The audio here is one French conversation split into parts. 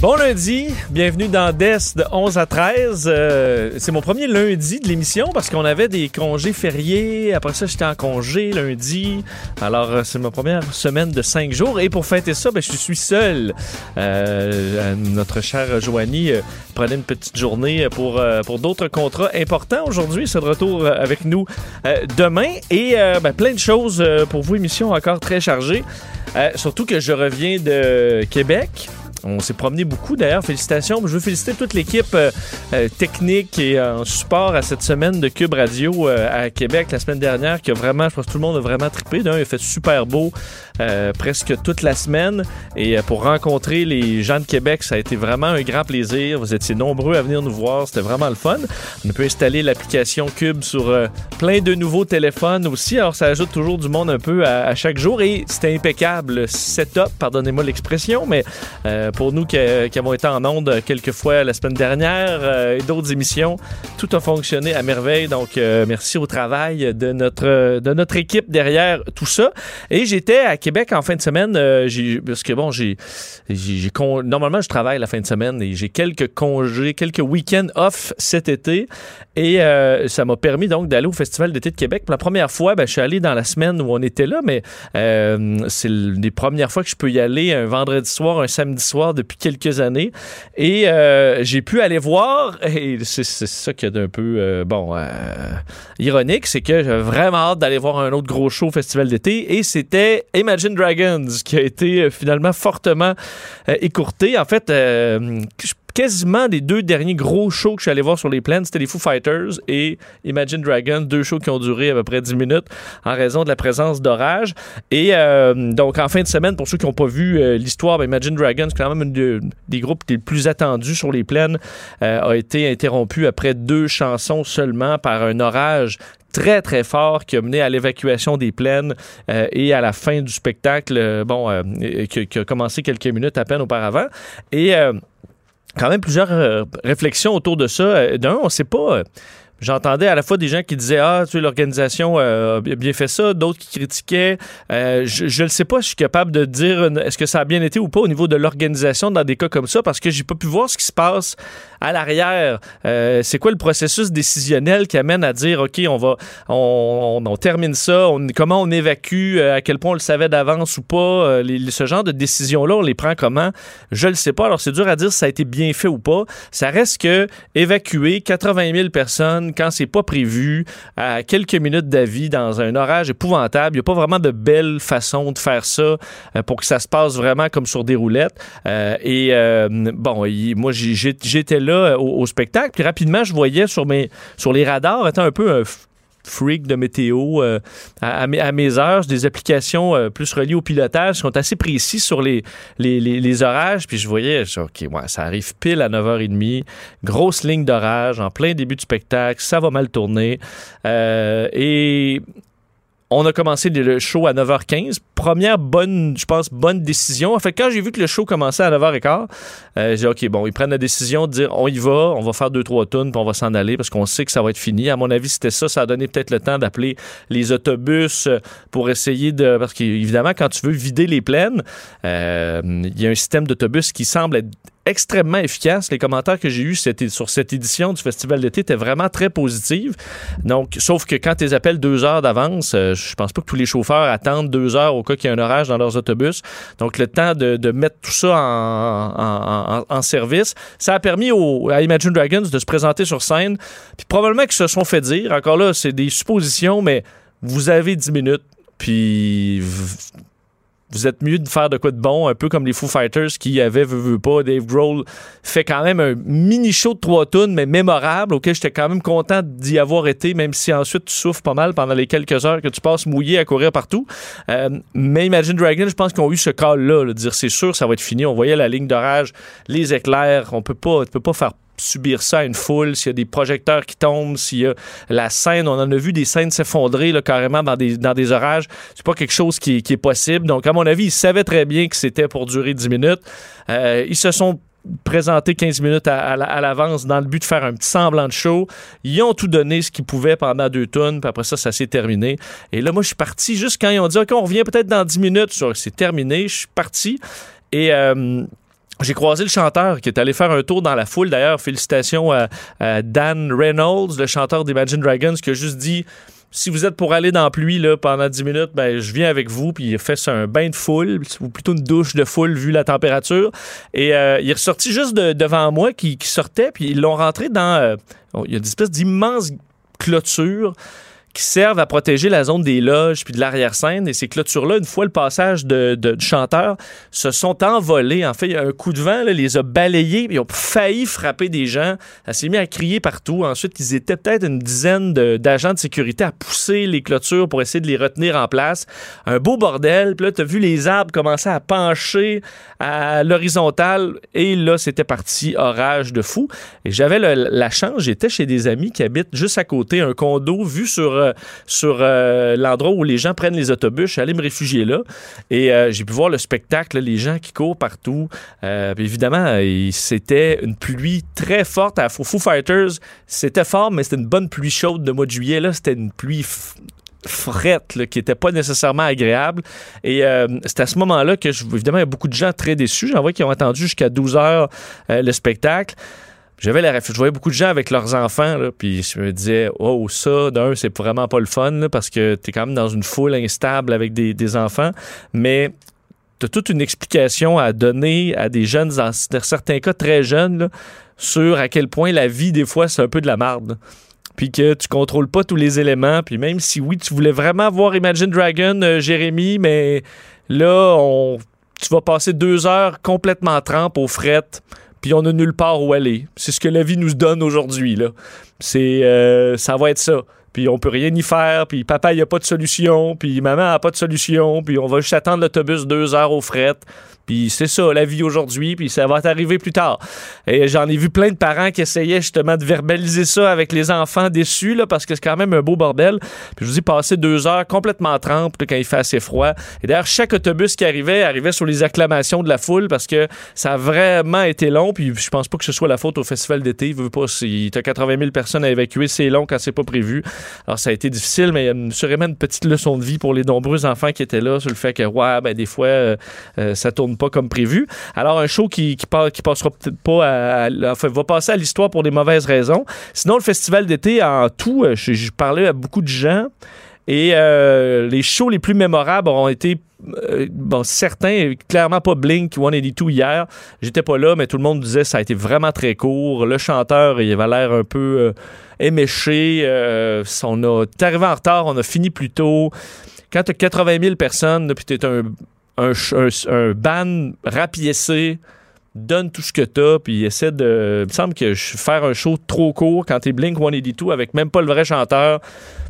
Bon lundi, bienvenue dans DES de 11 à 13. Euh, c'est mon premier lundi de l'émission parce qu'on avait des congés fériés. Après ça, j'étais en congé lundi. Alors, euh, c'est ma première semaine de cinq jours. Et pour fêter ça, ben, je suis seul. Euh, notre cher Joanie prenait une petite journée pour, pour d'autres contrats importants aujourd'hui. C'est de retour avec nous demain. Et ben, plein de choses pour vous, émission encore très chargée. surtout que je reviens de Québec. On s'est promené beaucoup d'ailleurs. Félicitations. Je veux féliciter toute l'équipe euh, euh, technique et en support à cette semaine de Cube Radio euh, à Québec la semaine dernière qui a vraiment, je pense que tout le monde a vraiment trippé. D'un, il a fait super beau presque toute la semaine. Et pour rencontrer les gens de Québec, ça a été vraiment un grand plaisir. Vous étiez nombreux à venir nous voir. C'était vraiment le fun. On peut installer l'application Cube sur plein de nouveaux téléphones aussi. Alors, ça ajoute toujours du monde un peu à, chaque jour. Et c'était impeccable. Le setup, pardonnez-moi l'expression, mais pour nous qui, avons été en onde quelques fois la semaine dernière euh, et d'autres émissions. Tout a fonctionné à merveille. Donc, euh, merci au travail de notre, de notre équipe derrière tout ça. Et j'étais à Québec en fin de semaine. Euh, parce que bon, j'ai, normalement, je travaille la fin de semaine et j'ai quelques congés, quelques week-ends off cet été. Et ça m'a permis donc d'aller au Festival d'été de Québec. Pour la première fois, ben, je suis allé dans la semaine où on était là, mais c'est les premières fois que je peux y aller un vendredi soir, un samedi soir depuis quelques années. Et euh, j'ai pu aller voir, et c'est ça qui est un peu, euh, bon, euh, ironique, c'est que j'avais vraiment hâte d'aller voir un autre gros show festival d'été, et c'était Imagine Dragons, qui a été finalement fortement écourté. En fait, je quasiment les deux derniers gros shows que je suis allé voir sur les plaines, c'était les Foo Fighters et Imagine Dragons, deux shows qui ont duré à peu près 10 minutes en raison de la présence d'orage. Et euh, donc, en fin de semaine, pour ceux qui n'ont pas vu euh, l'histoire, ben, Imagine Dragons, quand même un des groupes les plus attendus sur les plaines, euh, a été interrompu après deux chansons seulement par un orage très, très fort qui a mené à l'évacuation des plaines et à la fin du spectacle, bon, qui, qui, a commencé quelques minutes à peine auparavant. Et quand même plusieurs euh, réflexions autour de ça. Euh, d'un, on ne sait pas. Euh, j'entendais à la fois des gens qui disaient Ah, tu sais, l'organisation a bien fait ça, d'autres qui critiquaient. je ne sais pas je suis capable de dire est-ce que ça a bien été ou pas au niveau de l'organisation dans des cas comme ça, parce que j'ai pas pu voir ce qui se passe à l'arrière. c'est quoi le processus décisionnel qui amène à dire OK, on va on, termine ça, comment on évacue, à quel point on le savait d'avance ou pas. ce genre de décisions-là, on les prend comment? Je le sais pas. Alors, c'est dur à dire si ça a été bien fait ou pas. Ça reste que évacuer 80 000 personnes quand c'est pas prévu, à quelques minutes d'avis, dans un orage épouvantable, il n'y a pas vraiment de belle façon de faire ça euh, pour que ça se passe vraiment comme sur des roulettes. Euh, et euh, bon, moi, j'étais là au, spectacle, puis rapidement, je voyais sur, mes, sur les radars, étant un peu un freak de météo euh, à, mes, heures, des applications euh, plus reliées au pilotage qui sont assez précis sur les, les, orages. Puis je voyais, OK, ça arrive pile à 9h30, grosse ligne d'orage en plein début du spectacle, ça va mal tourner. Euh, et on a commencé le show à 9h15. Première bonne, je pense, bonne décision. En fait, quand j'ai vu que le show commençait à 9h15, euh, j'ai dit, OK, bon, ils prennent la décision de dire, on y va, on va faire deux, trois tonnes, puis on va s'en aller parce qu'on sait que ça va être fini. À mon avis, c'était ça. Ça a donné peut-être le temps d'appeler les autobus euh, pour essayer de... Parce qu'évidemment, quand tu veux vider les plaines, euh, il y a un système d'autobus qui semble être extrêmement efficace. Les commentaires que j'ai eus sur cette édition du Festival d'été étaient vraiment très positifs. Donc, sauf que quand tu appelles deux heures d'avance, euh, je pense pas que tous les chauffeurs attendent deux heures au cas qu'il y ait un orage dans leurs autobus. Donc, le temps de, mettre tout ça en, service, ça a permis à Imagine Dragons de se présenter sur scène. Puis probablement qu'ils se sont fait dire, encore là, c'est des suppositions, mais vous avez dix minutes, puis vous êtes mieux de faire de quoi de bon, un peu comme les Foo Fighters qui avaient, veux, veux pas, Dave Grohl fait quand même un mini show de trois tonnes, mais mémorable, auquel j'étais quand même content d'y avoir été, même si ensuite tu souffres pas mal pendant les quelques heures que tu passes mouillé à courir partout. Euh, mais Imagine Dragons, je pense qu'ils ont eu ce call-là, de dire c'est sûr, ça va être fini. On voyait la ligne d'orage, les éclairs, on peut pas, peut pas faire subir ça à une foule, s'il y a des projecteurs qui tombent, s'il y a la scène, on en a vu des scènes s'effondrer carrément dans des, dans des orages. C'est pas quelque chose qui, qui, est possible. Donc, à mon avis, ils savaient très bien que c'était pour durer 10 minutes. Euh, ils se sont présentés 15 minutes à, à, l'avance dans le but de faire un petit semblant de show. Ils ont tout donné ce qu'ils pouvaient pendant deux tonnes, puis après ça, ça s'est terminé. Et là, moi, je suis parti juste quand ils ont dit, OK, on revient peut-être dans 10 minutes. C'est terminé, je suis parti. Et... Euh, j'ai croisé le chanteur qui est allé faire un tour dans la foule. D'ailleurs, félicitations à, Dan Reynolds, le chanteur d'Imagine Dragons, qui a juste dit si vous êtes pour aller dans la pluie là, pendant 10 minutes, ben, je viens avec vous. Puis il a fait un bain de foule, ou plutôt une douche de foule vu la température. Et euh, il est ressorti juste devant moi qui, sortait, puis ils l'ont rentré dans. Euh, il y a une espèce d'immense clôture qui servent à protéger la zone des loges puis de l'arrière-scène. Et ces clôtures-là, une fois le passage de, de, du chanteur, se sont envolées. En fait, il y a un coup de vent là, les a balayés. Ils ont failli frapper des gens. Ça s'est mis à crier partout. Ensuite, ils étaient peut-être une dizaine d'agents de, sécurité à pousser les clôtures pour essayer de les retenir en place. Un beau bordel. Puis là, tu as vu les arbres commencer à pencher à l'horizontale. Et là, c'était parti orage de fou. Et j'avais la chance, j'étais chez des amis qui habitent juste à côté, un condo vu sur euh, sur euh, l'endroit où les gens prennent les autobus. Je suis allé me réfugier là et euh, j'ai pu voir le spectacle, les gens qui courent partout. évidemment, c'était une pluie très forte à Foo Fighters. C'était fort, mais c'était une bonne pluie chaude de mois de juillet. C'était une pluie frette qui n'était pas nécessairement agréable. Et c'est à ce moment-là que, évidemment, il y a beaucoup de gens très déçus. J'en vois qui ont attendu jusqu'à 12 heures le spectacle j'avais la je voyais beaucoup de gens avec leurs enfants puis je me disais oh ça d'un c'est vraiment pas le fun parce que tu es quand même dans une foule instable avec des, enfants. Mais tu as toute une explication à donner à des jeunes dans certains cas très jeunes sur à quel point la vie des fois c'est un peu de la marde. Puis que tu contrôles pas tous les éléments puis même si oui tu voulais vraiment voir Imagine Dragon euh, Jérémy mais là on tu vas passer deux heures complètement trempe aux frettes puis on a nulle part où aller. C'est ce que la vie nous donne aujourd'hui. Là. C'est, euh, ça va être ça. Puis on peut rien y faire, puis papa, il a pas de solution, puis maman a pas de solution, puis on va juste attendre l'autobus deux heures aux frettes. Puis c'est ça, la vie aujourd'hui, puis ça va t'arriver plus tard. Et j'en ai vu plein de parents qui essayaient justement de verbaliser ça avec les enfants déçus, là, parce que c'est quand même un beau bordel. Puis je vous ai passé deux heures complètement trempe quand il fait assez froid. Et d'ailleurs, chaque autobus qui arrivait arrivait sur les acclamations de la foule parce que ça a vraiment été long. Puis je pense pas que ce soit la faute au festival d'été. Il veut pas, si t'as 80 000 personnes à évacuer, c'est long quand c'est pas prévu. Alors ça a été difficile, mais il y a sûrement une petite leçon de vie pour les nombreux enfants qui étaient là sur le fait que, ouais, ben des fois, euh, euh, ça tourne pas comme prévu. Alors, un show qui, qui, qui passera peut-être pas à, enfin, va passer à l'histoire pour des mauvaises raisons. Sinon, le festival d'été, en tout, euh, j'ai parlé à beaucoup de gens. Et euh, les shows les plus mémorables auront été euh, bon, certains, clairement pas Blink 182 hier. J'étais pas là, mais tout le monde disait que ça a été vraiment très court. Le chanteur, il avait l'air un peu éméché. on a, arrivé en retard, on a fini plus tôt. Quand tu as 80 000 personnes, puis tu es un un, un, un ban rapiécé donne tout ce que t'as, puis essaie de. Il me semble que je faire un show trop court quand t'es Blink 182 avec même pas le vrai chanteur.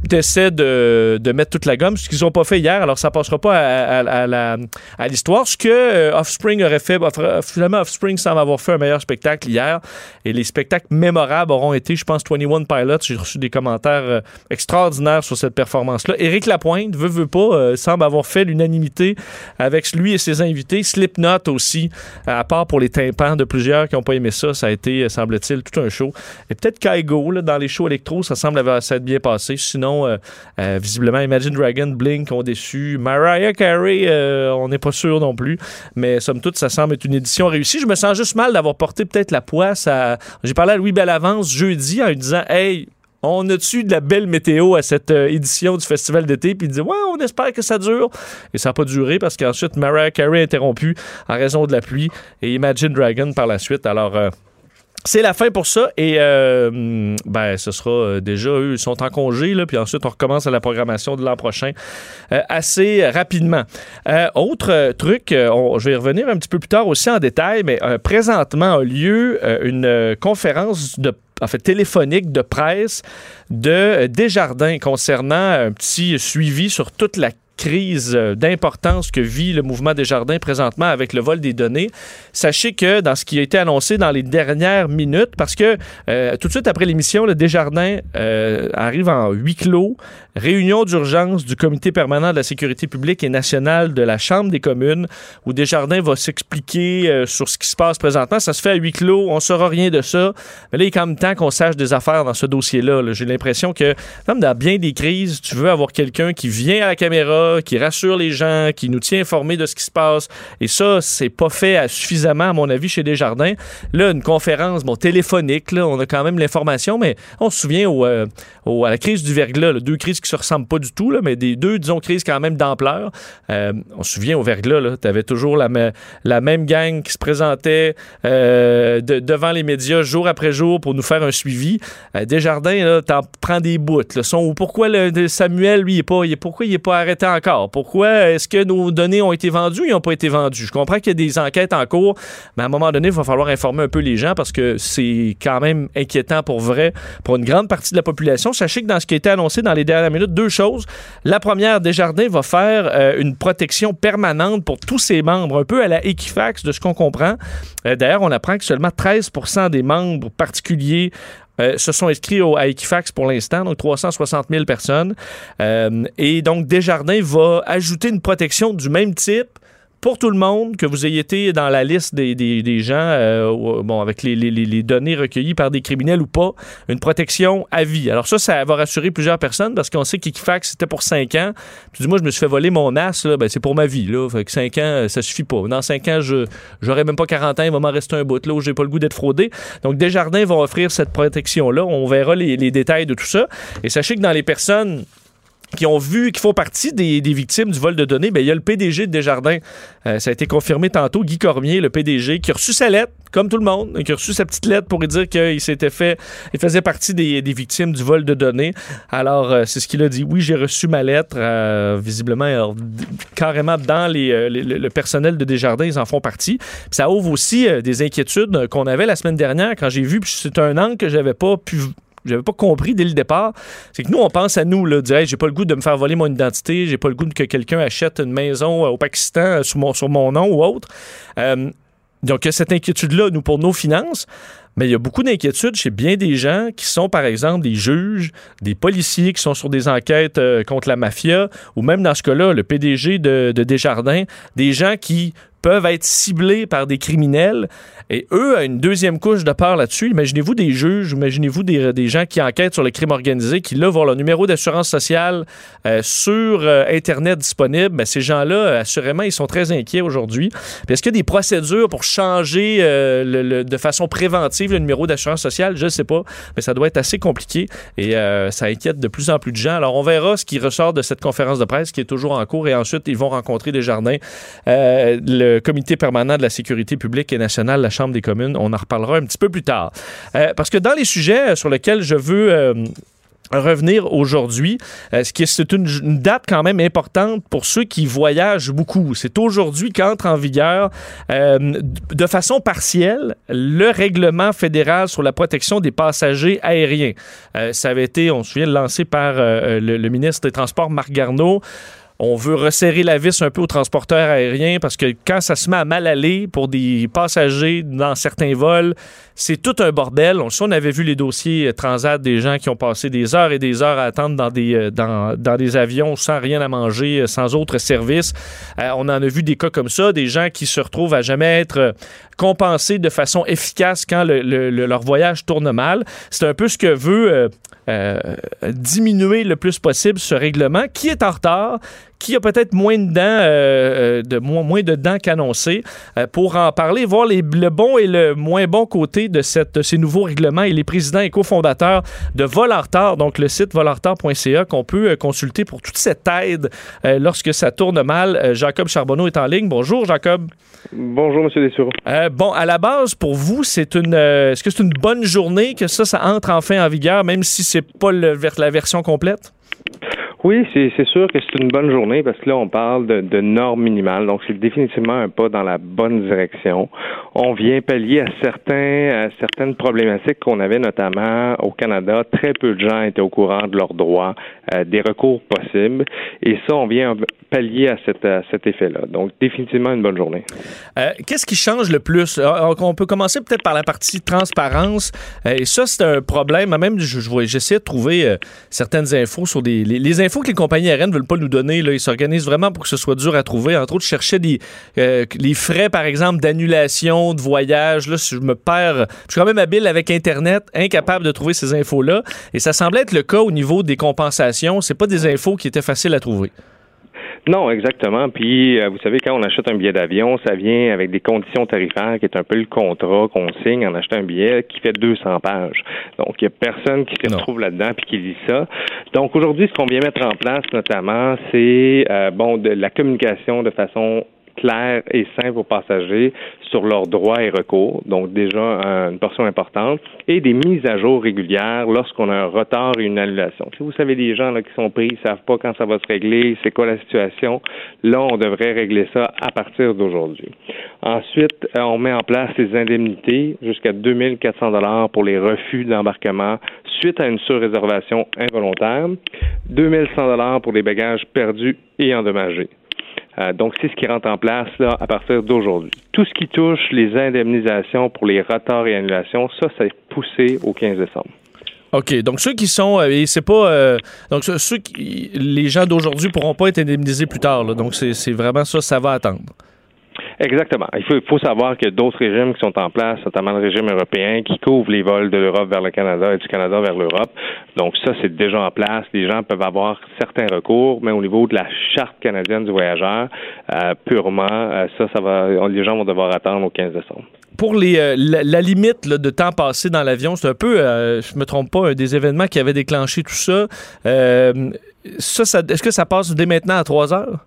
T'essaies de, de mettre toute la gomme, ce qu'ils ont pas fait hier, alors ça passera pas à, à, à, l'histoire. Ce que euh, Offspring aurait fait, finalement, Offspring semble avoir fait un meilleur spectacle hier. Et les spectacles mémorables auront été, je pense, 21 Pilots. J'ai reçu des commentaires euh, extraordinaires sur cette performance-là. Éric Lapointe, veut, veut pas, euh, semble avoir fait l'unanimité avec lui et ses invités. Slipknot aussi, à part pour les tympan de plusieurs qui n'ont pas aimé ça. Ça a été, semble-t-il, tout un show. Et peut-être Kaigo, là, dans les shows électro, ça semble avoir s'être bien passé. Sinon, euh, euh, visiblement, Imagine Dragon, Blink ont déçu. Mariah Carey, euh, on n'est pas sûr non plus. Mais somme toute, ça semble être une édition réussie. Je me sens juste mal d'avoir porté peut-être la poisse à. J'ai parlé à Louis Bellavance jeudi en lui disant Hey, on a-tu de la belle météo à cette édition du festival d'été? Puis il dit, ouais, on espère que ça dure. Et ça n'a pas duré parce qu'ensuite, Mariah Carey a interrompu en raison de la pluie et Imagine Dragon par la suite. Alors, c'est la fin pour ça et euh, ben ce sera déjà eux ils sont en congé là puis ensuite on recommence à la programmation de l'an prochain assez rapidement. autre truc, je vais revenir un petit peu plus tard aussi en détail, mais présentement a lieu une conférence de en fait, téléphonique de presse de Desjardins concernant un petit suivi sur toute la crise euh, d'importance que vit le mouvement des jardins présentement avec le vol des données. Sachez que dans ce qui a été annoncé dans les dernières minutes, parce que euh, tout de suite après l'émission, le Desjardins euh, arrive en huis clos, réunion d'urgence du comité permanent de la sécurité publique et nationale de la Chambre des communes, où Desjardins va s'expliquer sur ce qui se passe présentement. Ça se fait à huis clos, on ne saura rien de ça. Mais là, il est quand même temps qu'on sache des affaires dans ce dossier-là. -là, J'ai l'impression que, comme dans bien des crises, tu veux avoir quelqu'un qui vient à la caméra, qui rassure les gens, qui nous tient informés de ce qui se passe. Et ça, c'est pas fait suffisamment, à mon avis, chez Desjardins. Là, une conférence, bon, téléphonique, là, on a quand même l'information, mais on se souvient euh, à la crise du verglas, deux crises qui se ressemblent pas du tout, là, mais des deux, disons, crises quand même d'ampleur. Euh, on se souvient au verglas, tu avais toujours la, même gang qui se présentait euh, devant les médias jour après jour pour nous faire un suivi. Desjardins, là, t'en prends des bouts. Là, son, pourquoi le, Samuel, lui, il est pas, il pourquoi il est pas arrêté Pourquoi est-ce que nos données ont été vendues ou n'ont pas été vendues? Je comprends qu'il y a des enquêtes en cours, mais à un moment donné, il va falloir informer un peu les gens parce que c'est quand même inquiétant pour vrai pour une grande partie de la population. Sachez que dans ce qui a été annoncé dans les dernières minutes, deux choses. La première, Desjardins va faire euh, une protection permanente pour tous ses membres, un peu à la Equifax de ce qu'on comprend. Euh, d'ailleurs, on apprend que seulement 13% des membres particuliers euh, se sont inscrits au, à Equifax pour l'instant, donc 360 000 personnes. Euh, et donc, Desjardins va ajouter une protection du même type pour tout le monde, que vous ayez été dans la liste des, des, gens, euh, bon, avec les, les, les, données recueillies par des criminels ou pas, une protection à vie. Alors ça, ça va rassurer plusieurs personnes parce qu'on sait qu'Equifax, c'était pour 5 ans. Tu dis, moi, je me suis fait voler mon as, là, ben, c'est pour ma vie. Là. Fait que 5 ans, ça suffit pas. Dans 5 ans, je j'aurai même pas 40 ans, il va m'en rester un bout là où j'ai pas le goût d'être fraudé. Donc, Desjardins vont offrir cette protection-là. On verra les, les détails de tout ça. Et sachez que dans les personnes qui ont vu, qui font partie des, victimes du vol de données, bien, il y a le PDG de Desjardins. Euh, ça a été confirmé tantôt, Guy Cormier, le PDG, qui a reçu sa lettre, comme tout le monde, qui a reçu sa petite lettre pour dire qu'il s'était fait, il faisait partie des, victimes du vol de données. Alors, euh, c'est ce qu'il a dit. Oui, j'ai reçu ma lettre. Euh, visiblement, carrément dans les, le personnel de Desjardins, ils en font partie. ça ouvre aussi des inquiétudes qu'on avait la semaine dernière quand j'ai vu, puis c'est un angle que j'avais pas pu j'avais pas compris dès le départ, c'est que nous, on pense à nous, là, dire, j'ai pas le goût de me faire voler mon identité, j'ai pas le goût que quelqu'un achète une maison euh, au Pakistan euh, sur mon, mon nom ou autre. Euh, donc, il y a cette inquiétude-là, nous, pour nos finances. Mais il y a beaucoup d'inquiétudes chez bien des gens qui sont, par exemple, des juges, des policiers qui sont sur des enquêtes contre la mafia, ou même dans ce cas-là, le PDG de, de Desjardins, des gens qui peuvent être ciblés par des criminels. Et eux, à une deuxième couche de peur là-dessus, imaginez-vous des juges, imaginez-vous des, des, gens qui enquêtent sur le crime organisé, qui là vont leur numéro d'assurance sociale euh, sur euh, Internet disponible. Ben, ces gens-là, assurément, ils sont très inquiets aujourd'hui. Est-ce qu'il y a des procédures pour changer euh, le, de façon préventive le numéro d'assurance sociale? Je ne sais pas, mais ça doit être assez compliqué et ça inquiète de plus en plus de gens. Alors, on verra ce qui ressort de cette conférence de presse qui est toujours en cours et ensuite, ils vont rencontrer des jardins. le comité permanent de la sécurité publique et nationale, la Chambre des communes. On en reparlera un petit peu plus tard. Euh, parce que dans les sujets sur lesquels je veux... Euh, revenir aujourd'hui, euh, ce qui c'est une, date quand même importante pour ceux qui voyagent beaucoup. C'est aujourd'hui qu'entre en vigueur de façon partielle le règlement fédéral sur la protection des passagers aériens. ça avait été, on se souvient, lancé par le, le, ministre des Transports, Marc Garneau. On veut resserrer la vis un peu aux transporteurs aériens parce que quand ça se met à mal aller pour des passagers dans certains vols, c'est tout un bordel. On, on avait vu les dossiers euh, Transat des gens qui ont passé des heures et des heures à attendre dans des, euh, avions sans rien à manger, euh, sans autre service. on en a vu des cas comme ça, des gens qui se retrouvent à jamais être compensés de façon efficace quand leur voyage tourne mal. C'est un peu ce que veut diminuer le plus possible ce règlement qui est en retard, qui a peut-être moins de dents, euh, euh, de moins, moins de dents qu'annoncé, euh, pour en parler, voir les, le bon et le moins bon côté de, cette, ces nouveaux règlements. Il est président et cofondateur de Volartar, donc le site volartar.ca qu'on peut consulter pour toute cette aide lorsque ça tourne mal. Jacob Charbonneau est en ligne. Bonjour, Jacob. Bonjour, M. Dessureau. bon, à la base, pour vous, c'est une, est-ce que c'est une bonne journée que ça, ça entre enfin en vigueur, même si c'est pas le, la version complète? Oui, c'est sûr que c'est une bonne journée parce que là, on parle de, de normes minimales. Donc, c'est définitivement un pas dans la bonne direction. On vient pallier à certaines problématiques qu'on avait notamment au Canada. Très peu de gens étaient au courant de leurs droits, euh, des recours possibles. Et ça, on vient pallier à, cet effet-là. Donc, définitivement une bonne journée. Euh, Qu'est-ce qui change le plus? On peut commencer peut-être par la partie transparence. Euh, et ça, c'est un problème. Même, j'essaie de trouver euh, certaines infos sur les, les infos que les compagnies aériennes ne veulent pas nous donner. Là, ils s'organisent vraiment pour que ce soit dur à trouver. Entre autres, je cherchais des, euh, les frais, par exemple, d'annulation de voyage. Là, je me perds, je suis quand même habile avec Internet, incapable de trouver ces infos-là. Et ça semblait être le cas au niveau des compensations. C'est pas des infos qui étaient faciles à trouver. Non, exactement. Puis, euh, vous savez, quand on achète un billet d'avion, ça vient avec des conditions tarifaires qui est un peu le contrat qu'on signe en achetant un billet qui fait 200 pages. Donc, il n'y a personne qui se retrouve là-dedans puis qui lit ça. Donc, aujourd'hui, ce qu'on vient mettre en place, notamment, c'est, euh, bon, de la communication de façon clair et simple aux passagers sur leurs droits et recours, donc déjà une portion importante, et des mises à jour régulières lorsqu'on a un retard et une annulation. Si vous savez des gens là, qui sont pris, ils savent pas quand ça va se régler, c'est quoi la situation, là, on devrait régler ça à partir d'aujourd'hui. Ensuite, euh, on met en place les indemnités jusqu'à 2400 dollars pour les refus d'embarquement suite à une surréservation involontaire, 2100 dollars pour les bagages perdus et endommagés. Euh, donc, c'est ce qui rentre en place à partir d'aujourd'hui. Tout ce qui touche les indemnisations pour les retards et annulations, ça, c'est poussé au 15 décembre. OK. Donc, ceux qui sont. Euh, c'est pas. Euh, donc, ceux. Les gens d'aujourd'hui pourront pas être indemnisés plus tard. Donc, c'est vraiment ça, ça va attendre. Exactement. Il faut, savoir qu'il y a d'autres régimes qui sont en place, notamment le régime européen, qui couvre les vols de l'Europe vers le Canada et du Canada vers l'Europe. Donc ça, c'est déjà en place. Les gens peuvent avoir certains recours, mais au niveau de la charte canadienne du voyageur, euh, purement, euh, ça, ça va, les gens vont devoir attendre au 15 décembre pour les, euh, la, limite de temps passé dans l'avion, c'est un peu, euh, je me trompe pas, un des événements qui avait déclenché tout ça. Ça, ça est-ce que ça passe dès maintenant à 3 heures?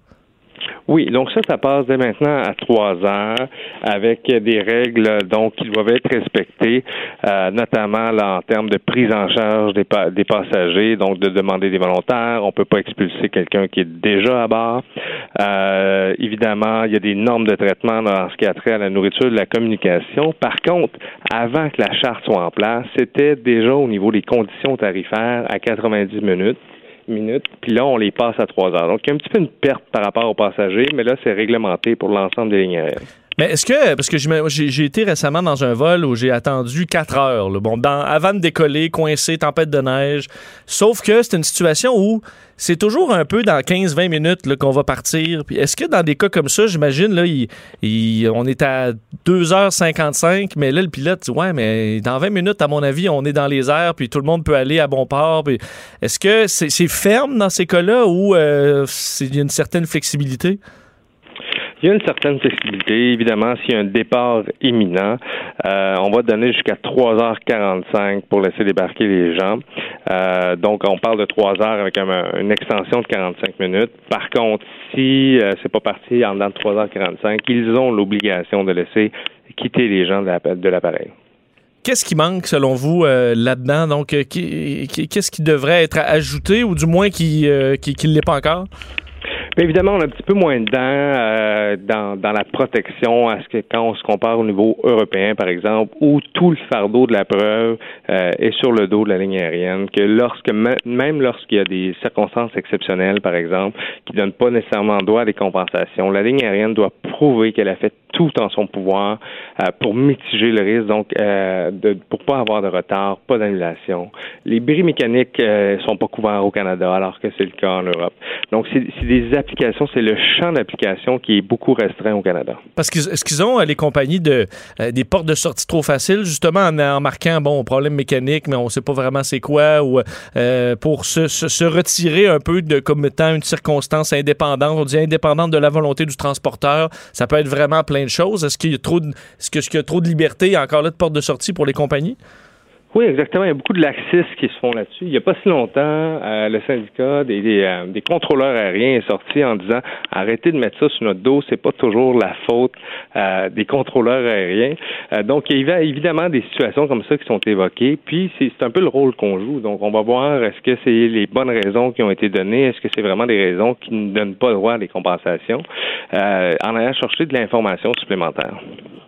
Oui, donc ça, ça passe dès maintenant à trois heures avec des règles donc qui doivent être respectées, euh, notamment là, en termes de prise en charge des, des passagers, donc de demander des volontaires. On peut pas expulser quelqu'un qui est déjà à bord. Euh, évidemment, il y a des normes de traitement dans ce qui a trait à la nourriture, de la communication. Par contre, avant que la charte soit en place, c'était déjà au niveau des conditions tarifaires à 90 minutes minutes, puis là, on les passe à trois heures. Donc, il y a un petit peu une perte par rapport aux passagers, mais là, c'est réglementé pour l'ensemble des lignes aériennes. Mais est-ce que, parce que j'ai été récemment dans un vol où j'ai attendu quatre heures, bon, dans, avant de décoller, coincé, tempête de neige, sauf que c'est une situation où c'est toujours un peu dans 15-20 minutes qu'on va partir. Est-ce que dans des cas comme ça, j'imagine, là, on est à 2h55, mais là, le pilote dit Ouais, mais dans 20 minutes, à mon avis, on est dans les airs, puis tout le monde peut aller à bon port. Est-ce que c'est ferme dans ces cas-là ou euh, a une certaine flexibilité? Il y a une certaine flexibilité. Évidemment, s'il y a un départ imminent, euh, on va donner jusqu'à 3h45 pour laisser débarquer les gens. Euh, donc, on parle de 3 heures avec une extension de 45 minutes. Par contre, si euh, c'est pas parti en dedans de 3h45, ils ont l'obligation de laisser quitter les gens de l'appareil. Qu'est-ce qui manque selon vous là-dedans? Donc, qu'est-ce qui devrait être ajouté ou du moins qui ne l'est pas encore? Évidemment, on a un petit peu moins de euh, dans, dans la protection à ce que quand on se compare au niveau européen, par exemple, où tout le fardeau de la preuve euh, est sur le dos de la ligne aérienne, que lorsque même lorsqu'il y a des circonstances exceptionnelles, par exemple, qui donnent pas nécessairement droit à des compensations, la ligne aérienne doit prouver qu'elle a fait tout en son pouvoir euh, pour mitiger le risque, donc euh, de, pour pas avoir de retard, pas d'annulation. Les bris mécaniques euh, sont pas couverts au Canada, alors que c'est le cas en Europe. Donc c'est des c'est le champ d'application qui est beaucoup restreint au Canada. Parce que est-ce qu'ils ont les compagnies de des portes de sortie trop faciles, justement en, marquant bon problème mécanique, mais on sait pas vraiment c'est quoi, ou pour se, retirer un peu de comme étant une circonstance indépendante, on dit indépendante de la volonté du transporteur, ça peut être vraiment plein de choses. Est-ce qu'il y a trop de, est-ce qu'il y a trop de liberté encore là de porte de sortie pour les compagnies? Oui, exactement. Il y a beaucoup de laxistes qui se font là-dessus. Il n'y a pas si longtemps, euh, le syndicat des, euh, des, contrôleurs aériens est sorti en disant arrêtez de mettre ça sur notre dos, c'est pas toujours la faute euh, des contrôleurs aériens. donc, il y a évidemment des situations comme ça qui sont évoquées. Puis, c'est un peu le rôle qu'on joue. Donc, on va voir est-ce que c'est les bonnes raisons qui ont été données, est-ce que c'est vraiment des raisons qui ne donnent pas droit à des compensations, en allant chercher de l'information supplémentaire.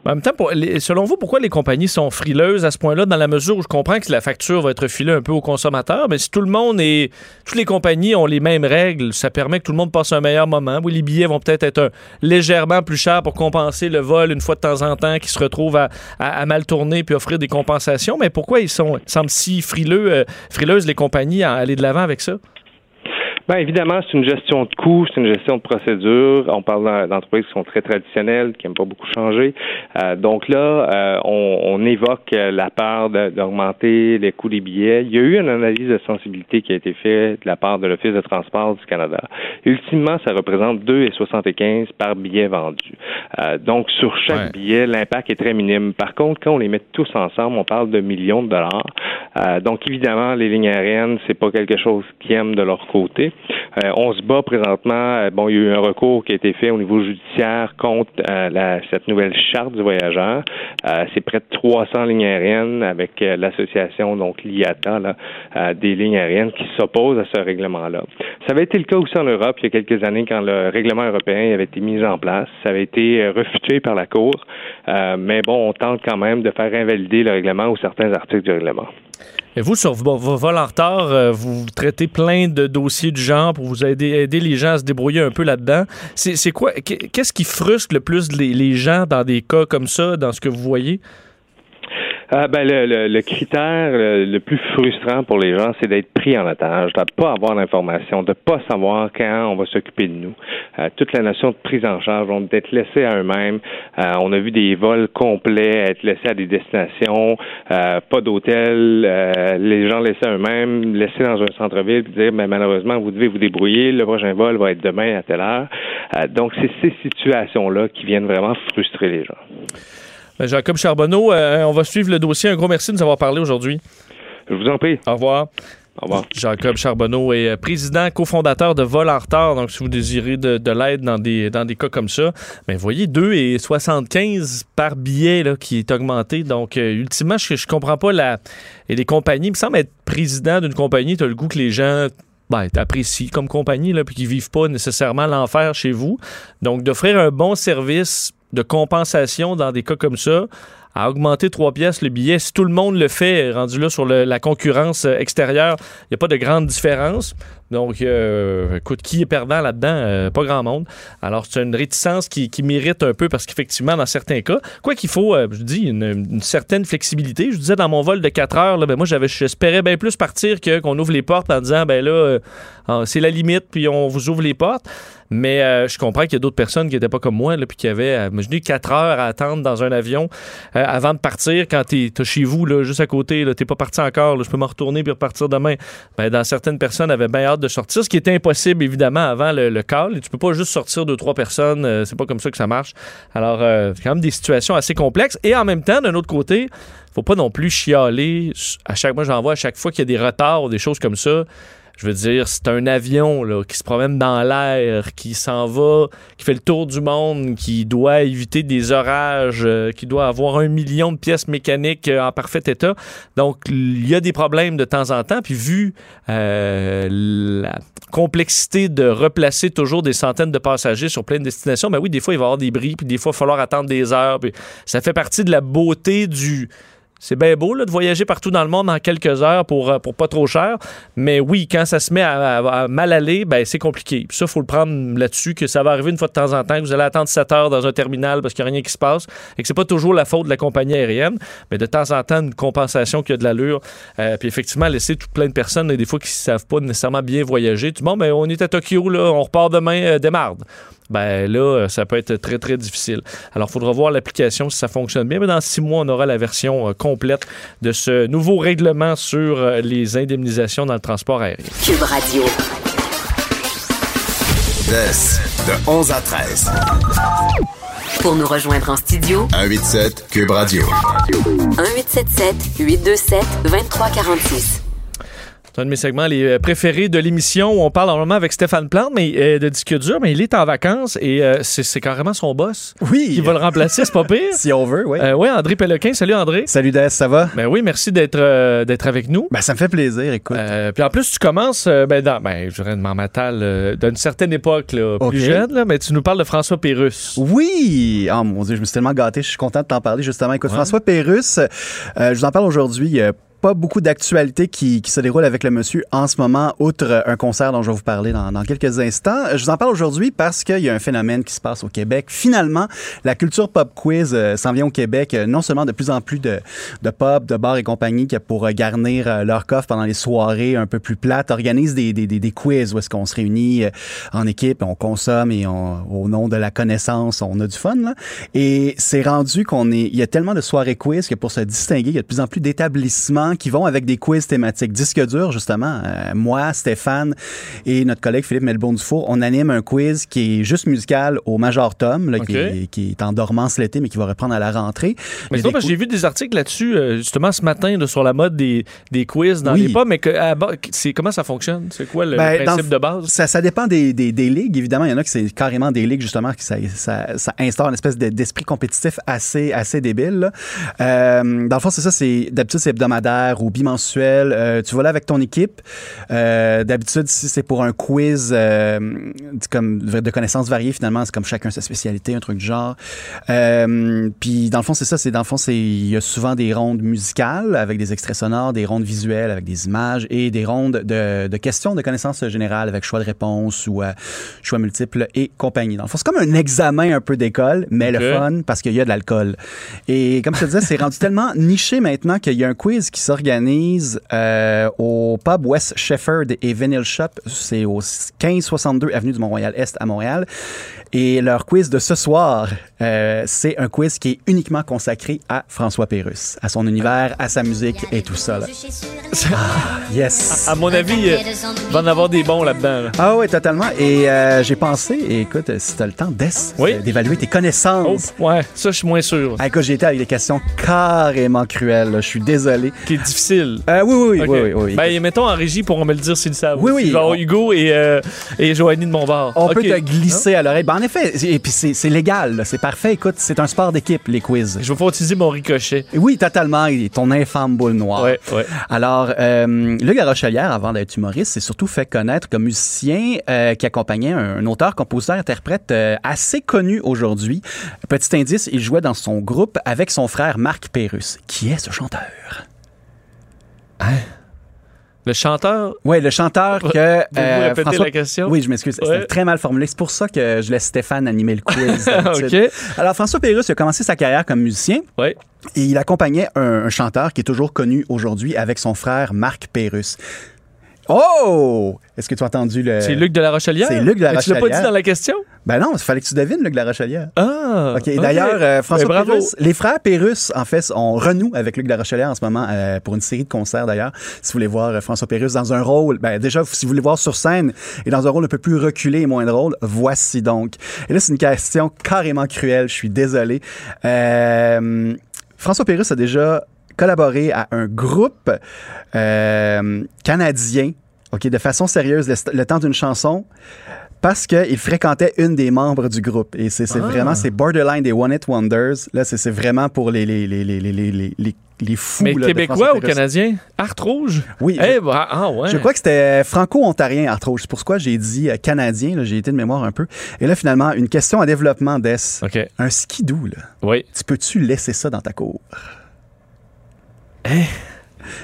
En même temps, selon vous, pourquoi les compagnies sont frileuses à ce point-là, dans la mesure où je comprends que la facture va être filée un peu aux consommateurs, mais si tout le monde et toutes les compagnies ont les mêmes règles, ça permet que tout le monde passe un meilleur moment. Oui, les billets vont peut-être être, légèrement plus chers pour compenser le vol une fois de temps en temps qui se retrouve à, mal tourner puis offrir des compensations, mais pourquoi ils sont semblent si frileux, euh, frileuses les compagnies à aller de l'avant avec ça? Bien, évidemment, c'est une gestion de coûts, c'est une gestion de procédure. On parle d'entreprises qui sont très traditionnelles, qui n'aiment pas beaucoup changer. Euh, donc là, euh, on, on, évoque la part d'augmenter les coûts des billets. Il y a eu une analyse de sensibilité qui a été faite de la part de l'Office de transport du Canada. Ultimement, ça représente 2,75 par billet vendu. Euh, donc, sur chaque billet, l'impact est très minime. Par contre, quand on les met tous ensemble, on parle de millions de dollars. Euh, donc, évidemment, les lignes aériennes, c'est pas quelque chose qu'ils aiment de leur côté. Euh, on se bat présentement. Euh, bon, il y a eu un recours qui a été fait au niveau judiciaire contre euh, cette nouvelle charte du voyageur. c'est près de 300 lignes aériennes avec l'association donc l'IATA des lignes aériennes qui s'opposent à ce règlement-là. Ça avait été le cas aussi en Europe il y a quelques années quand le règlement européen avait été mis en place. Ça avait été refuté par la Cour, mais bon, on tente quand même de faire invalider le règlement ou certains articles du règlement. Et vous, sur vos, vols en retard, euh, vous traitez plein de dossiers du genre pour vous aider, aider les gens à se débrouiller un peu là-dedans. C'est quoi? Qu'est-ce qui frustre le plus les gens dans des cas comme ça, dans ce que vous voyez? Ah, ben, le, le, critère le, plus frustrant pour les gens, c'est d'être pris en otage, de ne pas avoir l'information, de ne pas savoir quand on va s'occuper de nous. Euh, toute la notion de prise en charge, d'être laissé à eux-mêmes. Euh, on a vu des vols complets, être laissés à des destinations, euh, pas d'hôtel, les gens laissés à eux-mêmes, laissés dans un centre-ville, dire, ben, malheureusement, vous devez vous débrouiller, le prochain vol va être demain à telle heure. donc, c'est ces situations-là qui viennent vraiment frustrer les gens. Ben, Jacob Charbonneau, euh, on va suivre le dossier. Un gros merci de nous avoir parlé aujourd'hui. Je vous en prie. Au revoir. Au revoir. Jacob Charbonneau est euh, président, cofondateur de Vol en retard. Donc, si vous désirez de, l'aide dans des, dans des cas comme ça, ben, voyez, 2,75 par billet là, qui est augmenté. Donc, euh, ultimement, je, je comprends pas la. Et les compagnies, il me semble être président d'une compagnie, tu as le goût que les gens ben, t'apprécies comme compagnie, là, puis qu'ils vivent pas nécessairement l'enfer chez vous. Donc, d'offrir un bon service de compensation dans des cas comme ça à augmenter trois pièces le billet. Si tout le monde le fait, rendu là sur la concurrence extérieure, il n'y a pas de grande différence. Donc, euh, écoute, qui est perdant là-dedans? Euh, pas grand monde. Alors, c'est une réticence qui, mérite un peu parce qu'effectivement, dans certains cas, quoi qu'il faut, euh, je dis, une, certaine flexibilité. Je disais dans mon vol de 4 heures, ben, moi, j'avais, j'espérais bien plus partir que qu'on ouvre les portes en disant, ben là, ah, c'est la limite, puis on vous ouvre les portes. Mais je comprends qu'il y a d'autres personnes qui n'étaient pas comme moi, là, puis qui avaient, je dis, 4 heures à attendre dans un avion avant de partir quand tu es, chez vous, là, juste à côté, tu n'es pas parti encore, je peux me retourner puis repartir demain. Ben, dans certaines personnes avaient bien hâte de sortir, ce qui était impossible évidemment avant le, le call. Tu peux pas juste sortir de trois personnes, euh, c'est pas comme ça que ça marche. Alors, euh, c'est quand même des situations assez complexes. Et en même temps, d'un autre côté, faut pas non plus chialer. À chaque mois, j'en vois à chaque fois qu'il y a des retards ou des choses comme ça. Je veux dire, c'est un avion là, qui se promène dans l'air, qui s'en va, qui fait le tour du monde, qui doit éviter des orages, euh, qui doit avoir un million de pièces mécaniques euh, en parfait état. Donc, il y a des problèmes de temps en temps. Puis, vu euh, la complexité de replacer toujours des centaines de passagers sur plein de destinations, ben oui, des fois, il va y avoir des bris, puis des fois, il va falloir attendre des heures. Ça fait partie de la beauté du c'est bien beau de voyager partout dans le monde en quelques heures pour, euh, pas trop cher. Mais oui, quand ça se met à, mal aller, ben, c'est compliqué. Puis ça, il faut le prendre là-dessus, que ça va arriver une fois de temps en temps, que vous allez attendre 7 heures dans un terminal parce qu'il n'y a rien qui se passe et que c'est pas toujours la faute de la compagnie aérienne. Mais de temps en temps, une compensation qui a de l'allure. Euh, puis effectivement, laisser tout plein de personnes, des fois, qui ne savent pas nécessairement bien voyager. Tout le monde, ben, on est à Tokyo, là, on repart demain, euh, démarde ben là, euh, ça peut être très, très difficile. Alors, il faudra voir l'application si ça fonctionne bien. Mais dans six mois, on aura la version euh, complète de ce nouveau règlement sur euh, les indemnisations dans le transport aérien. Cube Radio. de 11 à 13. Pour nous rejoindre en studio, 187 Cube Radio. 1877 827 2346. C'est un de mes segments les euh, préférés de l'émission où on parle normalement avec Stéphane Plante mais, euh, de disque dur, mais il est en vacances et euh, c'est carrément son boss Oui. qui va le remplacer, c'est pas pire. Si on veut, oui. Euh, oui, André Pellequin. Salut André. Salut Des, ça va? Ben oui, merci d'être d'être avec nous. Ben, ça me fait plaisir, écoute. Puis en plus, tu commences, ben, dans, ben, je dirais de euh, d'une certaine époque, là, plus jeune, là, mais tu nous parles de François Pérus. Oui! Oh mon Dieu, je me suis tellement gâté. Je suis content de t'en parler, justement. Écoute, Ouais. François Pérusse, euh, je vous en parle aujourd'hui. Pas beaucoup d'actualités qui, qui se déroulent avec le monsieur en ce moment, outre un concert dont je vais vous parler dans, dans quelques instants. Je vous en parle aujourd'hui parce qu'il y a un phénomène qui se passe au Québec. Finalement, la culture pop quiz euh, s'en vient au Québec. Euh, non seulement de plus en plus de, de pubs, de bars et compagnie qui, pour euh, garnir euh, leur coffre pendant les soirées un peu plus plates, organisent des, des, des, des quiz où est-ce qu'on se réunit en équipe, on consomme et on, au nom de la connaissance, on a du fun. Là. Et c'est rendu qu'on est... Il y a tellement de soirées quiz que pour se distinguer, il y a de plus en plus d'établissements qui vont avec des quiz thématiques. Disque dur, justement. Euh, moi, Stéphane et notre collègue Philippe Melbourne-Dufour, on anime un quiz qui est juste musical au Major Tom, là, qui, est, qui est en dormance l'été, mais qui va reprendre à la rentrée. Mais j'ai vu des articles là-dessus, euh, justement, ce matin, sur la mode des, des quiz dans Oui. les pubs, mais que, à bas- c'est, comment ça fonctionne? C'est quoi le Ben, principe de base? Ça, ça dépend des, des, des ligues. Évidemment, il y en a qui c'est carrément des ligues, justement, qui ça, ça, ça instaure une espèce de- d'esprit compétitif assez, assez débile. là. Euh, dans le fond, c'est ça. C'est, d'habitude, c'est hebdomadaire ou bimensuel. Euh, tu vas là avec ton équipe. Euh, d'habitude, si c'est pour un quiz euh, comme de connaissances variées, finalement, c'est comme chacun sa spécialité, un truc du genre. Puis, dans le fond, c'est ça. C'est, dans le fond, c'est, il y a souvent des rondes musicales avec des extraits sonores, des rondes visuelles avec des images et des rondes de, de questions de connaissances générales avec choix de réponse ou choix multiples et compagnie. Dans le fond, c'est comme un examen un peu d'école, mais le fun parce qu'il y a de l'alcool. Et comme je te disais, c'est rendu tellement niché maintenant qu'il y a un quiz qui s'organise euh, au pub West Shefford et Vinyl Shop. C'est au 1562 Avenue du Mont-Royal-Est à Montréal. Et leur quiz de ce soir, euh, c'est un quiz qui est uniquement consacré à François Pérusse, à son univers, à sa musique et tout ça. là. Yes! À mon avis, euh, il va en avoir des bons là-dedans. là. Ah oui, totalement. Et euh, j'ai pensé, et écoute, si tu as le temps, Oui. euh, d'évaluer tes Oh, connaissances. ouais, ça, je suis moins sûr. Ah, écoute, j'ai été avec des questions carrément cruelles. Je suis désolé. Qui est difficile. Oui, oui, oui, oui, oui, oui. Ben, mettons en régie pour me le dire s'ils le savent. Oui, oui, Genre Hugo et, et Joanie de Montbard. on peut te glisser à l'oreille. Ben, en effet, et puis c'est légal, c'est parfait. Écoute, c'est un sport d'équipe, les quiz. Je vais pas utiliser mon ricochet. Oui, totalement. Il est Ton infâme boule noire. Ouais, ouais. Alors, euh, Luc Larochelière, avant d'être humoriste, s'est surtout fait connaître comme musicien euh, qui accompagnait un, un auteur, compositeur, interprète euh, assez connu aujourd'hui. Petit indice, il jouait dans son groupe avec son frère Marc Pérusse. Qui est ce chanteur? Le chanteur? Oui, le chanteur que... Pouvez-vous euh, François- la question? Oui, je m'excuse. Ouais. C'était très mal formulé. C'est pour ça que je laisse Stéphane animer le quiz. d'habitude. OK. Alors, François Pérusse a commencé sa carrière comme musicien. Ouais. Et il accompagnait un, un chanteur qui est toujours connu aujourd'hui avec son frère Marc Pérusse. Oh! Est-ce que tu as entendu le. C'est Luc de la Rochelière? C'est Luc de la Mais Tu l'as pas Rochelière. dit dans la question? Ben non, il fallait que tu devines Luc de la Rochelière. Ah. OK. D'ailleurs, euh, François Ben, bravo. Pérusse, les frères Pérusse, en fait, on renoue avec Luc de la Rochelière en ce moment euh, pour une série de concerts d'ailleurs. Si vous voulez voir euh, François Pérusse dans un rôle, ben déjà, si vous voulez voir sur scène et dans un rôle un peu plus reculé et moins drôle, voici donc. Et là, c'est une question carrément cruelle, je suis désolé. Euh, François Pérusse a déjà collaboré à un groupe euh, canadien, OK, de façon sérieuse, le, le temps d'une chanson parce qu'il fréquentait une des membres du groupe. Et c'est Ah. vraiment, c'est borderline des One It Wonders. Là, c'est vraiment pour les, les, les, les, les, les, fous. Mais là, québécois ou canadien? Art rouge? Oui. Eh, je, bah, ah, ouais. je crois que c'était franco-ontarien, Art Rouge. C'est pourquoi j'ai dit euh, canadien. J'ai été de mémoire un peu. Et là, finalement, une question à développement d'Es. OK. Un skidoo, là. Oui. Tu peux-tu laisser ça dans ta cour? Hein?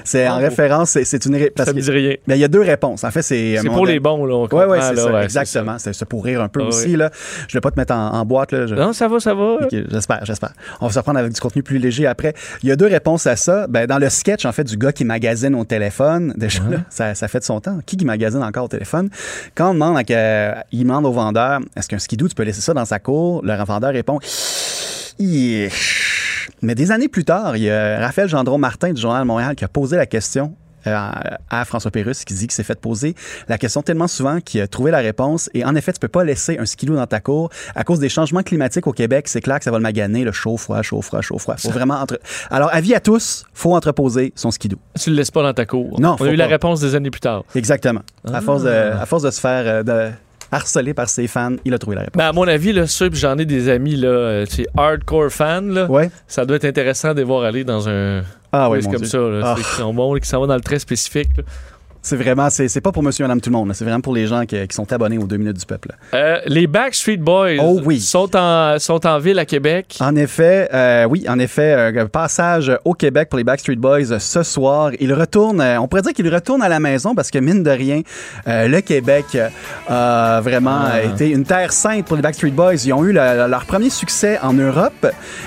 C'est en Oh. référence, c'est- une... ré- parce Ça me dit rien. Il y a deux réponses. En fait, c'est... C'est pour les bons, là. Comprend, ouais, c'est ça, ouais, exactement. C'est pour rire un peu Ah, aussi. oui. Là. Je vais pas te mettre en, en boîte. Là. Je- Non, ça va, ça va. J'espère, j'espère. On va se reprendre avec du contenu plus léger après. Il y a deux réponses à ça. Ben, dans le sketch, en fait, du gars qui magasine au téléphone, déjà, là, ça, ça fait de son temps. Qui qui magasine encore au téléphone? Quand on demande, à il demande au vendeur, est-ce qu'un skidoo, tu peux laisser ça dans sa cour? Le vendeur répond, Yeesh. Mais des années plus tard, il y a Raphaël Gendron-Martin du Journal de Montréal qui a posé la question euh, à François Pérusse qui dit qu'il s'est fait poser la question tellement souvent qu'il a trouvé la réponse. Et en effet, tu peux pas laisser un skidoo dans ta cour à cause des changements climatiques au Québec. C'est clair que ça va le maganer, le chaud, froid, chaud, froid, chaud, froid. Faut vraiment entre... Alors, avis à tous, faut entreposer son skidoo. Tu le laisses pas dans ta cour. Non, On faut a eu la réponse des années plus tard. Exactement. À, force de, Ah. à force de se faire euh, de harceler par ses fans, il a trouvé la réponse. Ben, à mon avis, là, ceux, j'en ai des amis, là, euh, tu sais, hardcore fans, là, Ouais. ça doit être intéressant de les voir aller dans un Ah oui, comme Dieu. ça. Là, Ah. C'est- qui sont bons, qui s'en vont dans le très spécifique. là. C'est vraiment, c'est pas pour monsieur et madame tout le monde. C'est vraiment pour les gens qui, qui sont abonnés aux deux minutes du peuple. Euh, les Backstreet Boys Oh oui. sont, en, sont en ville à Québec. En effet, euh, oui, en effet, un passage au Québec pour les Backstreet Boys euh, ce soir. Ils retournent, euh, on pourrait dire qu'ils retournent à la maison parce que mine de rien, euh, le Québec euh, a vraiment Ah. euh, été une terre sainte pour les Backstreet Boys. Ils ont eu le- leur premier succès en Europe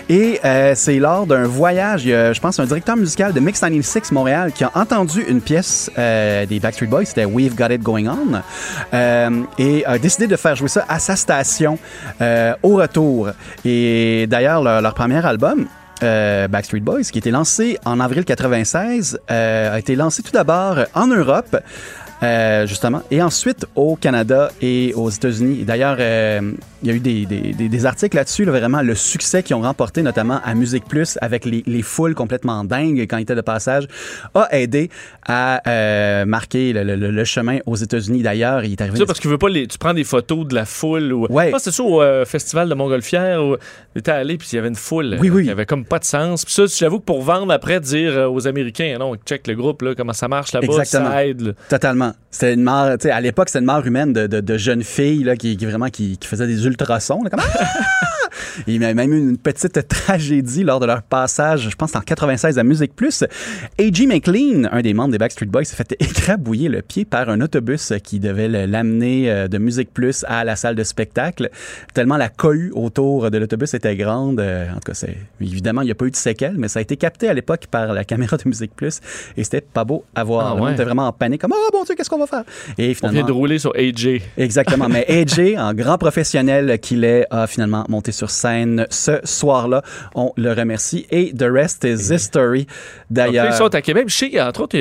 et euh, c'est lors d'un voyage, il y a, je pense, un directeur musical de Mix 96 Montréal qui a entendu une pièce euh, des Backstreet Boys, c'était We've Got It Going On, euh, et a décidé de faire jouer ça à sa station euh, au retour. Et d'ailleurs, leur, premier album, euh, Backstreet Boys, qui a été lancé en avril 96, euh, a été lancé tout d'abord en Europe. Euh, justement, et ensuite au Canada et aux États-Unis. D'ailleurs, euh, il y a eu des, des, articles là-dessus, là, vraiment le succès qu'ils ont remporté, notamment à Musique Plus, avec les, les foules complètement dingues quand ils étaient de passage, a aidé à euh, marquer le, le- chemin aux États-Unis. D'ailleurs, il est arrivé. Ça, parce que tu veux pas les, tu prends des photos de la foule. Ou, Ouais. Je pense que c'était ça au festival de Montgolfière où t'étais allé puis il y avait une foule Oui, oui. qui avait comme pas de sens. Puis ça, j'avoue que pour vendre après, dire aux Américains, non, check le groupe, là, comment ça marche là-bas, ça aide. là. Totalement. C'était une mort, tu sais, à l'époque, c'était une mort humaine de, de, de jeunes filles là, qui, qui vraiment qui, qui faisaient des ultrasons. Là, comme! Il y a même eu une petite tragédie lors de leur passage, je pense en 96 à Musique Plus. A.G. McLean, un des membres des Backstreet Boys, s'est fait écrabouiller le pied par un autobus qui devait l'amener euh, de Musique Plus à la salle de spectacle. Tellement la cohue autour de l'autobus était grande. Euh, En tout cas, c'est évidemment, il n'y a pas eu de séquelles, mais ça a été capté à l'époque par la caméra de Musique Plus et c'était pas beau à voir. Ah ouais. était vraiment en panique, comme oh mon Dieu, qu'est-ce qu'on va faire? Et On finalement, vient de rouler sur AJ. Exactement. Mais AJ, en grand professionnel qu'il est, a finalement monté sur scène ce soir-là. On le remercie. Et The Rest is History. D'ailleurs. ils sont à Québec. Je sais, entre autres,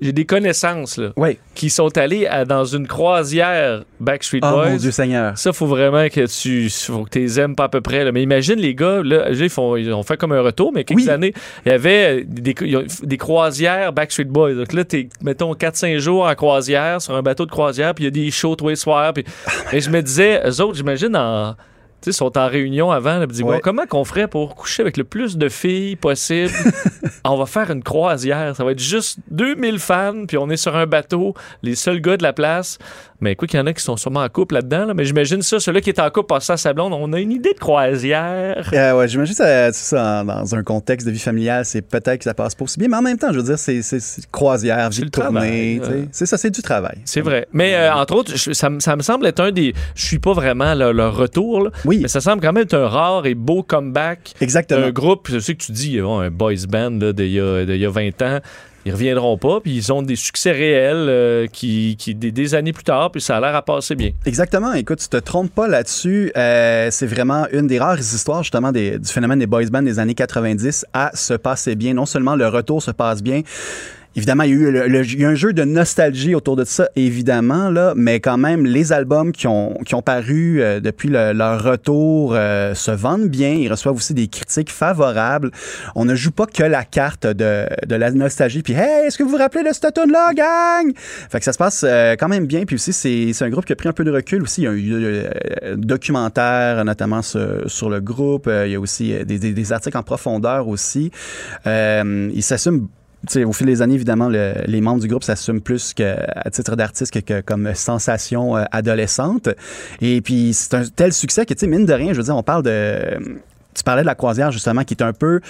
j'ai des connaissances là, Oui. qui sont allés à- dans une croisière Backstreet Oh Boys. mon Dieu Seigneur. Ça, faut vraiment que tu faut que les aimes pas à peu près. là. Mais imagine les gars, là, ils, font, ils ont fait comme un retour, mais quelques Oui. années, il y avait des, des croisières Backstreet Boys. Donc là, t'es, mettons, 4-5 jours en croisière, sur un bateau de croisière, puis il y a des shows tous les soirs. Puis, et je me disais, eux autres, j'imagine, en, sais, sont en réunion avant. Là, ils disent, Ouais. bon, comment qu'on ferait pour coucher avec le plus de filles possible? on va faire une croisière. Ça va être juste 2000 fans, puis on est sur un bateau, les seuls gars de la place. Mais écoute, il y en a qui sont sûrement en couple là-dedans. là. mais j'imagine ça, celui qui est en couple passe ça à sa blonde. On a une idée de croisière. Euh, ouais, j'imagine ça, ça, dans un contexte de vie familiale, c'est peut-être que ça passe pas aussi bien, mais en même temps, je veux dire, c'est croisière, vie de tournée, c'est ça, c'est du travail. C'est vrai. Mais euh, entre autres, je- ça, me- ça me semble être un des. Je suis pas vraiment le- leur retour, là, Oui, mais ça semble quand même être un rare et beau comeback exactement. d'un groupe. Je sais que tu dis, un boys band d'il y, y a 20 ans. Ils reviendront pas, puis ils ont des succès réels euh, qui, qui des, des années plus tard, puis ça a l'air à passer bien. Exactement. Écoute, tu te trompes pas là-dessus. Euh, c'est vraiment une des rares histoires, justement, du phénomène des boys bands des années 90 à se passer bien. Non seulement le retour se passe bien, Évidemment, il y a eu un jeu de nostalgie autour de ça, évidemment, là, mais quand même, les albums qui ont, qui ont paru euh, depuis le- leur retour euh, se vendent bien. Ils reçoivent aussi des critiques favorables. On ne joue pas que la carte de, de la nostalgie. Puis, hey, est-ce que vous vous rappelez de cette tune-là, gang? Fait que ça se passe euh, quand même bien. Puis aussi, c'est un groupe qui a pris un peu de recul aussi. Il y a eu un documentaire, notamment sur, le groupe. Il y a aussi des, articles en profondeur aussi. Ils s'assument au fil des années, évidemment, le- les membres du groupe s'assument plus que, à titre d'artiste que, que comme sensation euh, adolescente. Et puis, c'est un tel succès que, tu sais, mine de rien, je veux dire, on parle de... Tu parlais de la croisière, justement, qui est un peu,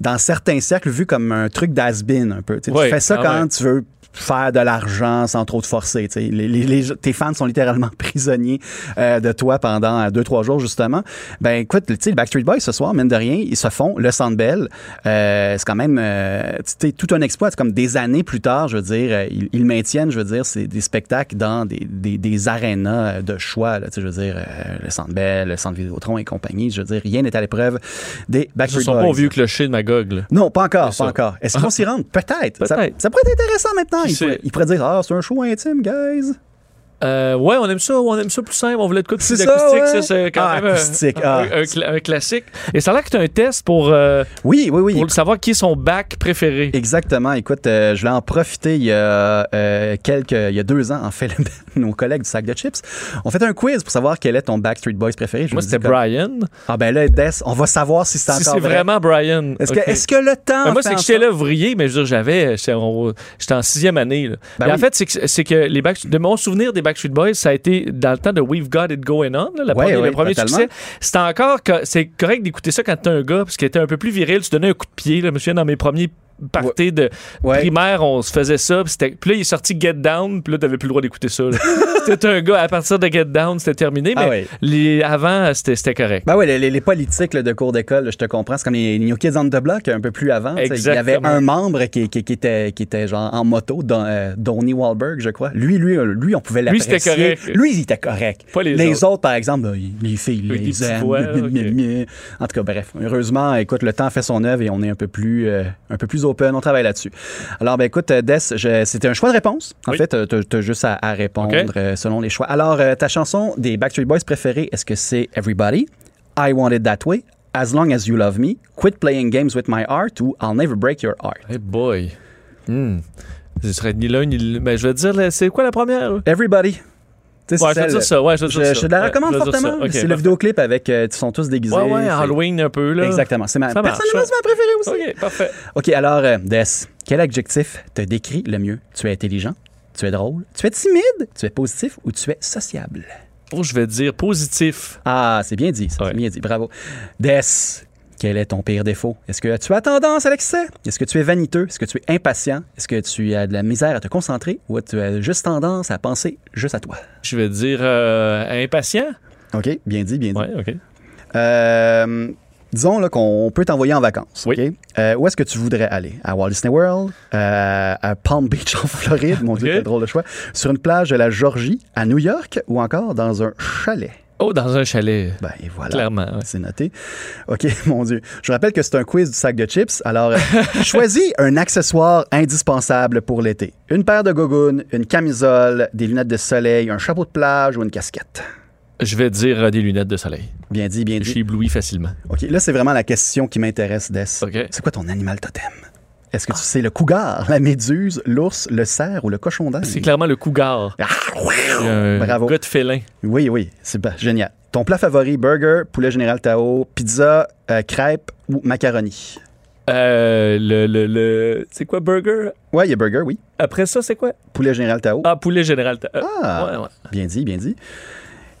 dans certains cercles, vu comme un truc d'as-been, un peu. Tu fais ça ah quand ouais. tu veux faire de l'argent sans trop te forcer. Les, les- les- tes fans sont littéralement prisonniers euh, de toi pendant euh, deux, trois jours, justement. Ben écoute, tu sais, le Backstreet Boys, ce soir, mine de rien, ils se font le Sandbell. Euh, c'est quand même euh, tout un exploit. C'est comme des années plus tard, je veux dire, ils, ils maintiennent, je veux dire, c'est des spectacles dans des, des, des arénas de choix. Là, je veux dire, le Sandbell, le Centre Vidéotron et compagnie. Je veux dire, rien n'est à l'épreuve des Ils ne Backstreet sont Boys. pas au vieux clocher de Magog. Là. Non, pas encore, pas encore. Est-ce vont s'y? Peut-être. Ça, Peut-être. ça pourrait être intéressant maintenant. Ils pourraient dire, ah, c'est un show intime, guys. Euh, ouais, on aime ça, on aime ça plus simple. On voulait de quoi de plus acoustique, ouais. ça, c'est quand Ah, même un- acoustique, un, ah. un cla- un classique. Et ça a l'air que tu as un test pour, euh, Oui, oui, oui. pour savoir qui est son bac préféré. Exactement. Écoute, euh, je voulais en profiter il y a euh, quelques, il y a deux ans, en fait, nos collègues du sac de chips ont fait un quiz pour savoir quel est ton Backstreet Boys préféré. Je Moi, c'était Brian. Ah ben là, Des, on va savoir si c'est Si encore c'est vrai. vraiment Brian. Est-ce que, est-ce que le temps Ben, moi, fait c'est que j'étais sorte- là ouvrier, mais je veux dire, j'avais. J'étais en, sixième année. là. Ben Puis En fait, c'est que, c'est que les Backstreet- de mon souvenir des Backstreet Boys, ça a été dans le temps de We've Got It Going On, là, la Ouais, première- ouais, le premier totalement. succès. C'était encore. C'est correct d'écouter ça quand t'es un gars, parce qu'il était un peu plus viril. Tu donnais un coup de pied. Là, je me souviens, dans mes premiers parties de Ouais. primaire, on se faisait ça. Puis, là, il est sorti Get Down, puis là, t'avais plus le droit d'écouter ça. c'était un gars, à partir de Get Down, c'était terminé. Ah Mais ouais. les, avant, c'était correct. Ben oui, les, les- les politiques là, de cours d'école, je te comprends. C'est comme les New Kids on the Block, un peu plus avant. Il y avait un membre qui, qui- qui était, qui était genre en moto, Don, euh, Donnie Wahlberg, je crois. Lui, lui, lui, on pouvait Lui, l'apprécier. c'était correct. Lui, il était correct. Pas les autres. par exemple, les filles, les aiment. voix, mie. En tout cas, bref. Heureusement, écoute, le temps fait son œuvre et on est un peu plus, euh, un peu plus open. On travaille là-dessus. Alors, ben écoute, euh, Des, je- c'était un choix de réponse. En Oui. fait, tu as, juste à, à répondre euh, selon les choix. Alors, euh, ta chanson des Backstreet Boys préférée, est-ce que c'est Everybody, I Want It That Way, As Long As You Love Me, Quit Playing Games With My Heart ou I'll Never Break Your Heart? Hey boy. Hmm. Ce serait ni l'un ni l'autre. Ben, je vais te dire, c'est quoi la première? Everybody. Ouais, c'est je ça. Ouais, je te la recommande fortement. c'est le vidéoclip avec, euh, ils sont tous déguisés. Ouais, ouais, Halloween un peu, là. Exactement. C'est ma, personnellement, c'est ma préférée aussi. OK, parfait. OK, alors, euh, Des, quel adjectif te décrit le mieux? Tu es intelligent? Tu es drôle? Tu es timide? Tu es positif ou tu es sociable? Oh, je vais dire positif. Ah, c'est bien dit, ça. Ouais. C'est bien dit. Bravo. Des, quel est ton pire défaut? Est-ce que tu as tendance à l'excès? Est-ce que tu es vaniteux? Est-ce que tu es impatient? Est-ce que tu as de la misère à te concentrer? Ou tu as juste tendance à penser juste à toi? Je vais dire euh, impatient. OK, bien dit, bien dit. Ouais, OK. Euh, disons là, qu'on peut t'envoyer en vacances. Oui. Euh, où est-ce que tu voudrais aller? À Walt Disney World? Euh, à Palm Beach en Floride? Mon Dieu, quel drôle de choix. Sur une plage de la Georgie, à New York ou encore dans un chalet? Oh, dans un chalet. Ben, et voilà. Clairement. ouais. C'est noté. OK, mon Dieu. Je rappelle que c'est un quiz du sac de chips. Alors, euh, choisis un accessoire indispensable pour l'été. Une paire de gougounes, une camisole, des lunettes de soleil, un chapeau de plage ou une casquette. Je vais dire euh, des lunettes de soleil. Bien dit, bien Je dit. suis ébloui facilement. OK, là, c'est vraiment la question qui m'intéresse, Des. OK. C'est quoi ton animal totem? Est-ce que tu sais le cougar, la méduse, l'ours, le cerf ou le cochon d'Inde? C'est clairement le cougar. Ah, Un Bravo. gars de félin. Oui, oui, c'est pas génial. Ton plat favori, burger, poulet général Tao, pizza, euh, crêpe ou macaroni? Euh, le, le, le... C'est quoi, burger? Ouais, il y a burger, oui. Après ça, c'est quoi? Poulet général Tao. Ah, poulet général. Euh, Ah. Ouais, ouais. Bien dit, bien dit.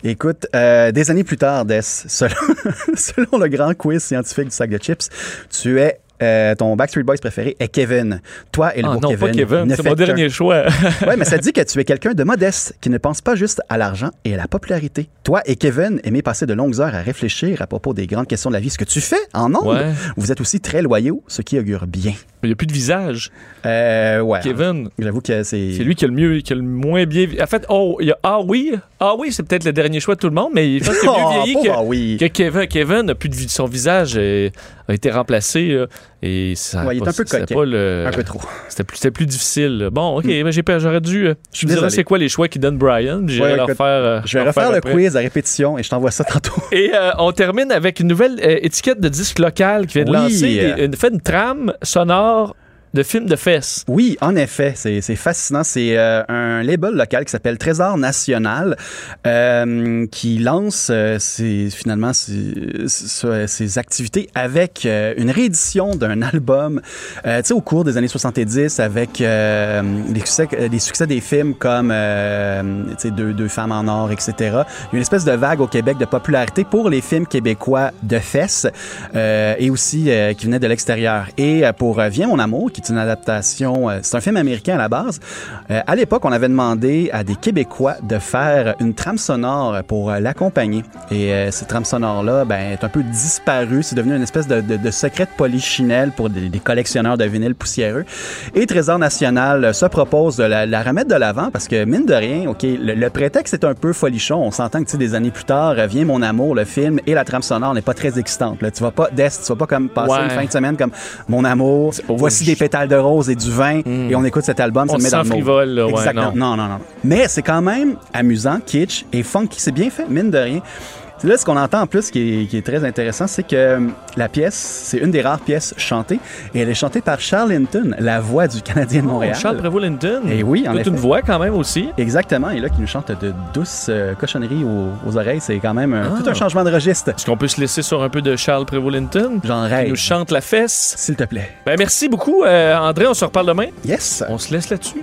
Écoute, euh, des années plus tard, Des, selon, selon le grand quiz scientifique du sac de chips, tu es euh, ton Backstreet Boys préféré est Kevin. Toi et le Ah beau non, Kevin. pas Kevin. C'est mon dernier choix. Ouais, mais ça dit que tu es quelqu'un de modeste, qui ne pense pas juste à l'argent et à la popularité. Toi et Kevin aimez passer de longues heures à réfléchir à propos des grandes questions de la vie. Ce que tu fais en Ouais. vous êtes aussi très loyaux, ce qui augure bien. Il n'y a plus de visage. Euh, ouais. Kevin. J'avoue que c'est. C'est lui qui a le mieux, qui a le moins bien. En fait, oh, il y a Ah oui. Ah oui, c'est peut-être le dernier choix de tout le monde, mais je pense qu'il a mieux vieilli pauvre que, ah oui. que Kevin. Kevin a plus de. Son visage euh, a été remplacé. Et ça. Ouais, il est un peu c'était coquet. pas le- Un peu trop. C'était plus, difficile. là. Bon, ok, ben, j'ai peur, j'aurais dû. euh, je me dirais c'est quoi les choix qu'il donne Brian? puis Ouais, leur faire. euh, Je vais leur refaire faire le après. quiz à répétition et je t'envoie ça tantôt. Et euh, on termine avec une nouvelle euh, étiquette de disque local qui vient de Oui. lancer des- une, fait une trame sonore de film de fesses. Oui, en effet, c'est fascinant. C'est euh, un label local qui s'appelle Trésor National euh, qui lance euh, ses- finalement ses, activités avec une réédition d'un album tu au cours des années 70 avec les, succès, les succès des films comme deux, deux femmes en or, etc. Il y a une espèce de vague au Québec de popularité pour les films québécois de fesses et aussi qui venaient de l'extérieur. Et pour Viens mon amour, qui c'est une adaptation, euh, c'est un film américain à la base. Euh, à l'époque, on avait demandé à des Québécois de faire une trame sonore pour euh, l'accompagner. Et euh, cette trame sonore-là ben, est un peu disparue. C'est devenu une espèce de, de, de secret de polichinelle pour des, des collectionneurs de vinyles poussiéreux. Et Trésor National se propose de la, la remettre de l'avant parce que, mine de rien, OK, le, le prétexte est un peu folichon. On s'entend que, tu sais, des années plus tard, vient Mon Amour, le film, et la trame sonore n'est pas très excitante. Là. Tu vas pas, Des, tu vas pas comme passer Ouais. une fin de semaine comme Mon Amour, voici des pétales de rose et du vin, et on écoute cet album. On ça se met dans le frivole, là, ouais, Exactement. non, non, non. Mais c'est quand même amusant, kitsch et funky. C'est bien fait, mine de rien. C'est Là, ce qu'on entend en plus qui est, qui est très intéressant, c'est que euh, la pièce, c'est une des rares pièces chantées, et elle est chantée par Charles Linton, la voix du Canadien de Montréal. Oh, Charles Prévost-Linton. Eh oui, en effet. une voix quand même aussi. Exactement, et là, qui nous chante de douces euh, cochonneries aux, aux oreilles, c'est quand même Ah. tout un changement de registre. Est-ce qu'on peut se laisser sur un peu de Charles Prévost-Linton? J'en Qui rêve. nous chante la fesse? S'il te plaît. Ben, merci beaucoup, euh, André. On se reparle demain. Yes! On se laisse là-dessus.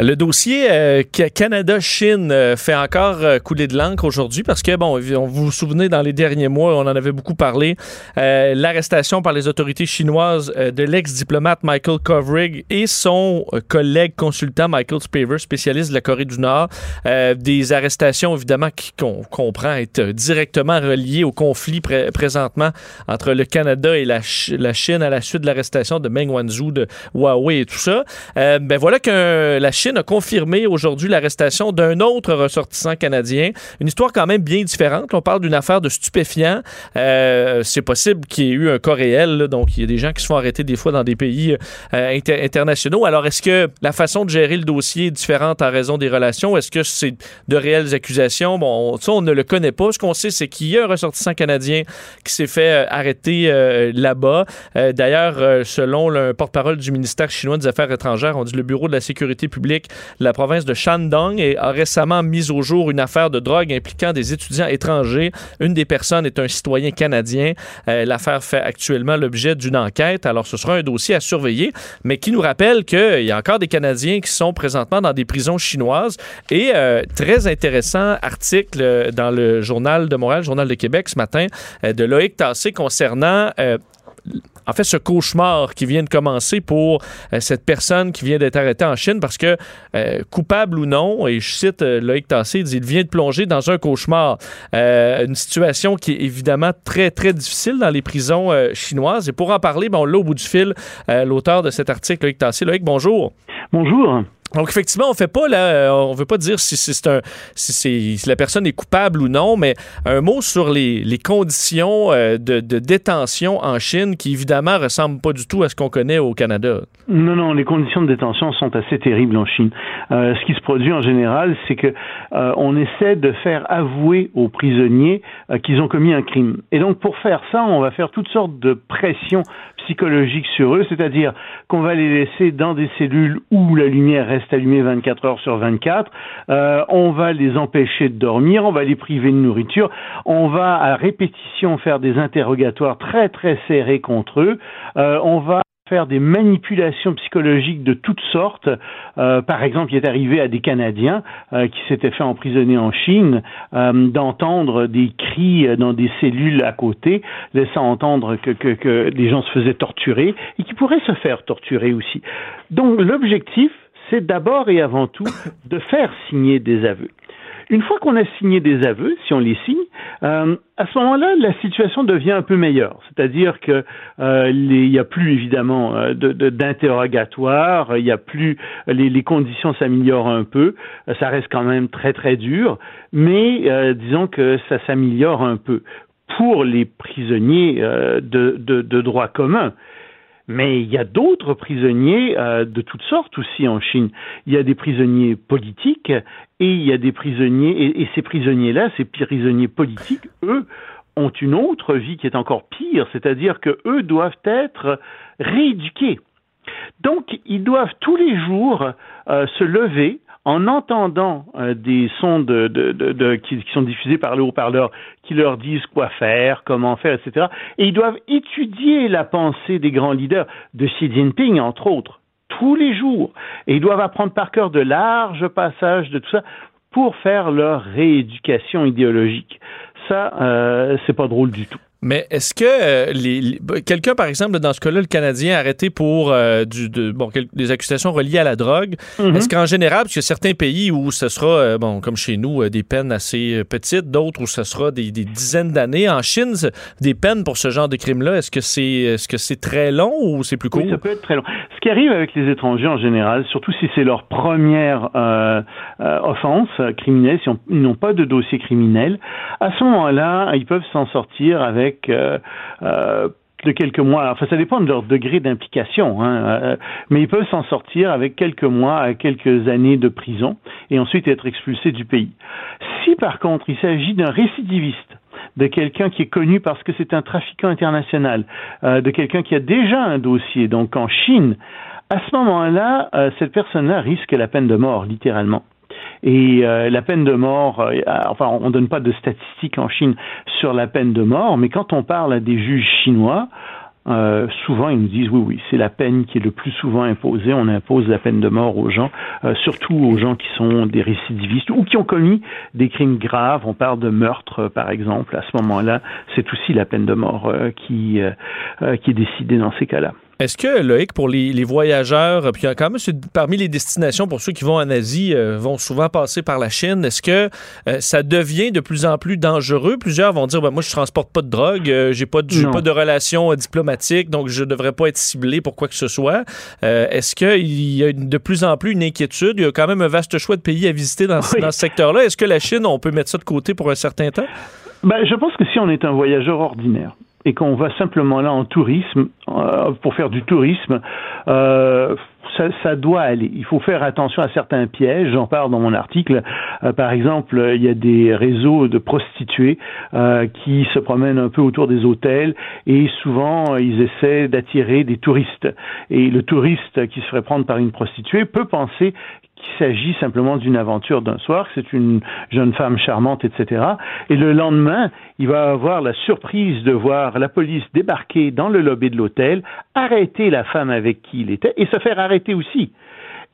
Le dossier euh, Ca- Canada-Chine euh, fait encore euh, couler de l'encre aujourd'hui parce que, bon, on vous vous souvenez, dans les derniers mois, on en avait beaucoup parlé, l'arrestation par les autorités chinoises de l'ex-diplomate Michael Kovrig et son collègue consultant Michael Spaver, spécialiste de la Corée du Nord. Des arrestations, évidemment, qu'on comprend être directement reliées au conflit pré- présentement entre le Canada et la, Ch- la Chine à la suite de l'arrestation de Meng Wanzhou de Huawei et tout ça. Ben voilà que la a confirmé aujourd'hui l'arrestation d'un autre ressortissant canadien. Une histoire quand même bien différente. On parle d'une affaire de stupéfiants. Euh, c'est possible qu'il y ait eu un cas réel. donc, il y a des gens qui se font arrêter des fois dans des pays euh, inter- internationaux. Alors, est-ce que la façon de gérer le dossier est différente en raison des relations? Est-ce que c'est de réelles accusations? Bon, ça, on ne le connaît pas. Ce qu'on sait, c'est qu'il y a un ressortissant canadien qui s'est fait euh, arrêter là-bas. D'ailleurs, selon le porte-parole du ministère chinois des Affaires étrangères, on dit le Bureau de la sécurité publique la province de Shandong a récemment mis au jour une affaire de drogue impliquant des étudiants étrangers. Une des personnes est un citoyen canadien. Euh, L'affaire fait actuellement l'objet d'une enquête. Alors, ce sera un dossier à surveiller, mais qui nous rappelle qu'il y a encore des Canadiens qui sont présentement dans des prisons chinoises. Et euh, très intéressant article euh, dans le Journal de Montréal, Journal de Québec ce matin, de Loïc Tassé concernant en fait, ce cauchemar qui vient de commencer pour euh, cette personne qui vient d'être arrêtée en Chine parce que, euh, coupable ou non, et je cite euh, Loïc Tassé, il il vient de plonger dans un cauchemar. Une situation qui est évidemment très, très difficile dans les prisons chinoises. Et pour en parler, bon, là, au bout du fil, l'auteur de cet article, Loïc Tassé. Loïc, bonjour. Bonjour. Donc effectivement, on fait pas là, euh, on veut pas dire si, c'est un, si, si la personne est coupable ou non, mais un mot sur les, les conditions euh, de, de détention en Chine qui évidemment ressemblent pas du tout à ce qu'on connaît au Canada. Non, non, les conditions de détention sont assez terribles en Chine. Euh, ce qui se produit en général, c'est que euh, on essaie de faire avouer aux prisonniers euh, qu'ils ont commis un crime. Et donc, pour faire ça, on va faire toutes sortes de pressions psychologiques sur eux, c'est-à-dire qu'on va les laisser dans des cellules où la lumière reste allumée 24 heures sur 24. Euh, on va les empêcher de dormir, on va les priver de nourriture, on va à répétition faire des interrogatoires très très serrés contre eux. Euh, on va faire des manipulations psychologiques de toutes sortes. Euh, par exemple, il est arrivé à des Canadiens euh, qui s'étaient fait emprisonner en Chine euh, d'entendre des cris dans des cellules à côté, laissant entendre que, que, que les gens se faisaient torturer et qui pourraient se faire torturer aussi. Donc l'objectif, c'est d'abord et avant tout de faire signer des aveux. Une fois qu'on a signé des aveux, si on les signe, euh, à ce moment-là, la situation devient un peu meilleure. C'est-à-dire que euh, n'y a plus évidemment euh, d'interrogatoire, il n'y a plus les, conditions s'améliorent un peu. Euh, Ça reste quand même très très dur, mais euh, disons que ça s'améliore un peu pour les prisonniers euh, de droit commun. Mais il y a d'autres prisonniers euh, de toutes sortes aussi en Chine. Il y a des prisonniers politiques et il y a des prisonniers et, ces prisonniers-là, ces prisonniers politiques, eux, ont une autre vie qui est encore pire, c'est-à-dire que eux doivent être rééduqués. Donc, ils doivent tous les jours euh, se lever en entendant euh, des sons de, de, de, qui, sont diffusés par le haut-parleur qui leur disent quoi faire, comment faire, etc. Et ils doivent étudier la pensée des grands leaders, de Xi Jinping entre autres, tous les jours. Et ils doivent apprendre par cœur de larges passages de tout ça pour faire leur rééducation idéologique. Ça, euh, c'est pas drôle du tout. Mais est-ce que euh, les, quelqu'un, par exemple, dans ce cas-là, le Canadien arrêté pour euh, du, de, bon, des accusations reliées à la drogue, mhm. est-ce qu'en général, parce qu'il y a certains pays où ce sera, euh, bon, comme chez nous, des peines assez petites, d'autres où ce sera des, des dizaines d'années. En Chine, des peines pour ce genre de crime-là, est-ce que c'est est-ce que c'est très long ou c'est plus court? Oui, ça peut être très long. Ce qui arrive avec les étrangers en général, surtout si c'est leur première offense criminelle, si ils n'ont pas de dossier criminel, à ce moment-là, ils peuvent s'en sortir avec euh, euh, de quelques mois. Enfin, ça dépend de leur degré d'implication, hein, euh, mais ils peuvent s'en sortir avec quelques mois à quelques années de prison et ensuite être expulsés du pays. Si par contre il s'agit d'un récidiviste, de quelqu'un qui est connu parce que c'est un trafiquant international, de quelqu'un qui a déjà un dossier, donc en Chine, à ce moment-là, cette personne-là risque la peine de mort, littéralement. Et euh, la peine de mort, euh, enfin, on ne donne pas de statistiques en Chine sur la peine de mort, mais quand on parle à des juges chinois, euh, souvent ils nous disent oui, oui, c'est la peine qui est le plus souvent imposée. On impose la peine de mort aux gens, surtout aux gens qui sont des récidivistes ou qui ont commis des crimes graves. On parle de meurtre, par exemple. À ce moment-là, c'est aussi la peine de mort qui, qui est décidée dans ces cas-là. Est-ce que, Loïc, pour les, voyageurs, puis quand même, parmi les destinations, pour ceux qui vont en Asie, euh, vont souvent passer par la Chine, est-ce que euh, ça devient de plus en plus dangereux? Plusieurs vont dire, ben, moi, je transporte pas de drogue, euh, j'ai pas, de, pas de relations diplomatiques, donc je devrais pas être ciblé pour quoi que ce soit. est-ce qu'il y a de plus en plus une inquiétude? Il y a quand même un vaste choix de pays à visiter dans, dans ce secteur-là. Est-ce que la Chine, on peut mettre ça de côté pour un certain temps? Ben, je pense que si on est un voyageur ordinaire, et qu'on va simplement là en tourisme, euh, pour faire du tourisme, euh, ça, ça, doit aller. Il faut faire attention à certains pièges. J'en parle dans mon article. Euh, par exemple, il y a des réseaux de prostituées euh, qui se promènent un peu autour des hôtels et souvent ils essaient d'attirer des touristes. Et le touriste qui se ferait prendre par une prostituée peut penser qu'il s'agit simplement d'une aventure d'un soir, c'est une jeune femme charmante, etc. Et le lendemain, il va avoir la surprise de voir la police débarquer dans le lobby de l'hôtel, arrêter la femme avec qui il était et se faire arrêter aussi.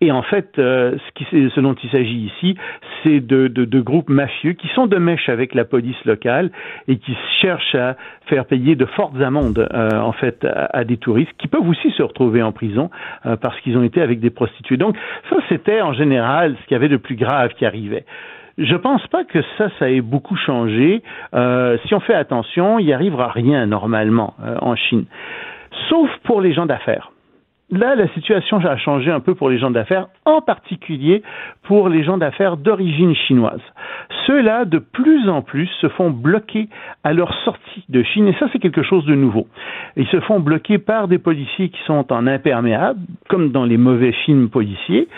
Et en fait, euh, ce, qui, dont il s'agit ici, c'est de, groupes mafieux qui sont de mèche avec la police locale et qui cherchent à faire payer de fortes amendes, euh, en fait, à, des touristes qui peuvent aussi se retrouver en prison euh, parce qu'ils ont été avec des prostituées. Donc, ça, c'était en général ce qu'il y avait de plus grave qui arrivait. Je pense pas que ça, ça ait beaucoup changé. si on fait attention, il n'y arrivera rien normalement en Chine, sauf pour les gens d'affaires. Là, la situation a changé un peu pour les gens d'affaires, en particulier pour les gens d'affaires d'origine chinoise. Ceux-là, de plus en plus, se font bloquer à leur sortie de Chine, et ça, c'est quelque chose de nouveau. Ils se font bloquer par des policiers qui sont en imperméable, comme dans les mauvais films policiers,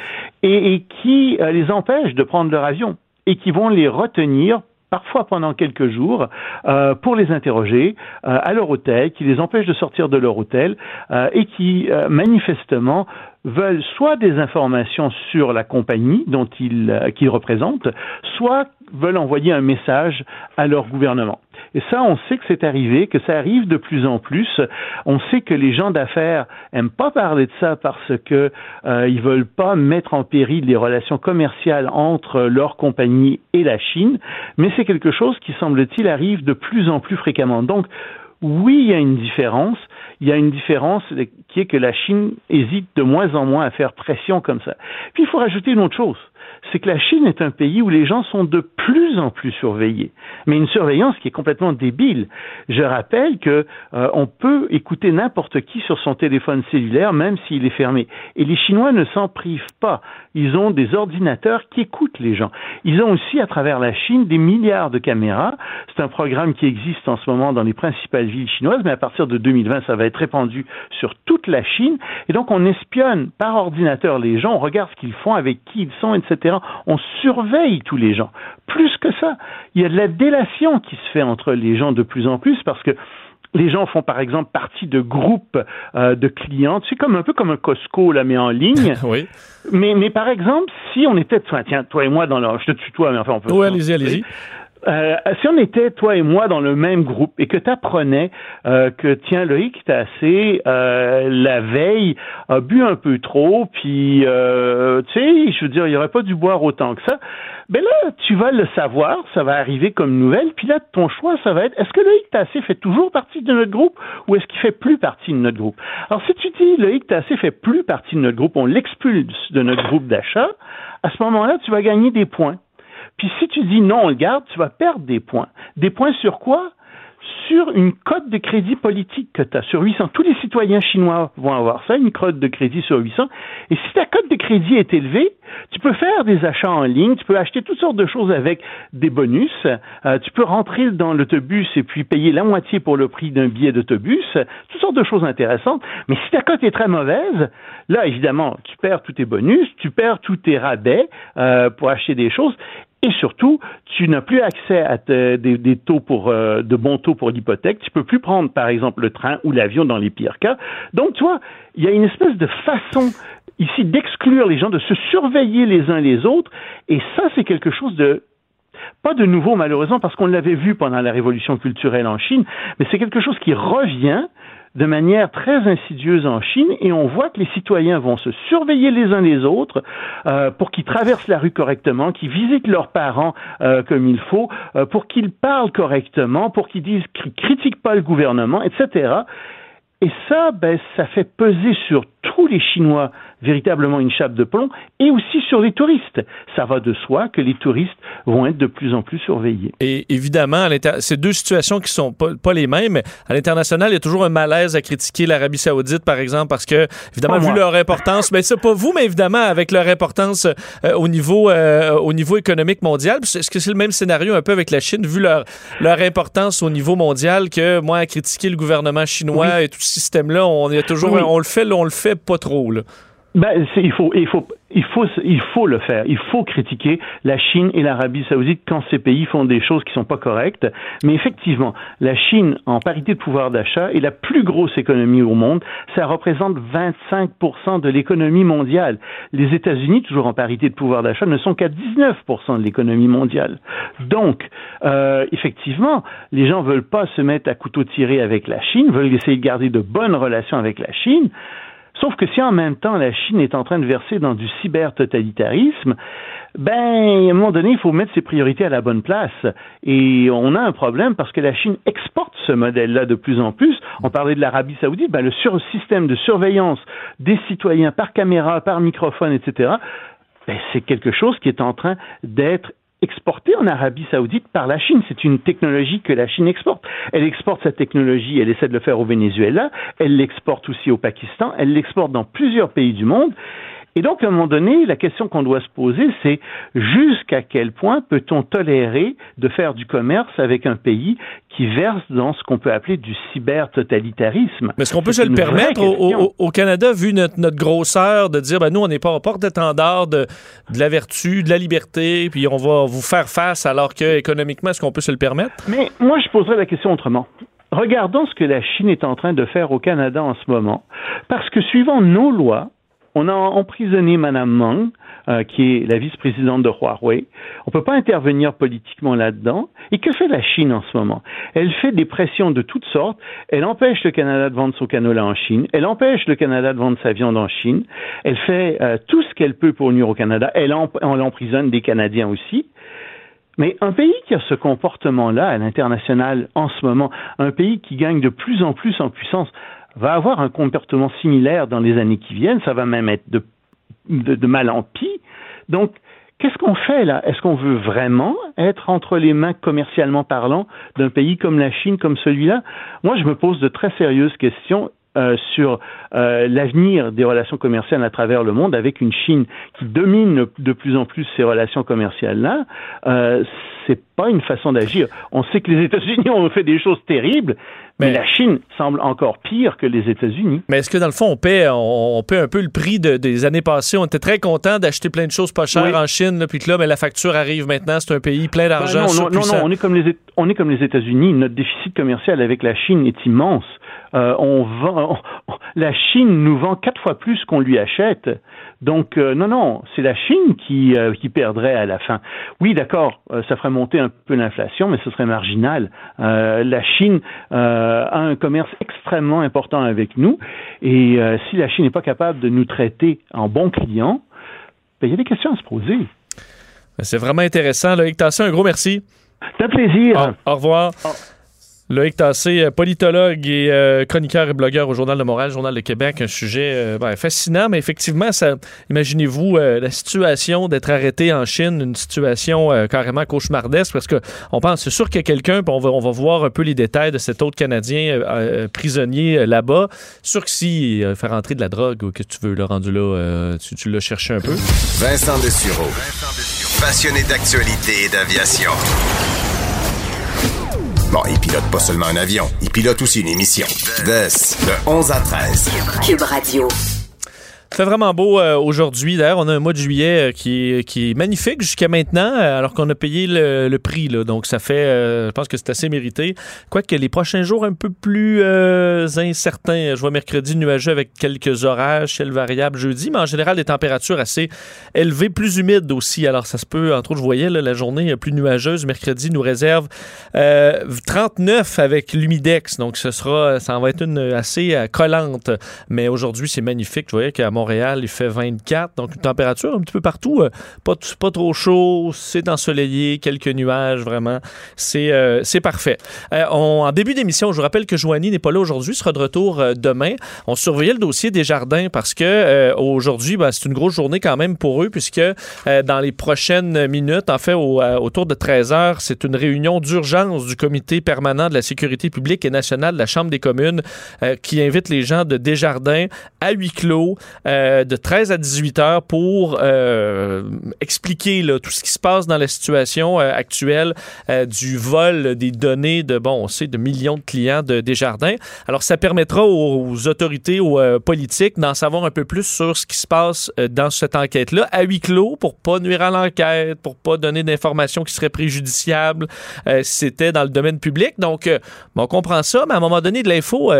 et, qui euh, les empêchent de prendre leur avion et qui vont les retenir parfois pendant quelques jours, euh, pour les interroger euh, à leur hôtel, qui les empêche de sortir de leur hôtel euh, et qui manifestement veulent soit des informations sur la compagnie dont ils, qu'ils représentent, soit veulent envoyer un message à leur gouvernement. Et ça, on sait que c'est arrivé, que ça arrive de plus en plus. On sait que les gens d'affaires aiment pas parler de ça parce que euh, ils veulent pas mettre en péril les relations commerciales entre leur compagnie et la Chine, mais c'est quelque chose qui semble-t-il arrive de plus en plus fréquemment. Donc oui, il y a une différence. Il y a une différence qui est que la Chine hésite de moins en moins à faire pression comme ça. Puis il faut rajouter une autre chose c'est que la Chine est un pays où les gens sont de plus en plus surveillés, mais une surveillance qui est complètement débile. Je rappelle que euh, on peut écouter n'importe qui sur son téléphone cellulaire, même s'il est fermé. Et les Chinois ne s'en privent pas. Ils ont des ordinateurs qui écoutent les gens. Ils ont aussi, à travers la Chine, des milliards de caméras. C'est un programme qui existe en ce moment dans les principales villes chinoises, mais à partir de 2020, ça va être répandu sur toute la Chine. Et donc, on espionne par ordinateur les gens, on regarde ce qu'ils font, avec qui ils sont, etc. On surveille tous les gens. Plus que ça, il y a de la délation qui se fait entre les gens de plus en plus parce que les gens font par exemple partie de groupes euh, de clients, c'est comme un peu comme un Costco là, mais en ligne. oui. Mais, mais par exemple, si on était, tiens, toi et moi dans le, je te tutoie, mais enfin on peut. Oui, allez-y, allez-y. Euh, si on était, toi et moi, dans le même groupe et que tu apprenais euh, que, tiens, Loïc assez euh, la veille, a bu un peu trop, puis, euh, tu sais, je veux dire, il aurait pas dû boire autant que ça, ben là, tu vas le savoir, ça va arriver comme nouvelle, puis là, ton choix, ça va être, est-ce que Loïc Tassé fait toujours partie de notre groupe ou est-ce qu'il fait plus partie de notre groupe? Alors, si tu dis Loïc Tassé fait plus partie de notre groupe, on l'expulse de notre groupe d'achat, à ce moment-là, tu vas gagner des points. Puis si tu dis non, on le garde, tu vas perdre des points. Des points sur quoi? Sur une cote de crédit politique que tu as sur 800. Tous les citoyens chinois vont avoir ça, une cote de crédit sur 800. Et si ta cote de crédit est élevée, tu peux faire des achats en ligne, tu peux acheter toutes sortes de choses avec des bonus, euh, tu peux rentrer dans l'autobus et puis payer la moitié pour le prix d'un billet d'autobus, toutes sortes de choses intéressantes. Mais si ta cote est très mauvaise, là, évidemment, tu perds tous tes bonus, tu perds tous tes rabais euh, pour acheter des choses et surtout, tu n'as plus accès à des, taux pour euh, de bons taux pour l'hypothèque. Tu peux plus prendre, par exemple, le train ou l'avion dans les pires cas. Donc, tu vois, il y a une espèce de façon ici d'exclure les gens, de se surveiller les uns les autres. Et ça, c'est quelque chose de pas de nouveau malheureusement parce qu'on l'avait vu pendant la révolution culturelle en Chine, mais c'est quelque chose qui revient de manière très insidieuse en Chine et on voit que les citoyens vont se surveiller les uns les autres euh, pour qu'ils traversent la rue correctement, qu'ils visitent leurs parents euh, comme il faut, euh, pour qu'ils parlent correctement, pour qu'ils disent qu'ils critiquent pas le gouvernement, etc. Et ça, ben, ça fait peser sur tous les Chinois véritablement une chape de plomb et aussi sur les touristes. Ça va de soi que les touristes vont être de plus en plus surveillés. Et évidemment, c'est deux situations qui sont pas, pas, les mêmes. À l'international, il y a toujours un malaise à critiquer l'Arabie Saoudite, par exemple, parce que, évidemment, vu leur importance, mais c'est pas vous, mais évidemment, avec leur importance euh, au niveau euh, au niveau économique mondial. Est-ce que c'est le même scénario un peu avec la Chine, vu leur, leur importance au niveau mondial, que moi, à critiquer le gouvernement chinois et tout ce système-là, on, est toujours, on le fait, on le fait pas trop, là. Ben, il faut, il faut, il faut, il faut le faire. Il faut critiquer la Chine et l'Arabie Saoudite quand ces pays font des choses qui sont pas correctes. Mais effectivement, la Chine, en parité de pouvoir d'achat, est la plus grosse économie au monde. Ça représente 25% de l'économie mondiale. Les États-Unis, toujours en parité de pouvoir d'achat, ne sont qu'à 19% de l'économie mondiale. Donc, euh, effectivement, les gens veulent pas se mettre à couteau tiré avec la Chine, veulent essayer de garder de bonnes relations avec la Chine. Sauf que si en même temps la Chine est en train de verser dans du cyber-totalitarisme, ben, à un moment donné, il faut mettre ses priorités à la bonne place. Et on a un problème parce que la Chine exporte ce modèle-là de plus en plus. On parlait de l'Arabie saoudite, ben, le système de surveillance des citoyens par caméra, par microphone, etc., ben, c'est quelque chose qui est en train d'être exportée en Arabie saoudite par la Chine. C'est une technologie que la Chine exporte. Elle exporte cette technologie, elle essaie de le faire au Venezuela, elle l'exporte aussi au Pakistan, elle l'exporte dans plusieurs pays du monde. Et donc, à un moment donné, la question qu'on doit se poser, c'est jusqu'à quel point peut-on tolérer de faire du commerce avec un pays qui verse dans ce qu'on peut appeler du cyber-totalitarisme? Mais est-ce qu'on peut se le permettre? Au, Canada, vu notre, grosseur, de dire, ben, nous, on n'est pas en porte-étendard de, de la vertu, de la liberté, puis on va vous faire face, alors que économiquement, est-ce qu'on peut se le permettre? Mais moi, je poserais la question autrement. Regardons ce que la Chine est en train de faire au Canada en ce moment, parce que suivant nos lois, on a emprisonné Mme Meng, euh, qui est la vice-présidente de Huawei. On ne peut pas intervenir politiquement là-dedans. Et que fait la Chine en ce moment? Elle fait des pressions de toutes sortes. Elle empêche le Canada de vendre son canola en Chine. Elle empêche le Canada de vendre sa viande en Chine. Elle fait euh, tout ce qu'elle peut pour nuire au Canada. Elle, emprisonne des Canadiens aussi. Mais un pays qui a ce comportement-là à l'international en ce moment, un pays qui gagne de plus en plus en puissance, va avoir un comportement similaire dans les années qui viennent, ça va même être de, mal en pis. Donc, qu'est-ce qu'on fait là? Est-ce qu'on veut vraiment être entre les mains commercialement parlant d'un pays comme la Chine, comme celui-là? Moi, je me pose de très sérieuses questions euh, sur euh, l'avenir des relations commerciales à travers le monde avec une Chine qui domine de plus en plus ces relations commerciales-là, euh, c'est pas une façon d'agir. On sait que les États-Unis ont fait des choses terribles, mais, la Chine semble encore pire que les États-Unis. Mais est-ce que dans le fond, on paie, on, paie un peu le prix de, des années passées? On était très content d'acheter plein de choses pas chères en Chine, puis que là, mais la facture arrive maintenant. C'est un pays plein ben d'argent. non, non, non, on est comme les, on est comme les États-Unis. Notre déficit commercial avec la Chine est immense. Euh, on vend, la Chine nous vend quatre fois plus qu'on lui achète. Donc euh, non, non, c'est la Chine qui, euh, qui perdrait à la fin. Oui, d'accord, ça ferait monter un peu l'inflation, mais ce serait marginal. la Chine a un commerce extrêmement important avec nous, et si la Chine n'est pas capable de nous traiter en bons clients, ben, il y a des questions à se poser. C'est vraiment intéressant. Loïc Tassin, un gros merci. C'est un plaisir. Au, revoir. Loïc Tassé, euh, politologue et euh, chroniqueur et blogueur au Journal de Montréal, Journal de Québec, un sujet euh, ben, fascinant, mais effectivement, imaginez-vous la situation d'être arrêté en Chine, une situation carrément cauchemardesque, parce que on pense, c'est sûr qu'il y a quelqu'un, on va, on va voir un peu les détails de cet autre Canadien prisonnier là-bas. Sûr que si fait rentrer de la drogue ou que tu veux, le rendu là, tu, tu l'as cherché un peu. Vincent Dessureau, passionné d'actualité et d'aviation. Bon, il pilote pas seulement un avion, il pilote aussi une émission. de 11 à 13. Cube Radio. C'est vraiment beau euh, aujourd'hui. D'ailleurs, on a un mois de juillet euh, qui, est, qui est magnifique jusqu'à maintenant, euh, alors qu'on a payé le, prix. Là. Donc, ça fait, je pense que c'est assez mérité. Quoique les prochains jours un peu plus incertains. Je vois mercredi nuageux avec quelques orages, ciel variable jeudi, mais en général, des températures assez élevées, plus humides aussi. Alors, ça se peut, entre autres, je voyais la journée plus nuageuse. Mercredi nous réserve 39 avec l'humidex. Donc, ce sera, ça va être une assez collante. Mais aujourd'hui, c'est magnifique. Je voyais qu'à Montréal, il fait 24, donc une température un petit peu partout, euh, pas, pas trop chaud, c'est ensoleillé, quelques nuages, vraiment, c'est euh, parfait. Euh, en début d'émission, je vous rappelle que Joanie n'est pas là aujourd'hui, sera de retour demain. On surveillait le dossier des jardins parce que aujourd'hui, ben, c'est une grosse journée quand même pour eux, puisque dans les prochaines minutes, en fait, autour de 13 heures, c'est une réunion d'urgence du comité permanent de la sécurité publique et nationale de la Chambre des communes qui invite les gens de Desjardins à huis clos euh, de 13 à 18 heures pour euh, expliquer tout ce qui se passe dans la situation euh, actuelle du vol des données de, bon, on de millions de clients de Desjardins. Alors, ça permettra aux, autorités, aux politiques d'en savoir un peu plus sur ce qui se passe dans cette enquête-là à huis clos pour pas nuire à l'enquête, pour pas donner d'informations qui seraient préjudiciables si c'était dans le domaine public. Donc, on comprend ça, mais à un moment donné, de l'info,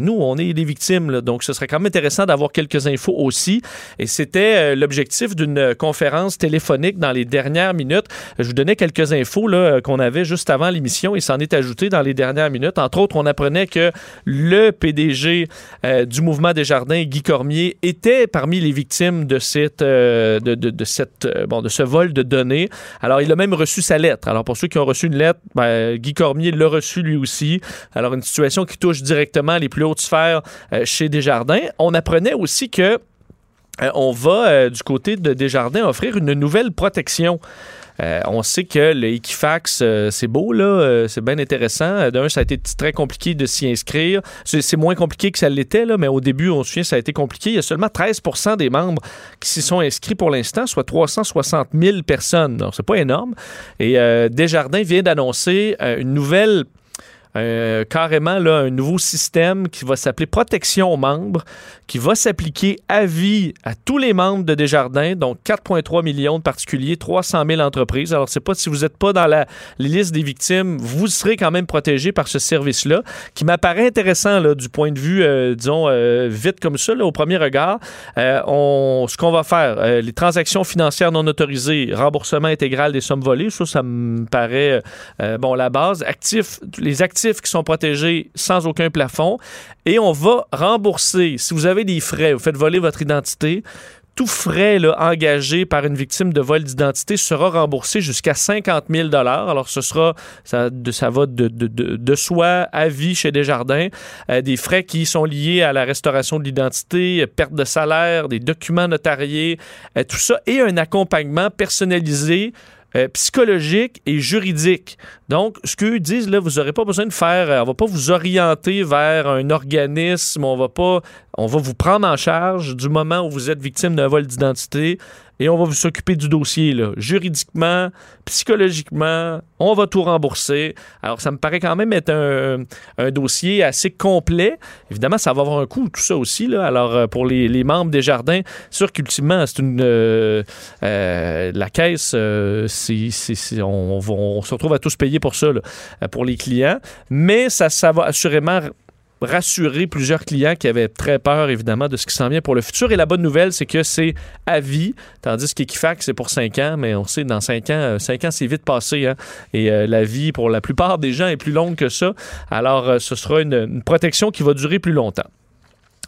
nous, on est des victimes. donc, ce serait quand même intéressant d'avoir quelques infos aussi. Et c'était euh, l'objectif d'une conférence téléphonique dans les dernières minutes. Je vous donnais quelques infos là, qu'on avait juste avant l'émission et s'en est ajouté dans les dernières minutes. Entre autres, on apprenait que le PDG euh, du mouvement des jardins, Guy Cormier, était parmi les victimes de, cette, euh, de, de, cette, bon, de ce vol de données. Alors, il a même reçu sa lettre. Alors, pour ceux qui ont reçu une lettre, ben, Guy Cormier l'a reçu lui aussi. Alors, une situation qui touche directement les plus hautes sphères chez Desjardins. On apprenait aussi que euh, on va euh, du côté de Desjardins offrir une nouvelle protection. Euh, on sait que le Equifax, c'est beau, là, c'est bien intéressant. D'un, ça a été très compliqué de s'y inscrire. C'est moins compliqué que ça l'était, mais au début, on se souvient, ça a été compliqué. Il y a seulement 13% des membres qui s'y sont inscrits pour l'instant, soit 360 000 personnes. Donc, c'est pas énorme. Et Desjardins vient d'annoncer une nouvelle euh, carrément là, un nouveau système qui va s'appeler protection aux membres, qui va s'appliquer à vie à tous les membres de Desjardins, donc 4,3 millions de particuliers, 300 000 entreprises. Alors, c'est pas si vous n'êtes pas dans la liste des victimes, vous serez quand même protégé par ce service-là, qui m'apparaît intéressant là, du point de vue, euh, disons, euh, vite comme ça, au premier regard. ce qu'on va faire, les transactions financières non autorisées, remboursement intégral des sommes volées, ça, ça me paraît, bon, la base. Actifs, les actifs qui sont protégés sans aucun plafond. Et on va rembourser, si vous avez des frais, vous faites voler votre identité, tout frais engagé par une victime de vol d'identité sera remboursé jusqu'à 50 000 Alors, ce sera, ça, va de, soi à vie chez Desjardins, euh, des frais qui sont liés à la restauration de l'identité, perte de salaire, des documents notariés, euh, tout ça, et un accompagnement personnalisé euh, psychologique et juridique. Donc, ce qu'eux disent, là, vous n'aurez pas besoin de faire, euh, on va pas vous orienter vers un organisme, on va pas, on va vous prendre en charge du moment où vous êtes victime d'un vol d'identité et on va s'occuper du dossier, là, juridiquement, psychologiquement, on va tout rembourser. Alors, ça me paraît quand même être un, dossier assez complet. Évidemment, ça va avoir un coût, tout ça aussi. Là. Alors, euh, pour les, membres des jardins, sûr qu'ultimement, c'est une. Euh, euh, la caisse, on, se retrouve à tous payer pour ça, pour les clients. Mais ça, ça va assurément rassurer plusieurs clients qui avaient très peur, évidemment, de ce qui s'en vient pour le futur. Et la bonne nouvelle, c'est que c'est à vie, tandis qu'Equifax, c'est pour 5 ans, mais on sait, dans 5 ans, 5 ans, c'est vite passé. Hein? Et euh, la vie, pour la plupart des gens, est plus longue que ça. Alors, euh, ce sera une protection qui va durer plus longtemps.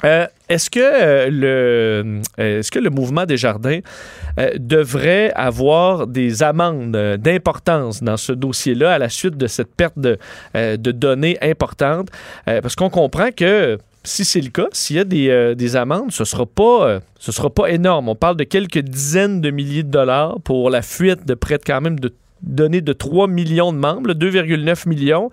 Euh, est-ce que euh, le euh, est-ce que le mouvement des jardins devrait avoir des amendes d'importance dans ce dossier-là à la suite de cette perte de, données importantes? Parce qu'on comprend que si c'est le cas, s'il y a des, des amendes, ce sera pas sera pas énorme. On parle de quelques dizaines de milliers de dollars pour la fuite de près de quand même de données de 3 millions de membres, 2,9 millions,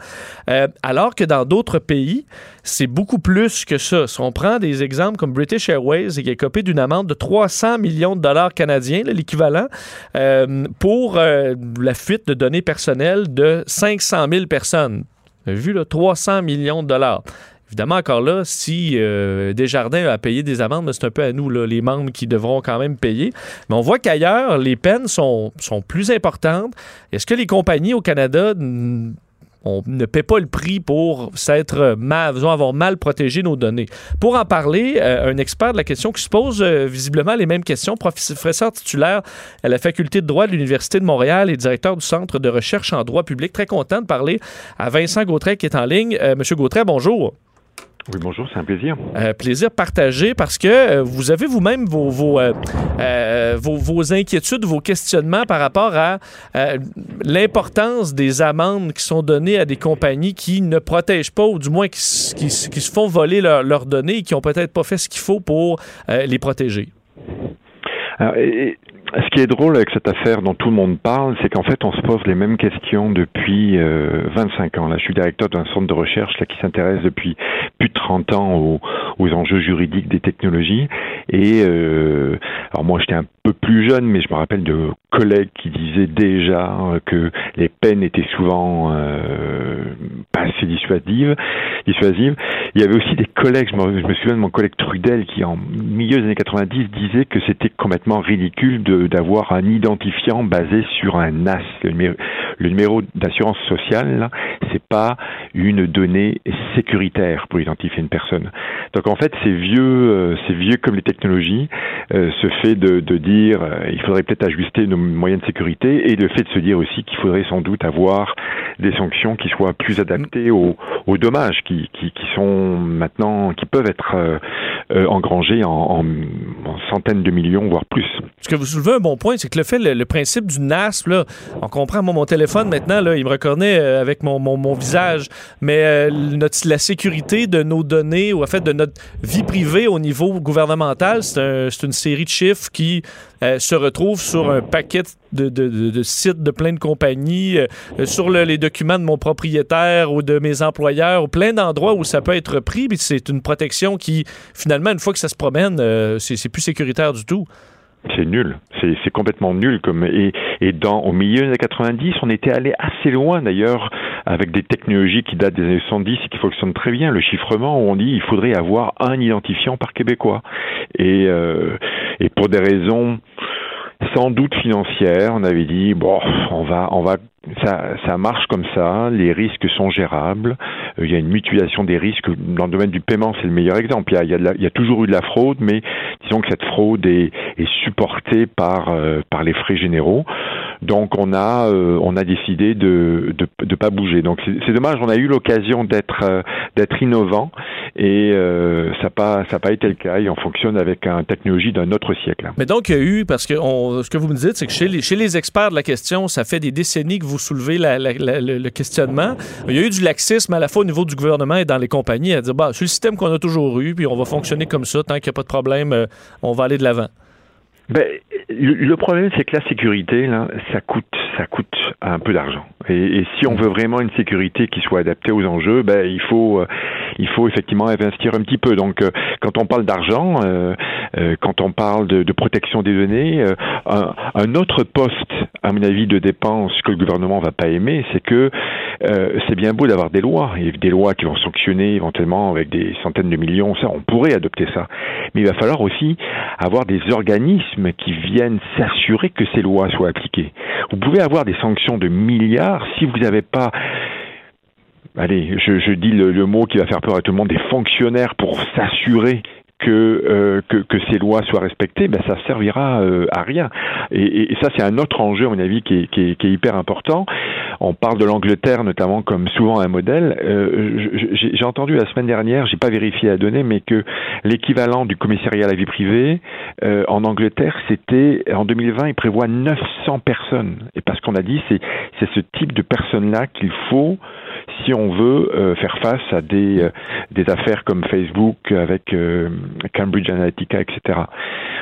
euh, alors que dans d'autres pays, c'est beaucoup plus que ça. Si on prend des exemples comme British Airways, qui est copé d'une amende de 300 millions de dollars canadiens, l'équivalent, euh, pour euh, la fuite de données personnelles de 500 000 personnes. Vu, là, 300 millions de dollars. Évidemment, encore là, si euh, Desjardins a payé des amendes, c'est un peu à nous, là, les membres, qui devront quand même payer. Mais on voit qu'ailleurs, les peines sont, sont plus importantes. Est-ce que les compagnies au Canada ne paie pas le prix pour s'être avoir mal protégé nos données? Pour en parler, euh, un expert de la question qui se pose euh, visiblement les mêmes questions, professeur titulaire à la faculté de droit de l'Université de Montréal et directeur du Centre de recherche en droit public. Très content de parler à Vincent Gautret qui est en ligne. Monsieur Gautret, bonjour. Oui, bonjour, c'est un plaisir. Euh, plaisir partagé parce que euh, vous avez vous-même vos, vos, euh, euh, vos, vos inquiétudes, vos questionnements par rapport à l'importance des amendes qui sont données à des compagnies qui ne protègent pas ou du moins qui, qui se font voler leur- leurs données et qui ont peut-être pas fait ce qu'il faut pour les protéger. Alors, et ce qui est drôle avec cette affaire dont tout le monde parle, c'est qu'en fait, on se pose les mêmes questions depuis euh, 25 ans. Là, je suis directeur d'un centre de recherche là, qui s'intéresse depuis plus de 30 ans aux, enjeux juridiques des technologies. Et euh, alors moi, j'étais un peu plus jeune, mais je me rappelle de collègues qui disaient déjà que les peines étaient souvent euh, pas assez dissuasives. dissuasives. Il y avait aussi des collègues, je me, souviens de mon collègue Trudel qui en milieu des années 90 disait que c'était complètement ridicule d'avoir un identifiant basé sur un NAS. Le numéro, d'assurance sociale, c'est pas une donnée sécuritaire pour identifier une personne. Donc en fait, c'est vieux, euh, vieux comme les technologies, euh, ce fait de, de dire euh, il faudrait peut-être ajuster nos moyens de sécurité et le fait de se dire aussi qu'il faudrait sans doute avoir des sanctions qui soient plus adaptées aux, aux dommages qui, qui, qui sont maintenant, qui peuvent être euh, euh, engrangés en, en- en centaines de millions, voire plus. Ce que vous soulevez un bon point, c'est que le fait, le, le principe du NASP, là, on comprend, moi, mon téléphone, maintenant, là, il me reconnaît euh, avec mon, mon, mon visage, mais euh, notre, la sécurité de nos données, ou en fait, de notre vie privée au niveau gouvernemental, c'est un- une série de chiffres qui euh, se retrouvent sur un paquet de, de- sites de plein de compagnies, euh, euh, sur le- les documents de mon propriétaire ou de mes employeurs, ou plein d'endroits où ça peut être pris, puis c'est une protection qui, finalement, une fois que ça se promène, c'est plus sécuritaire du tout. C'est nul, c'est c'est complètement nul. Comme et, et dans au milieu des années 90, on était allé assez loin d'ailleurs avec des technologies qui datent des années 70 et qui fonctionnent très bien. Le chiffrement, on dit il faudrait avoir un identifiant par Québécois. Et euh, et pour des raisons sans doute financières, on avait dit bon, on va on va ça, marche comme ça, les risques sont gérables, euh, il y a une mutualisation des risques. Dans le domaine du paiement, c'est le meilleur exemple. Il y a, toujours eu de la fraude, mais disons que cette fraude est, supportée par, euh, par les frais généraux. Donc on a, euh, on a décidé de de, de pas bouger. Donc c'est dommage, on a eu l'occasion d'être euh, d'être innovant et ça n'a pas, pas été le cas. Et on fonctionne avec une technologie d'un autre siècle. Mais donc, il y a eu, parce que ce que vous me dites, c'est que chez les, chez les experts de la question, ça fait des décennies que vous soulevez la- le, le questionnement. Il y a eu du laxisme à la fois au niveau du gouvernement et dans les compagnies à dire, bah, c'est le système qu'on a toujours eu, puis on va fonctionner comme ça, tant qu'il n'y a pas de problème, euh, on va aller de l'avant. Ben, le problème, c'est que la sécurité, là, ça coûte, ça coûte un peu d'argent. Et, si on mm. veut vraiment une sécurité qui soit adaptée aux enjeux, ben, il faut, euh, il faut effectivement investir un petit peu. Donc, euh, quand on parle d'argent, euh, quand on parle de, de, protection des données, un, un, autre poste, à mon avis, de dépenses que le gouvernement va pas aimer, c'est que c'est bien beau d'avoir des lois, et des lois qui vont sanctionner éventuellement avec des centaines de millions. Ça, on pourrait adopter ça, mais il va falloir aussi avoir des organismes qui viennent s'assurer que ces lois soient appliquées. Vous pouvez avoir des sanctions de milliards si vous n'avez pas allez, je, dis le, mot qui va faire peur à tout le monde, des fonctionnaires pour s'assurer que, euh, que, que, ces lois soient respectées, ben ça servira euh, à rien. Et, et ça, c'est un autre enjeu, à mon avis, qui est, qui est, qui est hyper important. On parle de l'Angleterre notamment comme souvent un modèle. Euh, j'ai entendu la semaine dernière, j'ai pas vérifié la donnée, mais que l'équivalent du commissariat à la vie privée euh, en Angleterre, c'était en 2020, il prévoit 900 personnes. Et parce qu'on a dit, c'est c'est ce type de personnes-là qu'il faut si on veut euh, faire face à des, euh, des affaires comme Facebook avec euh, Cambridge Analytica, etc.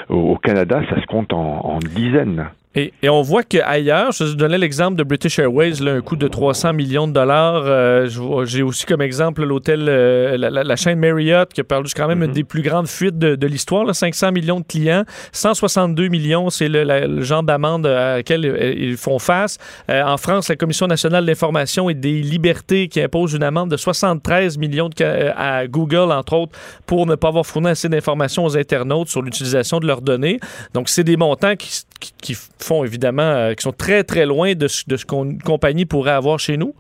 Au, Canada, ça se compte en dizaines. Et, et, on voit qu'ailleurs, je donnais l'exemple de British Airways, là, un coût de 300 millions de dollars. Euh, J'ai aussi comme exemple l'hôtel, euh, la, la, chaîne Marriott, qui a perdu quand même une mm-hmm. des plus grandes fuites de, de l'histoire. 500 millions de clients, 162 millions, c'est le, le, genre d'amende à laquelle euh, ils font face. Euh, en France, la Commission nationale de l'information et des libertés qui impose une amende de 73 millions de, à Google, entre autres, pour ne pas avoir fourni assez d'informations aux internautes sur l'utilisation de leurs données. Donc, c'est des montants qui, qui, font évidemment, euh, qui sont très très loin de ce, de ce qu'une compagnie pourrait avoir chez nous?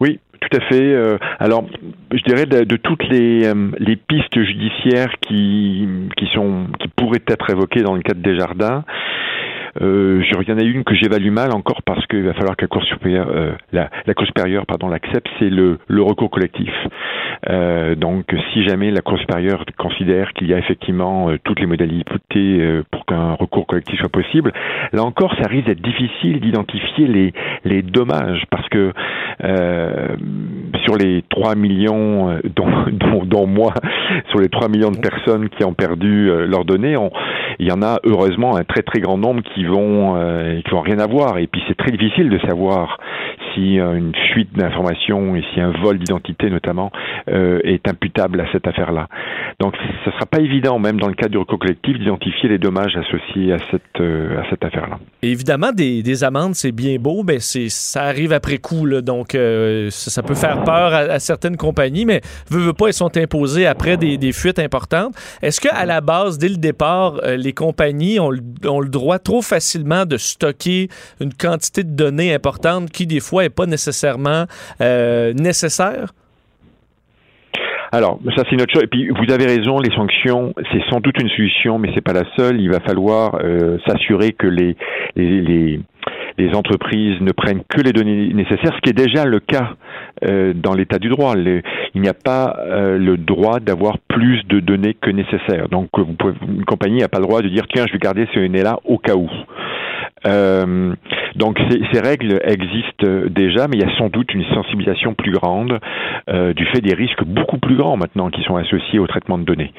Oui, tout à fait. Euh, alors, je dirais de, de toutes les, euh, les pistes judiciaires qui, qui, sont, qui pourraient être évoquées dans le cadre des jardins, euh, il y en a une que j'évalue mal encore parce qu'il va falloir que la Cour supérieure, euh, la, Cour supérieure, pardon, l'accepte, c'est le, le, recours collectif. Euh, donc, si jamais la Cour supérieure considère qu'il y a effectivement euh, toutes les modalités euh, pour qu'un recours collectif soit possible, là encore, ça risque d'être difficile d'identifier les, les dommages parce que sur les 3 millions, dont, dont, dont, moi, sur les 3 millions de personnes qui ont perdu leurs données, on, il y en a heureusement un très très grand nombre qui vont euh, qui rien avoir. Et puis c'est très difficile de savoir si euh, une fuite d'informations et si un vol d'identité notamment euh, est imputable à cette affaire-là. Donc ce sera pas évident, même dans le cadre du recours collectif, d'identifier les dommages associés à cette à cette affaire-là. Évidemment, des, des amendes, c'est bien beau, mais c'est ça arrive après coup, donc ça, peut faire peur à, certaines compagnies, mais veut, veut pas, elles sont imposées après des, fuites importantes. Est-ce que à la base, dès le départ, les compagnies ont, le droit trop facilement de stocker une quantité de données importante qui, des fois, n'est pas nécessairement euh, nécessaire? Alors, ça c'est une autre chose. Et puis, vous avez raison, les sanctions, c'est sans doute une solution, mais c'est pas la seule. Il va falloir euh, s'assurer que les, entreprises ne prennent que les données nécessaires, ce qui est déjà le cas euh, dans l'état du droit. il n'y a pas euh, le droit d'avoir plus de données que nécessaire. Donc, vous pouvez, une compagnie n'a pas le droit de dire tiens, je vais garder ces données-là au cas où. Euh, donc ces, ces, règles existent déjà, mais il y a sans doute une sensibilisation plus grande euh, du fait des risques beaucoup plus grands maintenant qui sont associés au traitement de données.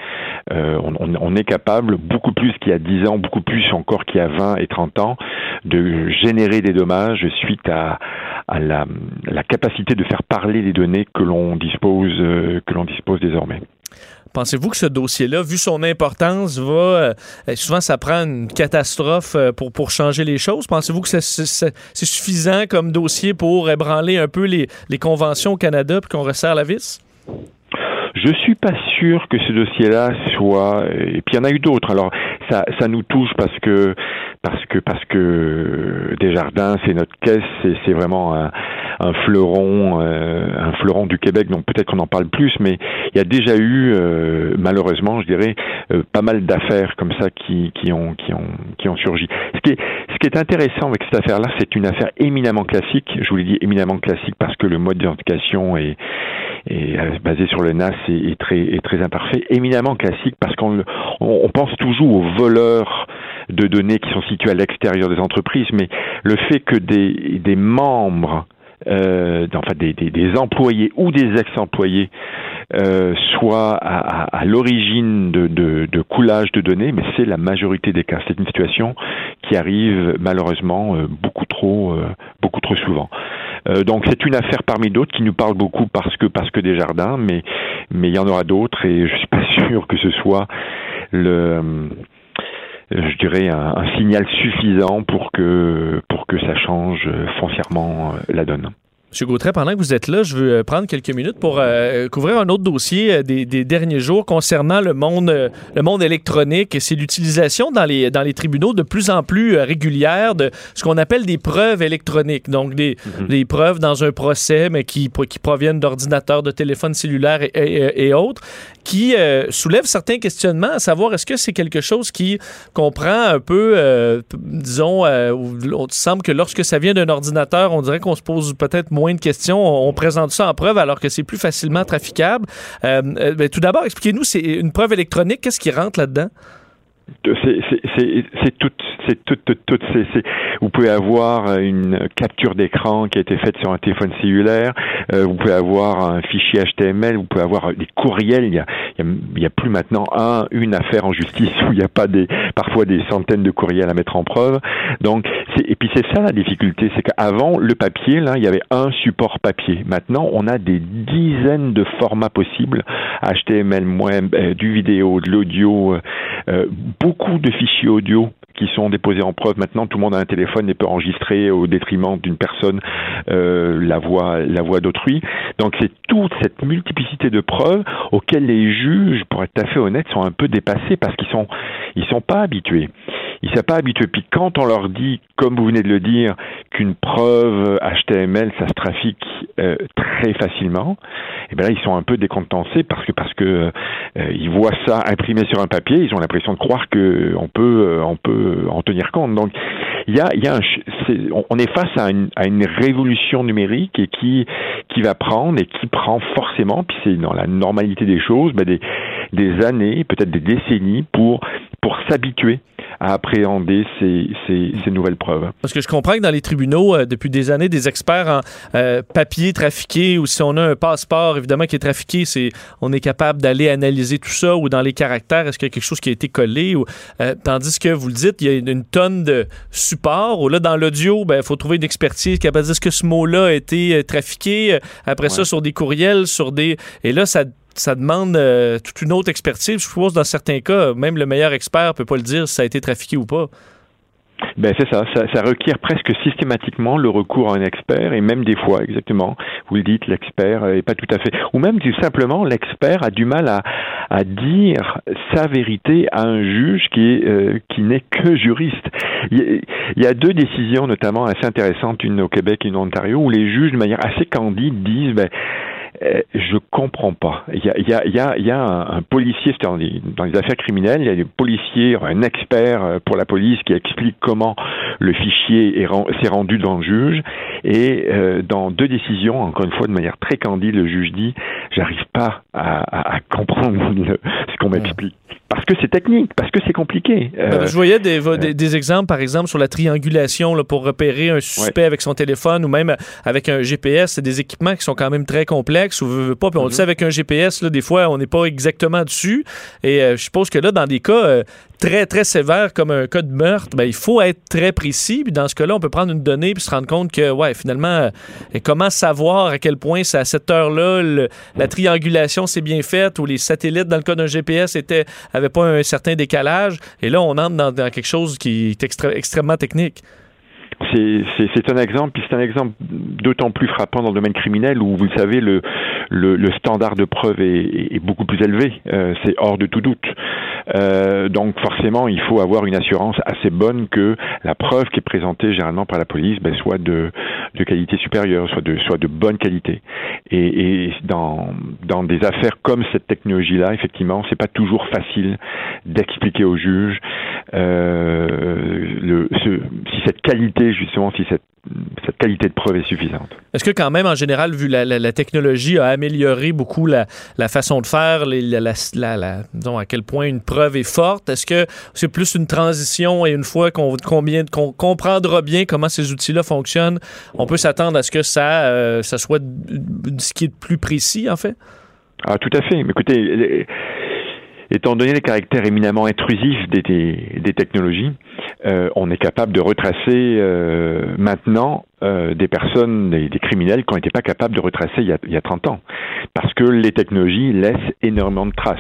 Euh, on, est capable, beaucoup plus qu'il y a 10 ans, beaucoup plus encore qu'il y a 20 et 30 ans, de générer des dommages suite à, la, la, capacité de faire parler les données que l'on dispose, euh, que l'on dispose désormais. Pensez-vous que ce dossier-là, vu son importance, va euh, souvent ça prend une catastrophe euh, pour, pour changer les choses? Pensez-vous que c'est suffisant comme dossier pour ébranler un peu les, les conventions au Canada puis qu'on resserre la vis? Je suis pas sûr que ce dossier-là soit. Et puis il y en a eu d'autres. Alors ça, ça nous touche parce que parce que parce que Desjardins, c'est notre caisse, c'est vraiment un fleuron, euh, un fleuron du Québec. Donc peut-être qu'on en parle plus, mais il y a déjà eu, euh, malheureusement, je dirais, euh, pas mal d'affaires comme ça qui, qui ont qui ont qui ont surgi. Ce qui est ce qui est intéressant avec cette affaire-là, c'est une affaire éminemment classique. Je vous l'ai dit éminemment classique parce que le mode d'identification est et basé sur le NAS est, très, est très imparfait, éminemment classique parce qu'on on, pense toujours aux voleurs de données qui sont situés à l'extérieur des entreprises, mais le fait que des, des membres euh, enfin des, des, des, employés ou des ex-employés euh, soit à, à, l'origine de, de, de, coulage de données, mais c'est la majorité des cas. C'est une situation qui arrive malheureusement euh, beaucoup trop, euh, beaucoup trop souvent. donc c'est une affaire parmi d'autres qui nous parle beaucoup parce que parce que des jardins, mais mais il y en aura d'autres et je suis pas sûr que ce soit le je dirais un, signal suffisant pour que pour que ça change foncièrement la donne. M. Gautret, pendant que vous êtes là, je veux euh, prendre quelques minutes pour euh, couvrir un autre dossier euh, des, derniers jours concernant le monde, le monde électronique. C'est l'utilisation dans les, dans les tribunaux de plus en plus régulière de ce qu'on appelle des preuves électroniques. Donc, des, mhm. des, preuves dans un procès, mais qui, qui proviennent d'ordinateurs, de téléphones cellulaires et, et, autres, qui soulèvent certains questionnements, à savoir est-ce que c'est quelque chose qui comprend un peu, disons, on semble que lorsque ça vient d'un ordinateur, on dirait qu'on se pose peut-être moins moins de questions. On, présente ça en preuve alors que c'est plus facilement traficable. Euh, euh, ben, tout d'abord, expliquez-nous, c'est une preuve électronique. Qu'est-ce qui rentre là-dedans? C'est tout, c'est tout, tout, tout vous pouvez avoir une capture d'écran qui a été faite sur un téléphone cellulaire, euh, vous pouvez avoir un fichier HTML, vous pouvez avoir des courriels. Il y a, il y a, plus maintenant un, une affaire en justice où il n'y a pas des, parfois des centaines de courriels à mettre en preuve. Donc, et puis c'est ça la difficulté, c'est qu'avant le papier, là, il y avait un support papier. Maintenant, on a des dizaines de formats possibles, HTML, euh, du vidéo, de l'audio, euh, beaucoup de fichiers audio qui sont déposés en preuve. Maintenant, tout le monde a un téléphone et peut enregistrer au détriment d'une personne euh, la voix, la voix d'autrui. Donc, c'est toute cette multiplicité de preuves auxquelles les juges, pour être tout à fait honnête, sont un peu dépassés parce qu'ils sont, ils sont pas habitués. Ils sont pas habitués. Puis quand on leur dit, comme vous venez de le dire, qu'une preuve HTML, ça se trafique euh, très facilement, et eh bien là, ils sont un peu décontenancés parce que parce que euh, ils voient ça imprimé sur un papier, ils ont l'impression de croire que on peut euh, on peut en tenir compte. Donc il y a, y a un, on est face à une, à une révolution numérique et qui qui va prendre et qui prend forcément, puis c'est dans la normalité des choses, ben des des années, peut-être des décennies pour pour s'habituer à appréhender ces, ces, nouvelles preuves. Parce que je comprends que dans les tribunaux, euh, depuis des années, des experts en euh, papier trafiqué, ou si on a un passeport, évidemment, qui est trafiqué, c'est, on est capable d'aller analyser tout ça, ou dans les caractères, est-ce qu'il y a quelque chose qui a été collé, ou, euh, tandis que, vous le dites, il y a une, tonne de supports, ou là, dans l'audio, il ben, faut trouver une expertise capable de dire est-ce que ce mot-là a été trafiqué, après ça, sur des courriels, sur des... Et là, ça ça demande euh, toute une autre expertise. Je suppose dans certains cas, même le meilleur expert peut pas le dire si ça a été trafiqué ou pas. Ben c'est ça, ça, requiert presque systématiquement le recours à un expert et même des fois, exactement, vous le dites, l'expert est pas tout à fait, ou même tout simplement l'expert a du mal à, à dire sa vérité à un juge qui euh, qui n'est que juriste. Il y, a deux décisions notamment assez intéressantes, une au Québec et une en Ontario, où les juges de manière assez candide disent ben je comprends pas. Il y a, y a, y a, y a un, policier, dans les, dans les affaires criminelles, il y a des policiers, un expert euh, pour la police qui explique comment le fichier s'est rendu devant le juge. Et euh, dans deux décisions, encore une fois de manière très candide, le juge dit j'arrive pas à, à, à comprendre ce qu'on m'explique. Parce que c'est technique, parce que c'est compliqué. Euh, je voyais des, des, exemples, par exemple, sur la triangulation là, pour repérer un suspect avec son téléphone ou même avec un GPS. C'est des équipements qui sont quand même très complexes. Ou veut, pas, puis on le mm-hmm. sait avec un GPS, là, des fois, on n'est pas exactement dessus. Et euh, je suppose que là, dans des cas euh, très, très sévères comme un cas de meurtre, ben, il faut être très précis. Puis dans ce cas-là, on peut prendre une donnée puis se rendre compte que, ouais, finalement, comment savoir à quel point c'est à cette heure-là, la triangulation s'est bien faite ou les satellites, dans le cas d'un GPS, étaient avait pas un certain décalage. Et là, on entre dans, quelque chose qui est extrêmement technique c'est un exemple, puis c'est un exemple d'autant plus frappant dans le domaine criminel où, vous le savez, le, le, standard de preuve est, beaucoup plus élevé. Euh, c'est hors de tout doute. Euh, donc forcément, il faut avoir une assurance assez bonne que la preuve qui est présentée généralement par la police ben, soit de, qualité supérieure, soit de, soit de bonne qualité. Et, dans, dans des affaires comme cette technologie-là, effectivement, c'est pas toujours facile d'expliquer aux juges euh, le, ce, si cette qualité, justement, si cette, cette qualité de preuve est suffisante. Est-ce que quand même, en général, vu la, la, technologie a amélioré beaucoup la, la façon de faire, les, la, disons à quel point une preuve est forte, est-ce que c'est plus une transition et une fois qu'on qu'on comprendra bien comment ces outils-là fonctionnent, on peut s'attendre à ce que ça, euh, ça soit ce qui est plus précis, en fait? Ah, tout à fait. Mais écoutez, étant donné les caractères éminemment intrusifs des, des, des technologies, euh, on est capable de retracer euh, maintenant euh, des personnes, des, des criminels qu'on n'était pas capable de retracer il y, a, il y a 30 ans. Parce que les technologies laissent énormément de traces.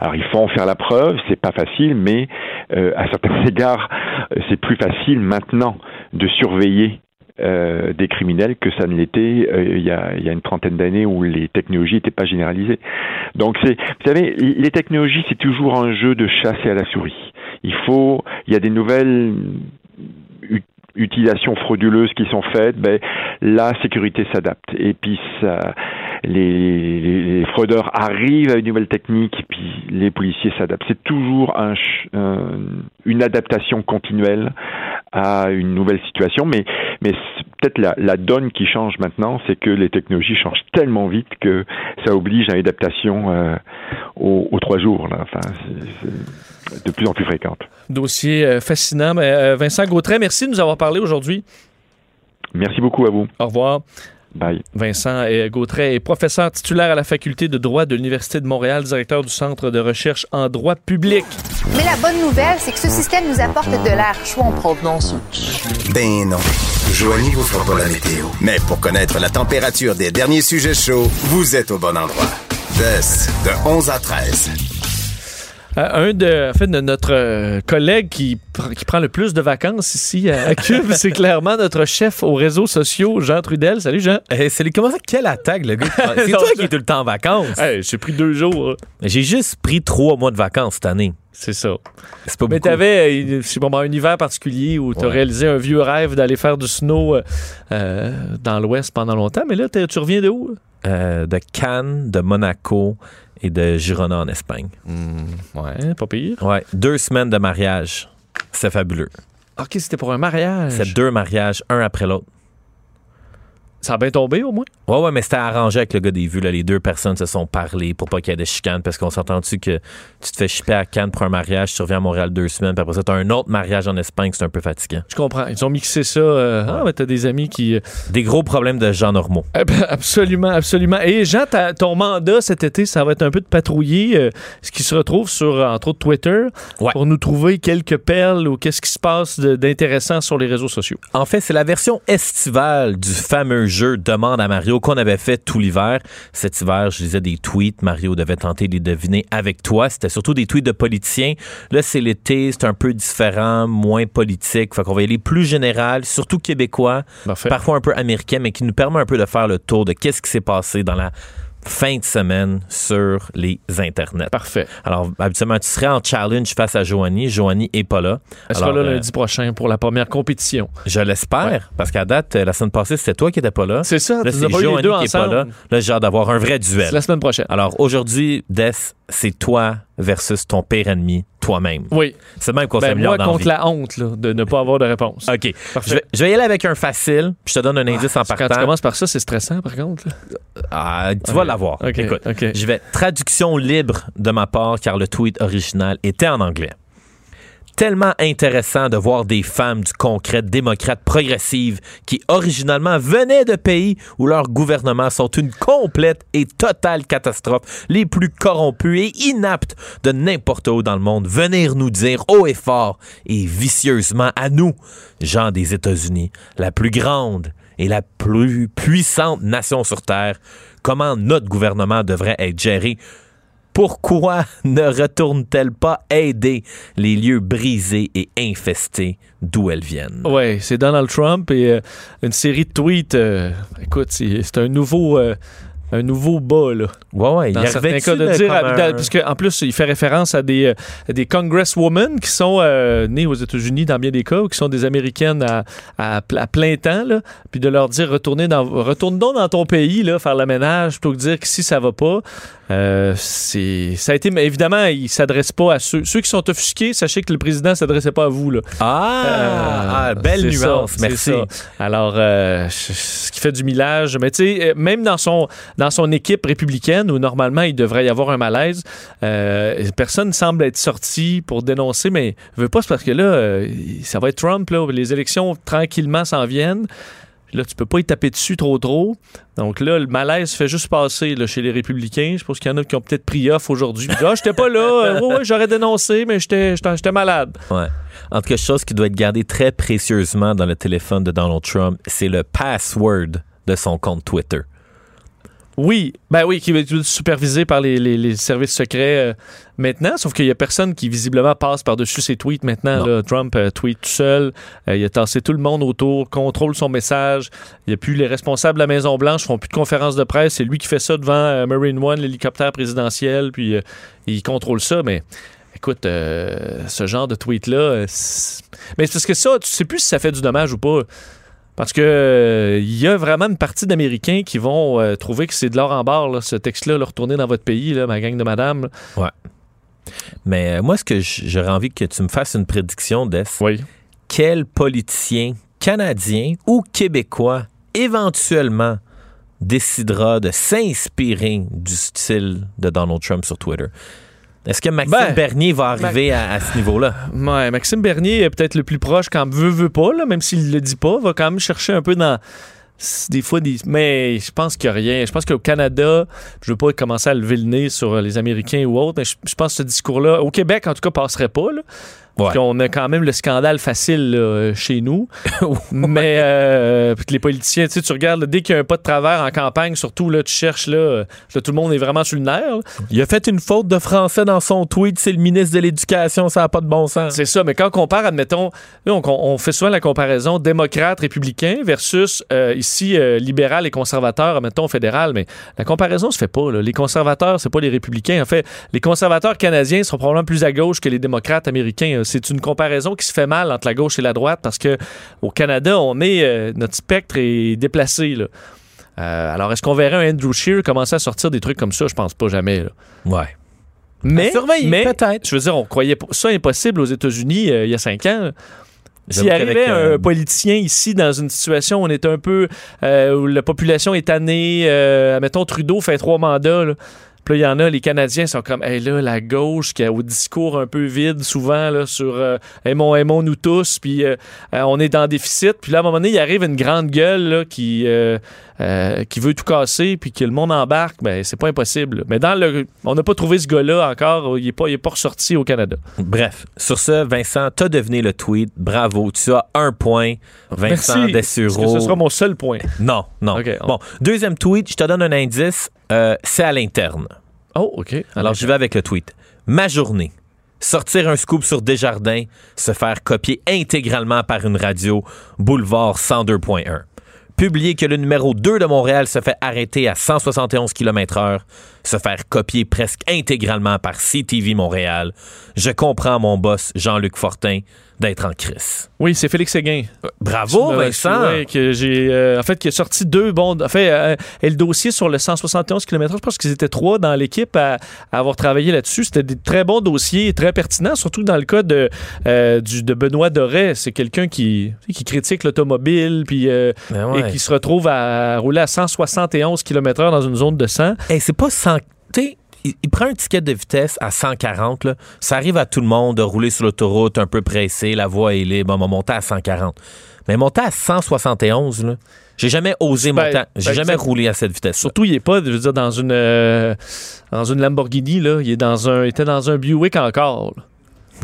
Alors il faut en faire la preuve, c'est pas facile, mais euh, à certains égards, c'est plus facile maintenant de surveiller euh, des criminels que ça ne l'était euh, il, y a, il y a une trentaine d'années où les technologies n'étaient pas généralisées. Donc c'est, vous savez, les technologies c'est toujours un jeu de chasse et à la souris. Il faut, il y a des nouvelles utilisations frauduleuses qui sont faites, ben, la sécurité s'adapte. Et puis les, fraudeurs arrivent à une nouvelle technique, puis les policiers s'adaptent. C'est toujours une adaptation continuelle à une nouvelle situation, mais, peut-être la, donne qui change maintenant, c'est que les technologies changent tellement vite que ça oblige à une adaptation euh, aux, trois jours. Là. De plus en plus fréquente. Dossier euh, fascinant. Mais, euh, Vincent Gautret, merci de nous avoir parlé aujourd'hui. Merci beaucoup à vous. Au revoir. Bye. Vincent euh, Gautret est professeur titulaire à la faculté de droit de l'Université de Montréal, directeur du Centre de recherche en droit public. Mais la bonne nouvelle, c'est que ce système nous apporte de l'air chaud en provenance. Ben non. Joanie vous fera pas la météo. Mais pour connaître la température des derniers sujets chauds, vous êtes au bon endroit. DES, de 11 à 13. Euh, un de, en fait, de notre euh, collègue qui, pr- qui prend le plus de vacances ici à, à Cube, c'est clairement notre chef aux réseaux sociaux, Jean Trudel. Salut Jean. Hey, salut, comment ça, quelle attaque, le gars? C'est toi qui es tout le temps en vacances. Hey, j'ai pris deux jours. là. J'ai juste pris trois mois de vacances cette année. C'est ça. C'est pas Mais t'avais, euh, bon, un hiver particulier où t'as Ouais. réalisé un vieux rêve d'aller faire du snow euh, euh, dans l'Ouest pendant longtemps. Mais là, tu reviens de où? Euh, de Cannes, de Monaco et de Girona en Espagne. Ouais, pas pire. Ouais, deux semaines de mariage. C'est fabuleux. Ok, c'était pour un mariage. C'est deux mariages, un après l'autre. Ça a bien tombé au moins? Ouais, ouais, mais c'était arrangé avec le gars des vues. Là. Les deux personnes se sont parlé pour pas qu'il y ait de chicane parce qu'on s'entend-tu que tu te fais chipper à Cannes pour un mariage, tu reviens à Montréal deux semaines, puis après ça, t'as un autre mariage en Espagne, c'est un peu fatigant. Je comprends. Ils ont mixé ça. euh, Ah, mais t'as des amis qui. euh, Des gros problèmes de gens normaux. Ah ben, Absolument, absolument. Et Jean, ton mandat cet été, ça va être un peu de patrouiller euh, ce qui se retrouve sur, entre autres, Twitter Ouais. pour nous trouver quelques perles ou qu'est-ce qui se passe d'intéressant sur les réseaux sociaux. En fait, c'est la version estivale du fameux jeu Demande à Mario qu'on avait fait tout l'hiver. Cet hiver, je lisais des tweets. Mario devait tenter de les deviner avec toi. C'était surtout des tweets de politiciens. Là, c'est l'été, c'est un peu différent, moins politique. Fait qu'on va y aller plus général, surtout québécois, Parfait. parfois un peu américain, mais qui nous permet un peu de faire le tour de qu'est-ce qui s'est passé dans la fin de semaine sur les internets. Parfait. Alors, habituellement, tu serais en challenge face à Joanie. Joanie est pas là. Elle sera là euh, lundi prochain pour la première compétition. je l'espère, parce qu'à date, euh, la semaine passée, c'était toi qui n'étais pas là. C'est ça, Là, c'est Joanie qui n'est pas là. Là, j'ai hâte d'avoir un vrai C'est duel. la semaine prochaine. Alors, aujourd'hui, Des, c'est toi versus ton pire ennemi, toi-même. Oui. C'est même qu'on Ben, moi, dans contre vie. la honte là, de ne pas avoir de réponse. OK. Je vais, je vais y aller avec un facile, puis je te donne un indice en Quand tu partant. commences par ça, c'est stressant, par contre. Ah, tu vas l'avoir. OK, Écoute, OK. je vais traduction libre de ma part, car le tweet original était en anglais. Tellement intéressant de voir des femmes du concret démocrates progressives qui originalement venaient de pays où leurs gouvernements sont une complète et totale catastrophe, les plus corrompus et inaptes de n'importe où dans le monde, venir nous dire haut et fort et vicieusement à nous, gens des États-Unis, la plus grande et la plus puissante nation sur Terre, comment notre gouvernement devrait être géré pourquoi ne retourne-t-elle pas aider les lieux brisés et infestés d'où elles viennent? Oui, c'est Donald Trump et euh, une série de tweets. euh, écoute, c'est un nouveau. euh, un nouveau bas, là. Ouais, ouais, il Dans certains arrivait-tu cas, de dire, un- parce qu'en plus, il fait référence à des, à des congresswomen qui sont euh, nées aux États-Unis dans bien des cas, ou qui sont des Américaines à, à pl- à plein temps, là, puis de leur dire retournez dans, retourne donc dans ton pays, là, faire le ménage, plutôt que dire que si ça va pas. Euh, c'est, ça a été, mais évidemment, il s'adresse pas à ceux, ceux qui sont offusqués. Sachez que le président s'adressait pas à vous, là. Ah, Euh, ah, belle nuance, ça, merci. Alors, euh, ce qui fait du millage, mais tu sais, même dans son, dans son équipe républicaine, où normalement il devrait y avoir un malaise, personne ne semble être sorti pour dénoncer, mais veut pas, c'est parce que là, ça va être Trump, là, les élections tranquillement s'en viennent. Là, tu peux pas y taper dessus trop trop. Donc là, le malaise fait juste passer là, chez les républicains. Je pense qu'il y en a qui ont peut-être pris off aujourd'hui. Ah, j'étais pas là. Euh, j'aurais dénoncé, mais j'étais malade. Ouais. En tout cas, chose qui doit être gardée très précieusement dans le téléphone de Donald Trump, c'est le password de son compte Twitter. Oui, ben oui, qui va être supervisé par les, les- les services secrets euh, maintenant, sauf qu'il y a personne qui visiblement passe par-dessus ses tweets maintenant. Là. Trump euh, tweet tout seul, euh, il a tassé tout le monde autour, contrôle son message. Il n'y a plus les responsables de la Maison-Blanche, font plus de conférences de presse, c'est lui qui fait ça devant Marine One, l'hélicoptère présidentiel, puis il contrôle ça, mais... Écoute, ce genre de tweet-là, mais c'est parce que ça, tu sais plus si ça fait du dommage ou pas. Parce que euh, il y a vraiment une partie d'Américains qui vont euh, trouver que c'est de l'or en barre, là, ce texte-là, le retourner dans votre pays, là, ma gang de madame. là. Mais euh, moi, ce que j'aurais envie que tu me fasses une prédiction, Des. Oui. Quel politicien canadien ou québécois éventuellement décidera de s'inspirer du style de Donald Trump sur Twitter? Est-ce que Maxime Ben, Bernier va arriver à, à ce niveau-là? Ouais, Maxime Bernier est peut-être le plus proche quand veut, veut pas, là, même s'il le dit pas, va quand même chercher un peu dans. Des fois, des... mais je pense qu'il n'y a rien. Je pense qu'au Canada, je veux pas commencer à lever le nez sur les Américains ou autres, mais je, je pense que ce discours-là, au Québec, en tout cas, passerait pas. Là. Parce Ouais. qu'on a quand même le scandale facile là, chez nous. Mais euh, les politiciens, tu sais, tu regardes, là, dès qu'il y a un pas de travers en campagne, surtout, là, tu cherches, là, là, tout le monde est vraiment sur le nerf. Il a fait une faute de français dans son tweet, c'est le ministre de l'Éducation, ça n'a pas de bon sens. C'est ça, mais quand on compare, admettons, là, on, on fait souvent la comparaison démocrate, républicain versus euh, ici euh, libéral et conservateur, admettons fédéral, mais la comparaison se fait pas. là. Les conservateurs, c'est pas les républicains. En fait, les conservateurs canadiens sont probablement plus à gauche que les démocrates américains. C'est une comparaison qui se fait mal entre la gauche et la droite parce que au Canada, on est euh, notre spectre est déplacé. Là. Euh, alors, est-ce qu'on verrait un Andrew Scheer commencer à sortir des trucs comme ça? Je pense pas jamais. là. Ouais. Mais, À surveiller, mais peut-être. je veux dire, on croyait pas- ça impossible aux États-Unis euh, il y a cinq ans. là. S'il arrivait euh, un politicien ici dans une situation où on est un peu euh, où la population est tannée, euh, mettons Trudeau fait trois mandats, là. Puis là, il y en a, les Canadiens sont comme, hey, là, la gauche qui a au discours un peu vide souvent là, sur euh, aimons, aimons-nous tous, puis euh, euh, on est dans déficit. Puis là, à un moment donné, il arrive une grande gueule là, qui, euh, qui veut tout casser, puis que le monde embarque. Ben, c'est pas impossible. Mais dans le, on n'a pas trouvé ce gars-là encore. Il n'est pas, il est pas ressorti au Canada. Bref, sur ce, Vincent, t'as deviné le tweet. Bravo, tu as un point. Vincent Dessureau. ce sera mon seul point? Non, non. On- Bon, deuxième tweet, je te donne un indice. euh, c'est à l'interne. Oh, OK. Alors, j'y vais avec le tweet. Ma journée. Sortir un scoop sur Desjardins, se faire copier intégralement par une radio, Boulevard 102.1. Publier que le numéro 2 de Montréal se fait arrêter à 171 km/h, se faire copier presque intégralement par CTV Montréal. Je comprends mon boss, Jean-Luc Fortin, d'être en crise. Oui, c'est Félix Séguin. Bravo, Euh, Vincent! ouais, que j'ai, euh, en fait, qui a sorti deux bons. En fait, euh, et le dossier sur le 171 km, je pense qu'ils étaient trois dans l'équipe à, à avoir travaillé là-dessus. C'était des très bons dossiers, très pertinents, surtout dans le cas de, euh, du, de Benoît Doré. C'est quelqu'un qui, qui critique l'automobile, puis Ben ouais. et qui se retrouve à rouler à 171 km/h dans une zone de 100. Hey, c'est pas 100. Tu il, il prend un ticket de vitesse à 140. Là. Ça arrive à tout le monde de rouler sur l'autoroute un peu pressé, la voie est libre, on va monter à 140. Mais monter à 171, là, j'ai jamais osé Ben, monter. à- J'ai ben, jamais ça- roulé à cette vitesse. Surtout, il est pas, je veux dire, dans une, euh, dans une Lamborghini, là. Il est dans un, il était dans un Buick encore. là.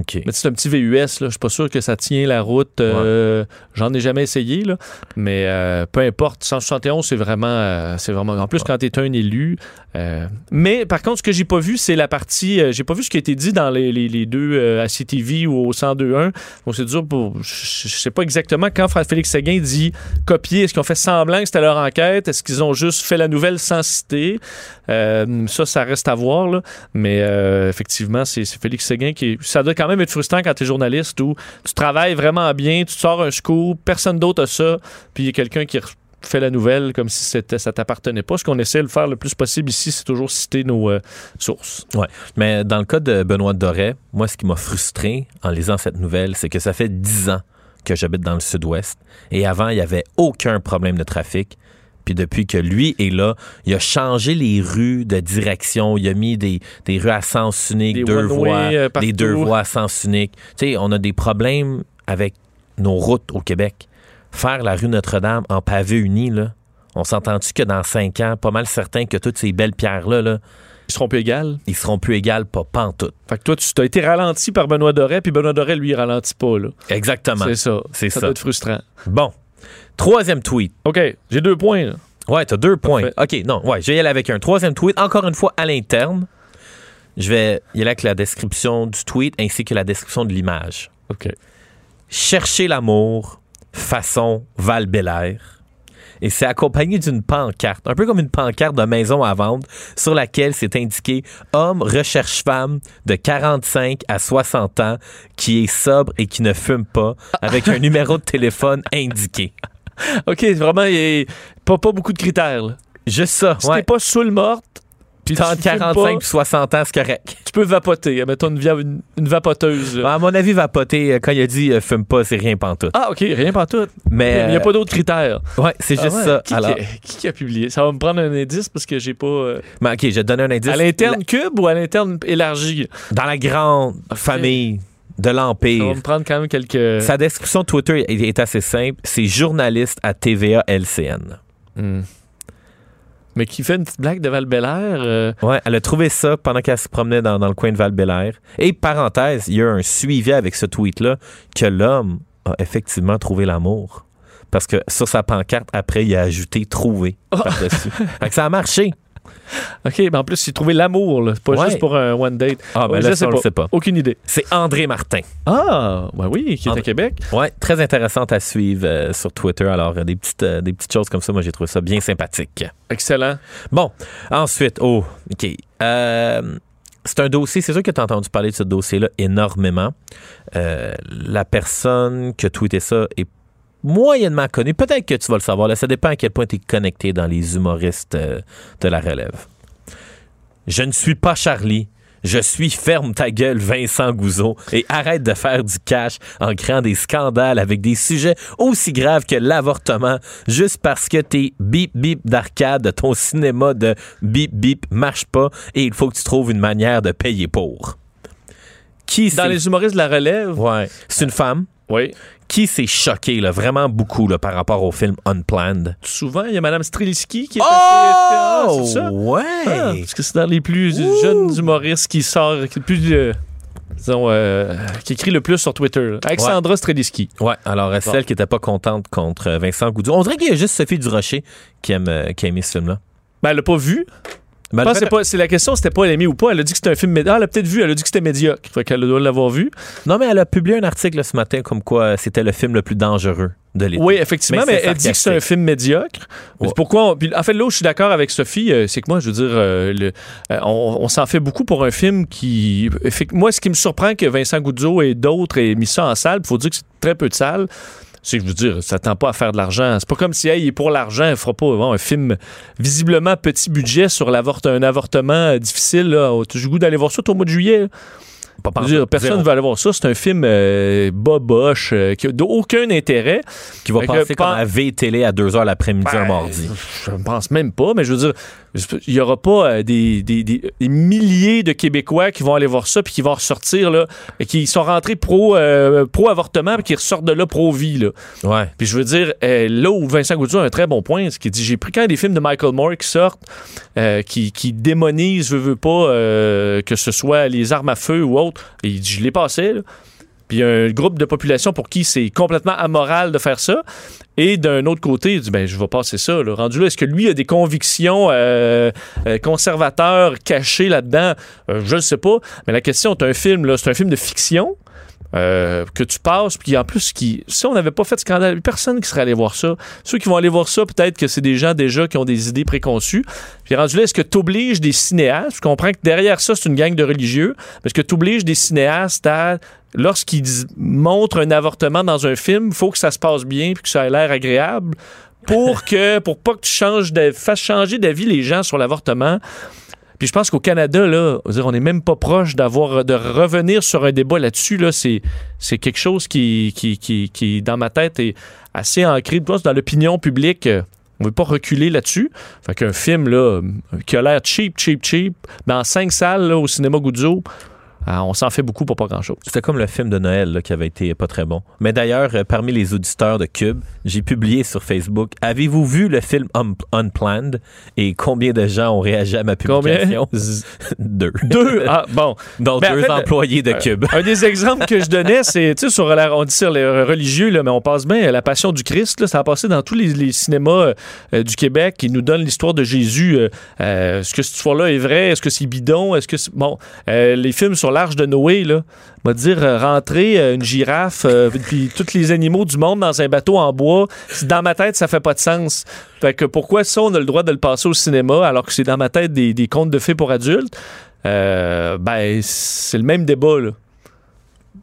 OK. Mais c'est un petit VUS, là. Je suis pas sûr que ça tient la route. euh, J'en ai jamais essayé, là. Mais euh, peu importe. 171, c'est vraiment, euh, c'est vraiment. En plus, quand tu es un élu. Mais par contre, ce que j'ai pas vu, c'est la partie. j'ai pas vu ce qui a été dit dans les, les- les deux à CTV ou au 102.1. Donc c'est dur pour. Je sais pas exactement quand Félix Séguin dit copier. Est-ce qu'ils ont fait semblant que c'était leur enquête? Est-ce qu'ils ont juste fait la nouvelle sans citer? Ça, ça reste à voir, là. Mais effectivement, c'est c'est Félix Séguin qui. Ça doit quand même être frustrant quand tu es journaliste où tu travailles vraiment bien, tu sors un scoop, personne d'autre a ça, puis il y a quelqu'un qui fait la nouvelle comme si c'était ça t'appartenait pas. Ce qu'on essaie de faire le plus possible ici, c'est toujours citer nos euh, sources. Ouais. Mais dans le cas de Benoît Doré, moi, ce qui m'a frustré en lisant cette nouvelle, c'est que ça fait 10 ans que j'habite dans le sud-ouest. Et avant, il n'y avait aucun problème de trafic. Puis depuis que lui est là, il a changé les rues de direction. Il a mis des, des rues à sens unique, Des deux voies, euh, des deux voies à sens unique. Tu sais, on a des problèmes avec nos routes au Québec. faire la rue Notre-Dame en pavé uni, là, on s'entend-tu que dans cinq ans, pas mal certain que toutes ces belles pierres-là, là, Ils seront plus égales? ils seront plus égales, pas pantoute. Fait que toi, tu as été ralenti par Benoît Doré, puis Benoît Doré, lui, il ralentit pas, là. Exactement. C'est ça. C'est Ça ça. doit être frustrant. Bon. Troisième tweet. OK, j'ai deux points, là. Ouais, t'as deux points. Parfait. OK, non, ouais, je vais y aller avec un troisième tweet, encore une fois à l'interne. Je vais y aller avec la description du tweet ainsi que la description de l'image. OK. Chercher l'amour, façon val -Bélair. Et c'est accompagné d'une pancarte, un peu comme une pancarte de maison à vendre, sur laquelle c'est indiqué Homme recherche femme de 45 à 60 ans qui est sobre et qui ne fume pas, avec un numéro de téléphone indiqué. OK, vraiment, il y a pas, pas beaucoup de critères, là. Juste ça. Si ouais. t'es pas saoul morte, puis tu Entre fumes 45 pas, et 60 ans, c'est correct. tu peux vapoter. Mettons une, une, une vapoteuse. À mon avis, vapoter, euh, quand il a dit euh, fume pas, c'est rien pantoute. Ah, OK, rien pas tout. Mais Il n'y a euh, pas d'autres critères. ouais, c'est Ah juste ouais. ça. Qui, Alors, qui, a, qui qui a publié? Ça va me prendre un indice parce que j'ai pas... euh, mais ok, je vais te donner un indice. à l'interne cube ou à l'interne élargi? Dans la grande famille de Ça va l'Empire. me prendre quand même quelques... Sa description Twitter est, est assez simple. C'est journaliste à TVA LCN. Hmm. Mais qui fait une petite blague de val euh, Ouais, elle a trouvé ça pendant qu'elle se promenait dans, dans le coin de val Et parenthèse, il y a un suivi avec ce tweet-là que l'homme a effectivement trouvé l'amour. Parce que sur sa pancarte, après, il a ajouté trouver par-dessus. fait que ça a marché. OK, mais en plus, a trouvé l'amour, là. Pas Ouais. juste pour un one date. Ah, ben Ouais, là, je ça, on le sait pas. Aucune idée. C'est André Martin. Ah, ben oui, qui est à André- Québec. Ouais, très intéressante à suivre euh, sur Twitter. Alors, euh, des petites, euh, des petites choses comme ça, moi, j'ai trouvé ça bien sympathique. Excellent. Bon, ensuite, oh, OK. C'est un dossier, c'est sûr que tu as entendu parler de ce dossier-là énormément. La personne qui a tweeté ça est moyennement connue. Peut-être que tu vas le savoir. Là, ça dépend à quel point tu es connecté dans les humoristes euh, de la relève. Je ne suis pas Charlie. Je suis ferme ta gueule, Vincent Gouzeau, et arrête de faire du cash en créant des scandales avec des sujets aussi graves que l'avortement, juste parce que tes bip bip d'arcade de ton cinéma de bip bip marche pas et il faut que tu trouves une manière de payer pour. Qui Dans les humoristes de la relève? Ouais. C'est une femme Oui. qui s'est choquée là, vraiment beaucoup là, par rapport au film Unplanned? Souvent, il y a Mme Streliski qui est assez... Ah, c'est ça? ouais! Ah, parce que c'est dans les plus jeunes humoristes qui sort, qui, est plus, euh, disons, euh, qui écrit le plus sur Twitter. Alexandra Streliski. Ouais, alors euh, celle qui était pas contente contre Vincent Goudzou. On dirait qu'il y a juste Sophie Durocher qui aime, euh, qui a aimé ce film-là. Ben, elle l'a pas vu. Ben, Je pense fait- pas- c'est la question, c'était pas elle aimé ou pas. Elle a dit que c'était un film médiocre. Ah, elle a peut-être vu, elle a dit que c'était médiocre. Fait qu'elle doit l'avoir vu. Non, mais elle a publié un article ce matin comme quoi c'était le film le plus dangereux de l'été. Oui, effectivement, Mais elle dit que c'est un film médiocre. Ouais. Pourquoi on- puis, En fait, là où je suis d'accord avec Sophie, euh, c'est que moi, je veux dire, euh, le- euh, on, on s'en fait beaucoup pour un film qui. Moi, ce qui me surprend que Vincent Goudzo et d'autres aient mis ça en salle, il faut dire que c'est très peu de salles. C'est je veux dire, ça tend pas à faire de l'argent. C'est pas comme si, hey, il est pour l'argent, il fera pas bon, un film visiblement petit budget sur l'avort- un avortement euh, difficile. Là. Tu as le goût d'aller voir ça au mois de juillet? là. Pas dire, personne ne va aller voir ça. C'est un film euh, boboche, euh, qui a aucun intérêt. qui va que passer comme à V-Télé à 2h l'après-midi un Ben, mardi. Je ne pense même pas, mais je veux dire, il n'y aura pas euh, des, des- des- des milliers de Québécois qui vont aller voir ça puis qui vont ressortir, là, et qui sont rentrés pro, euh, pro-avortement puis qui ressortent de là pro-vie. Là. Ouais. Puis je veux dire, euh, là où Vincent Goudzou a un très bon point, c'est qu'il dit j'ai pris quand des films de Michael Moore qui sortent, euh, qui, qui démonisent, veux, veux pas, que ce soit les armes à feu ou autre, et il dit je l'ai passé. Là. Puis un groupe de population pour qui c'est complètement amoral de faire ça. Et d'un autre côté, il dit ben je vais passer ça. Là. Rendu là, est-ce que lui a des convictions euh, euh, conservateurs cachées là-dedans? Euh, Je ne sais pas. Mais la question, c'est un film c'est un film de fiction. Euh, que tu passes, puis en plus, qui, si on n'avait pas fait de scandale, personne qui serait allé voir ça. Ceux qui vont aller voir ça, peut-être que c'est des gens déjà qui ont des idées préconçues. Puis rendu là, est-ce que tu obliges des cinéastes, je comprends que derrière ça, c'est une gang de religieux, est-ce que tu obliges des cinéastes à, lorsqu'ils montrent un avortement dans un film, il faut que ça se passe bien, puis que ça ait l'air agréable, pour que, pour pas que tu changes de, fasses changer d'avis les gens sur l'avortement? Puis je pense qu'au Canada, là, on n'est même pas proche d'avoir de revenir sur un débat là-dessus. Là, c'est, c'est quelque chose qui, qui, qui, qui, dans ma tête, est assez ancré. Dans l'opinion publique, euh, on veut pas reculer là-dessus. Fait qu'un film là, qui a l'air cheap, cheap, cheap, dans cinq salles là, au cinéma Goudzo, Ah, on s'en fait beaucoup pour pas grand-chose. C'était comme le film de Noël là, qui avait été pas très bon. Mais d'ailleurs, euh, parmi les auditeurs de Cube, j'ai publié sur Facebook Avez-vous vu le film Un- Unplanned? Et combien de gens ont réagi à ma publication? Deux. Deux? Ah, bon. Donc Ben, en deux fait, employés de euh, Cube. Un des exemples que je donnais, c'est, tu sais, sur la, on dit sur les religieux, là, mais on passe bien, La Passion du Christ, là, ça a passé dans tous les, les cinémas euh, du Québec qui nous donne l'histoire de Jésus. Euh, euh, est-ce que cette histoire-là est vraie? Est-ce que c'est bidon? Est-ce que c'est... Bon, les films sur l'Arche de Noé, là, va dire, euh, rentrer euh, une girafe, euh, puis tous les animaux du monde dans un bateau en bois, c'est- dans ma tête, ça fait pas de sens. Fait que pourquoi ça, on a le droit de le passer au cinéma alors que c'est dans ma tête des, des contes de fées pour adultes? Euh, ben, c'est le même débat, là.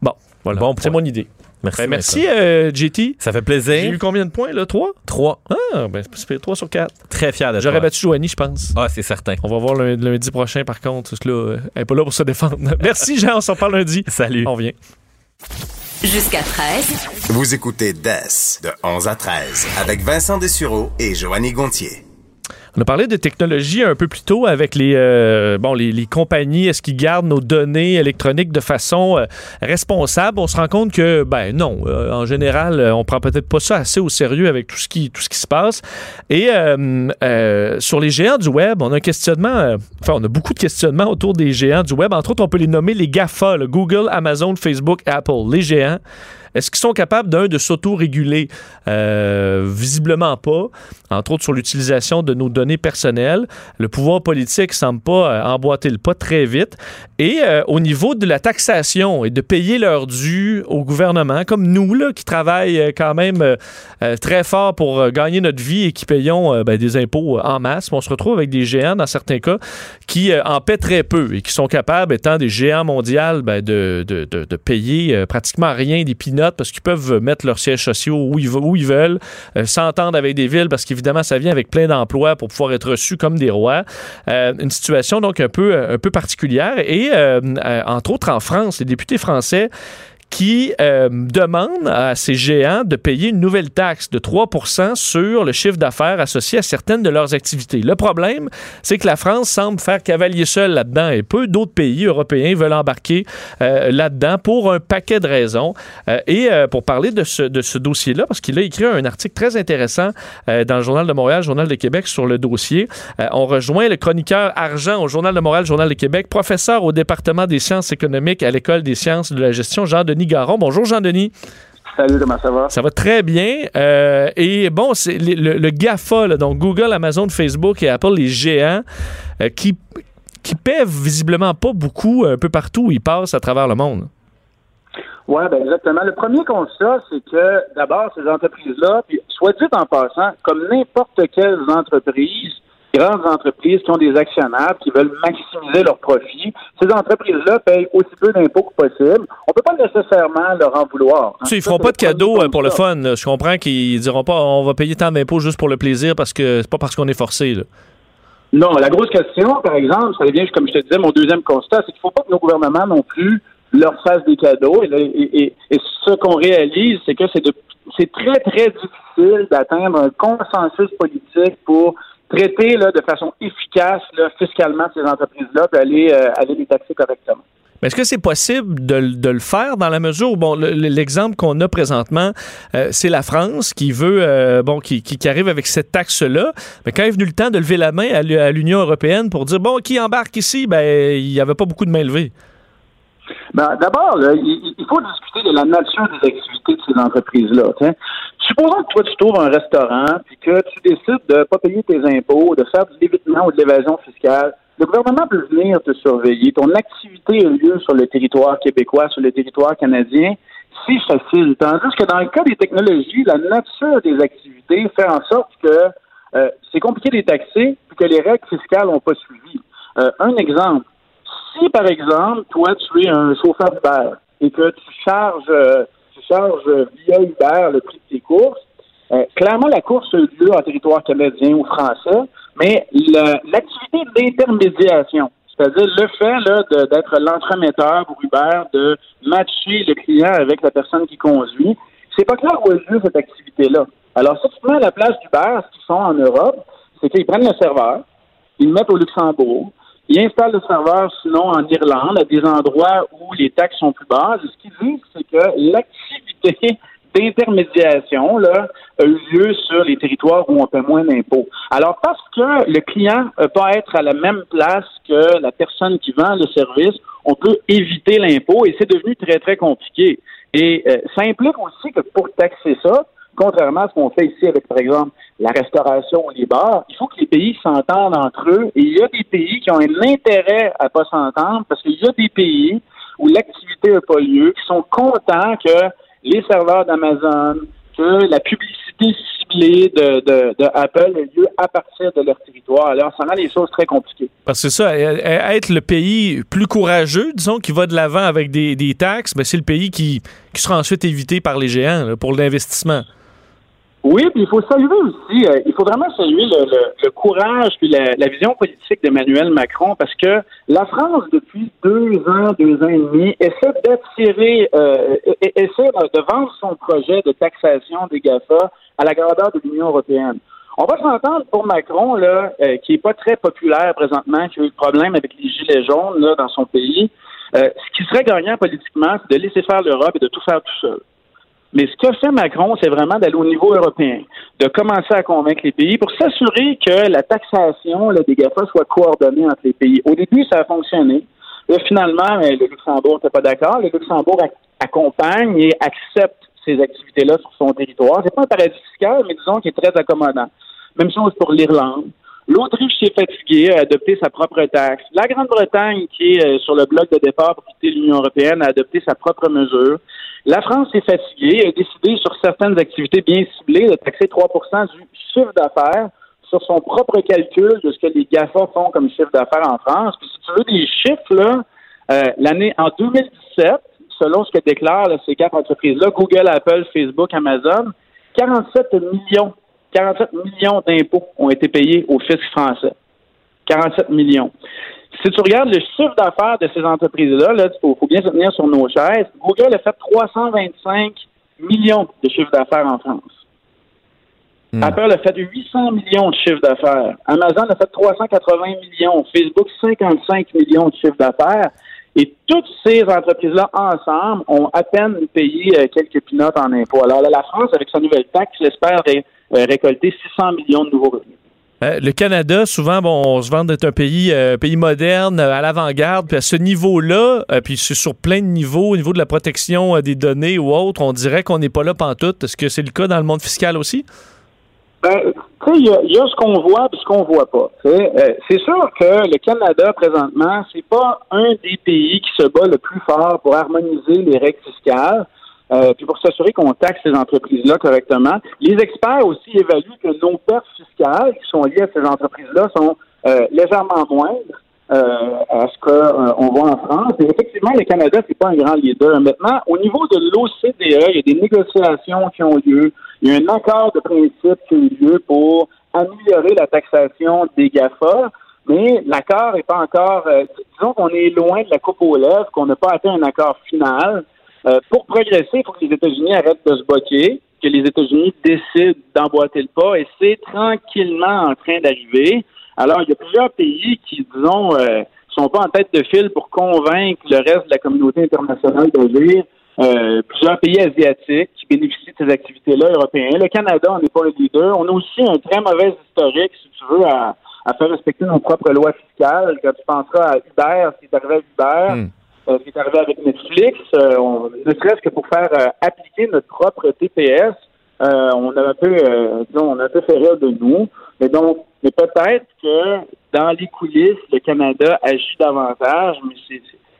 Bon, voilà. Bon c'est mon idée. Merci. Ben, merci, Vincent. euh, JT. Ça fait J'ai plaisir. eu combien de points, là? Trois? Trois. Ah, ben, c'est 3 sur 4. Très fier de J'aurais toi. battu Joanie, je pense. Ah, c'est certain. On va voir lundi, lundi prochain, par contre. Parce que là, elle n'est pas là pour se défendre. Merci, Jean. On s'en parle lundi. Salut. On revient. Jusqu'à 13. Vous écoutez DES de 11 à 13 avec Vincent Dessureau et Joanny Gontier. On a parlé de technologie un peu plus tôt avec les, euh, bon, les, les compagnies. Est-ce qu'ils gardent nos données électroniques de façon euh, responsable? On se rend compte que, ben non, euh, en général, euh, on prend peut-être pas ça assez au sérieux avec tout ce qui, tout ce qui se passe. Et sur les géants du web, on a un questionnement, enfin, on a beaucoup de questionnements autour des géants du web. Entre autres, on peut les nommer les GAFA, le Google, Amazon, Facebook, Apple, les géants. Est-ce qu'ils sont capables, d'un, de s'auto-réguler? Euh, visiblement pas. Entre autres, sur l'utilisation de nos données personnelles. Le pouvoir politique semble pas euh, emboîter le pas très vite. Et euh, au niveau de la taxation et de payer leur dû au gouvernement, comme nous, là, qui travaillent quand même très fort pour gagner notre vie et qui payons ben, des impôts en masse, on se retrouve avec des géants, dans certains cas, qui en paient très peu et qui sont capables, étant des géants mondiaux, ben, de, de, de, payer pratiquement rien des parce qu'ils peuvent mettre leurs sièges sociaux où ils, veulent, euh, s'entendre avec des villes parce qu'évidemment, ça vient avec plein d'emplois pour pouvoir être reçus comme des rois. Euh, une situation donc un peu, un peu particulière. Et euh, euh, entre autres en France, les députés français qui euh, demandent à ces géants de payer une nouvelle taxe de 3 sur le chiffre d'affaires associé à certaines de leurs activités. Le problème, c'est que la France semble faire cavalier seul là-dedans et peu d'autres pays européens veulent embarquer euh, là-dedans pour un paquet de raisons. Euh, et pour parler de ce, de ce dossier-là, parce qu'il a écrit un article très intéressant dans le Journal de Montréal, Journal de Québec sur le dossier, on rejoint le chroniqueur argent au Journal de Montréal, Journal de Québec, professeur au département des sciences économiques à l'École des sciences de la gestion, Jean-Denis Garon. Bonjour Jean-Denis. Salut, comment ça va? Ça va très bien. Euh, et bon, c'est le, le- le GAFA, là, donc Google, Amazon, Facebook et Apple, les géants, euh, qui, qui paient visiblement pas beaucoup un peu partout où ils passent à travers le monde. Oui, ben exactement. Le premier constat, c'est que d'abord, ces entreprises-là, puis soit dit en passant, comme n'importe quelles entreprises, grandes entreprises qui ont des actionnaires, qui veulent maximiser leurs profits, ces entreprises-là payent aussi peu d'impôts que possible. On peut pas nécessairement leur en vouloir. hein. Ils Ça, feront pas de cadeaux euh, pour le fun. là. Je comprends qu'ils diront pas on va payer tant d'impôts juste pour le plaisir parce que c'est pas parce qu'on est forcé. là. Non, la grosse question, par exemple, ça vient, comme je te disais, mon deuxième constat, c'est qu'il ne faut pas que nos gouvernements non plus leur fassent des cadeaux. Et, là, et- et- et ce qu'on réalise, c'est que c'est de- c'est très, très difficile d'atteindre un consensus politique pour traiter là, de façon efficace fiscalement ces entreprises-là et aller, euh, aller les taxer correctement. Est-ce que c'est possible de, de le faire dans la mesure où, bon, le- le- l'exemple qu'on a présentement, euh, c'est la France qui veut, euh, bon, qui, qui, arrive avec cette taxe-là. Mais quand est venu le temps de lever la main à l'Union européenne pour dire, bon, qui embarque ici, ben, il n'y avait pas beaucoup de mains levées. Ben, D'abord, là, il, il faut discuter de la nature des activités de ces entreprises-là. Supposons que toi, tu trouves un restaurant puis que tu décides de ne pas payer tes impôts, de faire du débitement ou de l'évasion fiscale. Le gouvernement peut venir te surveiller. Ton activité a lieu sur le territoire québécois, sur le territoire canadien. C'est facile. Tandis que dans le cas des technologies, la nature des activités fait en sorte que euh, c'est compliqué de les taxer que les règles fiscales n'ont pas suivi. Euh, un exemple. Si, par exemple, toi, tu es un chauffeur Uber et que tu charges, euh, tu charges via Uber le prix de tes courses, euh, clairement, la course a eu lieu en territoire canadien ou français, mais l'activité d'intermédiation, c'est-à-dire le fait d'être l'entremetteur pour Uber, de matcher le client avec la personne qui conduit, c'est pas clair où eu lieu cette activité-là. Alors, si tu mets à la place d'Uber, ce qu'ils font en Europe, c'est qu'ils prennent le serveur, ils le mettent au Luxembourg, Ils installent le serveur, sinon, en Irlande, à des endroits où les taxes sont plus basses. Ce qu'ils disent, c'est que l'activité d'intermédiation a eu lieu sur les territoires où on paie moins d'impôts. Alors, parce que le client ne peut pas être à la même place que la personne qui vend le service, on peut éviter l'impôt et c'est devenu très, très compliqué. Et euh, ça implique aussi que pour taxer ça, contrairement à ce qu'on fait ici avec, par exemple, la restauration ou les bars, il faut que les pays s'entendent entre eux. Et il y a des pays qui ont un intérêt à pas s'entendre parce qu'il y a des pays où l'activité n'a pas lieu, qui sont contents que les serveurs d'Amazon, que la publicité ciblée de, de, Apple ait lieu à partir de leur territoire. Alors, ça rend les choses très compliquées. Parce que ça, être le pays plus courageux, disons, qui va de l'avant avec des, des taxes, ben c'est le pays qui, qui sera ensuite évité par les géants pour l'investissement. Oui, puis il faut saluer aussi, euh, il faut vraiment saluer le, courage puis la, vision politique d'Emmanuel Macron parce que la France, depuis deux ans, deux ans et demi, essaie d'attirer, euh, essaie de vendre son projet de taxation des GAFA à la grandeur de l'Union européenne. On va s'entendre pour Macron, là, euh, qui est pas très populaire présentement, qui a eu le problème avec les gilets jaunes là, dans son pays. ce qui serait gagnant politiquement, c'est de laisser faire l'Europe et de tout faire tout seul. Mais ce qu'a fait Macron, c'est vraiment d'aller au niveau européen, de commencer à convaincre les pays pour s'assurer que la taxation des GAFA soit coordonnée entre les pays. Au début, ça a fonctionné. Là, finalement, le Luxembourg n'était pas d'accord. Le Luxembourg accompagne et accepte ces activités-là sur son territoire. C'est pas un paradis fiscal, mais disons qu'il est très accommodant. Même chose pour l'Irlande. L'Autriche s'est fatiguée, a adopté sa propre taxe. La Grande-Bretagne, qui est euh, sur le bloc de départ pour quitter l'Union européenne, a adopté sa propre mesure. La France s'est fatiguée, a décidé sur certaines activités bien ciblées de taxer 3% du chiffre d'affaires sur son propre calcul de ce que les GAFA font comme chiffre d'affaires en France. Puis si tu veux des chiffres, là, euh, l'année en 2017, selon ce que déclarent ces quatre entreprises-là, Google, Apple, Facebook, Amazon, 47 millions 47 millions d'impôts ont été payés au fisc français. 47 millions. Si tu regardes le chiffre d'affaires de ces entreprises-là, il faut, bien se tenir sur nos chaises. Google a fait 325 millions de chiffre d'affaires en France. Hmm. Apple a fait 800 millions de chiffre d'affaires. Amazon a fait 380 millions. Facebook, 55 millions de chiffre d'affaires. Et toutes ces entreprises-là, ensemble, ont à peine payé euh, quelques pinottes en impôts. Alors là, la France, avec sa nouvelle taxe, j'espère récolter 600 millions de nouveaux revenus. Euh, le Canada, souvent, bon, on se vante d'être un pays, euh, pays moderne, à l'avant-garde, puis à ce niveau-là, puis c'est sur plein de niveaux, au niveau de la protection des données ou autre, on dirait qu'on n'est pas là pantoute. Est-ce que c'est le cas dans le monde fiscal aussi? Ben, il y, a ce qu'on voit et ce qu'on voit pas. c'est sûr que le Canada, présentement, c'est pas un des pays qui se bat le plus fort pour harmoniser les règles fiscales. Euh, puis pour s'assurer qu'on taxe ces entreprises-là correctement. Les experts aussi évaluent que nos pertes fiscales qui sont liées à ces entreprises-là sont euh, légèrement moindres euh, à ce qu'on voit en France. Et effectivement, le Canada, c'est pas un grand leader. Maintenant, au niveau de l'OCDE, il y a des négociations qui ont lieu. Il y a un accord de principe qui a eu lieu pour améliorer la taxation des GAFA. Mais l'accord n'est pas encore, disons qu'on est loin de la coupe aux lèvres, qu'on n'a pas atteint un accord final. Euh, pour progresser, il faut que les États-Unis arrêtent de se bloquer, que les États-Unis décident d'emboîter le pas, et c'est tranquillement en train d'arriver. Alors, il y a plusieurs pays qui, disons, euh, sont pas en tête de file pour convaincre le reste de la communauté internationale d'agir. Euh, plusieurs pays asiatiques qui bénéficient de ces activités-là européens. Le Canada, on n'est pas le leader. On a aussi un très mauvais historique, si tu veux, à, faire respecter nos propres lois fiscales. Quand tu penseras à Uber, ce qui est arrivé à Uber, hmm. Euh, ce qui est arrivé avec Netflix, euh, on, ne serait-ce que pour faire euh, appliquer notre propre TPS, on a un peu, disons, on a un peu fait rire de nous. Mais donc, mais peut-être que dans les coulisses, le Canada agit davantage, mais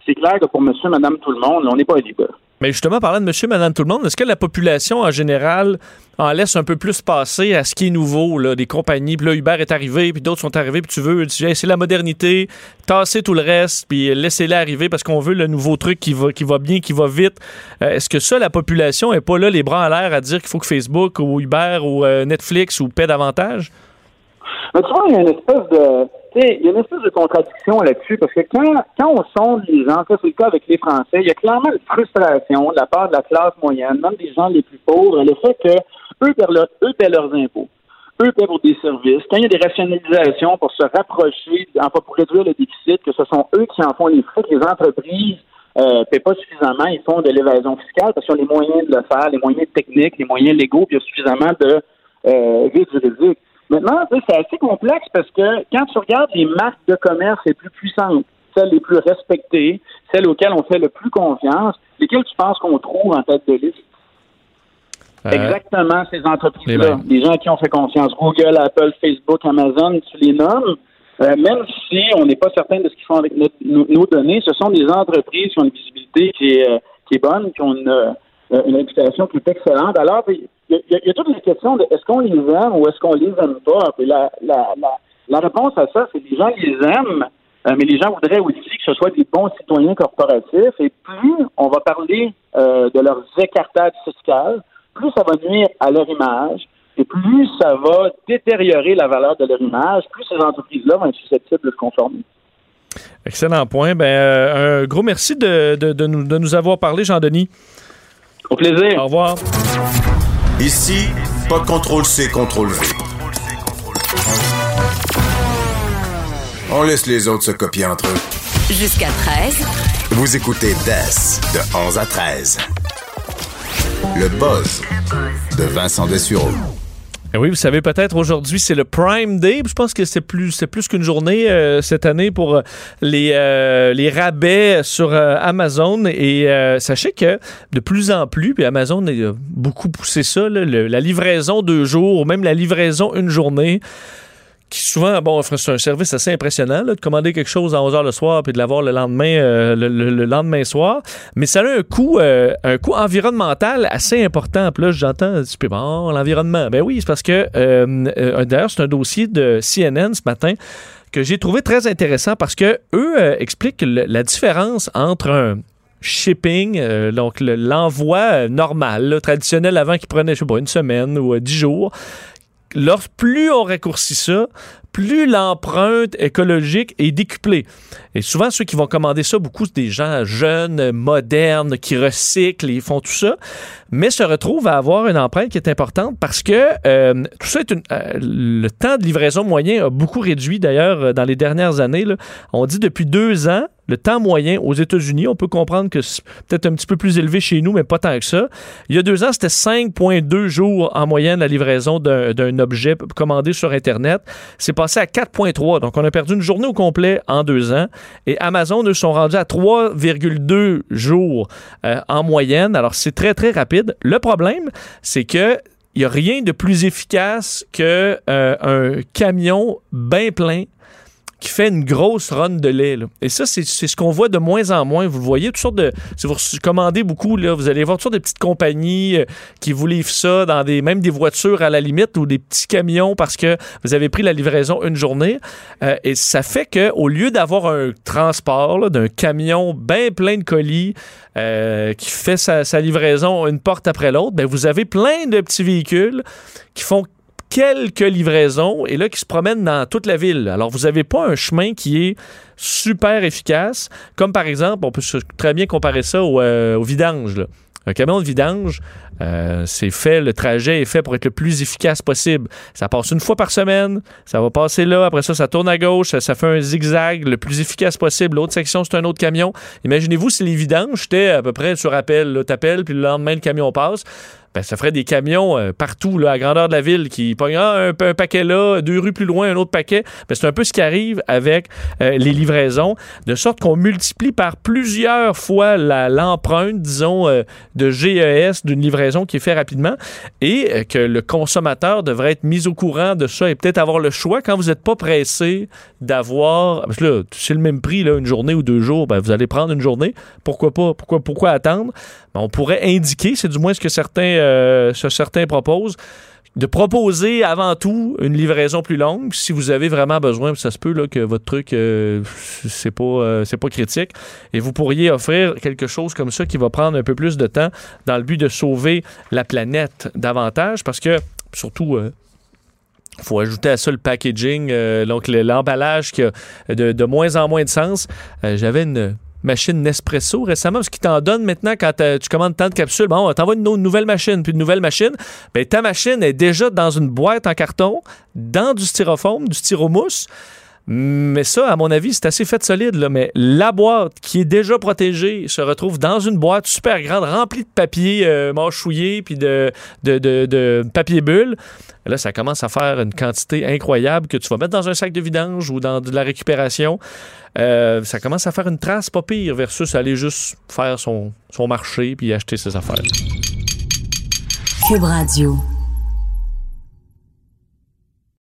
c'est clair que pour monsieur, madame, tout le monde, on n'est pas libre. Mais justement, parlant de monsieur, madame, tout le monde, est-ce que la population en général en laisse un peu plus passer à ce qui est nouveau, là, des compagnies, puis là, Uber est arrivé, puis d'autres sont arrivés, puis tu veux, c'est la modernité, tasser tout le reste, puis laissez-les arriver parce qu'on veut le nouveau truc qui va, qui va bien, qui va vite. Euh, est-ce que ça, la population est pas là, les bras en l'air, à dire qu'il faut que Facebook ou Uber ou euh, Netflix ou paie davantage? Mais tu il y a une espèce de il y a une espèce de contradiction là-dessus, parce que quand, quand on sonde les gens, ça c'est le cas avec les Français, il y a clairement une frustration de la part de la classe moyenne, même des gens les plus pauvres, le fait que eux paient, leurs impôts. eux paient pour des services. Quand il y a des rationalisations pour se rapprocher, enfin pour réduire le déficit, que ce sont eux qui en font les frais, que les entreprises euh, paient pas suffisamment, ils font de l'évasion fiscale parce qu'ils ont les moyens de le faire, les moyens techniques, les moyens légaux, puis il y a suffisamment de euh, vide juridique. Maintenant, c'est assez complexe parce que quand tu regardes les marques de commerce les plus puissantes, celles les plus respectées, celles auxquelles on fait le plus confiance, lesquelles tu penses qu'on trouve en tête de liste? Euh, Exactement ces entreprises-là. Les gens à qui on fait confiance. Google, Apple, Facebook, Amazon, tu les nommes. Euh, même si on n'est pas certain de ce qu'ils font avec notre- nos, nos données, ce sont des entreprises qui ont une visibilité qui est, euh, qui est bonne, qui ont une, euh, une réputation qui est excellente. Alors, il y, a- il y toute la question de est-ce qu'on les aime ou est-ce qu'on les aime pas? Puis la, la, la, la réponse à ça, c'est que les gens les aiment, euh, mais les gens voudraient aussi que ce soit des bons citoyens corporatifs. Et plus on va parler euh, de leurs écartades fiscales, plus ça va nuire à leur image, et plus ça va détériorer la valeur de leur image, plus ces entreprises-là vont être susceptibles de se conformer. Excellent point. Ben, euh, un gros merci de, de- de nous, de nous avoir parlé, Jean-Denis. Au plaisir. Au revoir. Ici, pas de contrôle C, contrôle V. On laisse les autres se copier entre eux. Jusqu'à 13. Vous écoutez DES de 11 à 13. Le buzz de Vincent Dessureau. Eh oui, vous savez peut-être aujourd'hui c'est le Prime Day. Je pense que c'est plus c'est plus qu'une journée euh, cette année pour euh, les euh, les rabais sur Amazon et sachez que de plus en plus puis Amazon a beaucoup poussé ça la livraison deux jours ou même la livraison une journée qui souvent, bon, c'est un service assez impressionnant de commander quelque chose à 11h le soir puis de l'avoir le lendemain, euh, le, le- le lendemain soir. Mais ça a un coût, euh, un coût environnemental assez important. Là, j'entends, tu bon, l'environnement. Ben oui, c'est parce que, euh, d'ailleurs, c'est un dossier de CNN ce matin que j'ai trouvé très intéressant parce que eux expliquent la différence entre un shipping, donc le- l'envoi normal, traditionnel avant qui prenait, je sais pas, une semaine ou euh, dix jours, Lors, plus on raccourcit ça, plus l'empreinte écologique est décuplée. Et souvent, ceux qui vont commander ça, beaucoup, c'est des gens jeunes, modernes, qui recyclent, ils font tout ça, mais se retrouvent à avoir une empreinte qui est importante parce que euh, tout ça est euh, le temps de livraison moyen a beaucoup réduit d'ailleurs euh, dans les dernières années. On dit depuis deux ans, le temps moyen aux États-Unis, on peut comprendre que c'est peut-être un petit peu plus élevé chez nous, mais pas tant que ça. Il y a deux ans, c'était 5,2 jours en moyenne la livraison d'un objet commandé sur Internet. C'est passé à 4,3. Donc, on a perdu une journée au complet en deux ans. Et Amazon, eux, sont rendus à 3,2 jours euh, en moyenne. Alors, c'est très, très rapide. Le problème, c'est que il n'y a rien de plus efficace que euh, un camion bien plein qui fait une grosse run de lait. là. Et ça, c'est ce qu'on voit de moins en moins. Vous voyez, toutes sortes de. Si vous commandez beaucoup, là, vous allez voir toutes sortes de petites compagnies euh, qui vous livrent ça dans des même des voitures à la limite ou des petits camions parce que vous avez pris la livraison une journée. Euh, et ça fait que au lieu d'avoir un transport d'un camion bien plein de colis euh, qui fait sa, sa livraison une porte après l'autre, ben vous avez plein de petits véhicules qui font quelques livraisons et là qui se promènent dans toute la ville. Alors vous n'avez pas un chemin qui est super efficace, comme par exemple, on peut très bien comparer ça au, euh, vidange. Un camion de vidange, euh, c'est fait, le trajet est fait pour être le plus efficace possible. Ça passe une fois par semaine, ça va passer là, après ça, ça tourne à gauche, ça, fait un zigzag le plus efficace possible. L'autre section, c'est un autre camion. Imaginez-vous si les vidanges étaient à peu près sur appel. T'appelles, puis le lendemain, le camion passe. Ben, ça ferait des camions euh, partout, là, à grandeur de la ville, qui pognent ah, un, un paquet là, deux rues plus loin, un autre paquet. Ben, c'est un peu ce qui arrive avec euh, les livraisons, de sorte qu'on multiplie par plusieurs fois l'empreinte, disons, euh, de GES d'une livraison qui est faite rapidement, et que le consommateur devrait être mis au courant de ça et peut-être avoir le choix quand vous n'êtes pas pressé d'avoir. Parce que là, c'est le même prix, là, une journée ou deux jours, ben, vous allez prendre une journée. Pourquoi pas? Pourquoi, pourquoi attendre? Ben, on pourrait indiquer, c'est du moins ce que certains, euh, ce certains proposent, de proposer avant tout une livraison plus longue. Si vous avez vraiment besoin, ça se peut là, que votre truc, euh, euh, c'est pas critique. Et vous pourriez offrir quelque chose comme ça qui va prendre un peu plus de temps dans le but de sauver la planète davantage parce que, surtout, euh, faut ajouter à ça le packaging, euh, donc le- l'emballage qui a de, moins en moins de sens. J'avais une machine Nespresso récemment, parce qu'ils t'en donnent maintenant quand tu commandes tant de capsules. Bon, on t'envoie une, nouvelle machine, puis une nouvelle machine. Ben, ta machine est déjà dans une boîte en carton, dans du styrofoam, du styromousse. Mais ça, à mon avis, c'est assez fait solide. Mais la boîte qui est déjà protégée se retrouve dans une boîte super grande, remplie de papier euh, mâchouillé puis de, de, de, de papier bulle. Là, ça commence à faire une quantité incroyable que tu vas mettre dans un sac de vidange ou dans de la récupération. Euh, ça commence à faire une trace pas pire versus aller juste faire son, son marché puis acheter ses affaires. Cube Radio.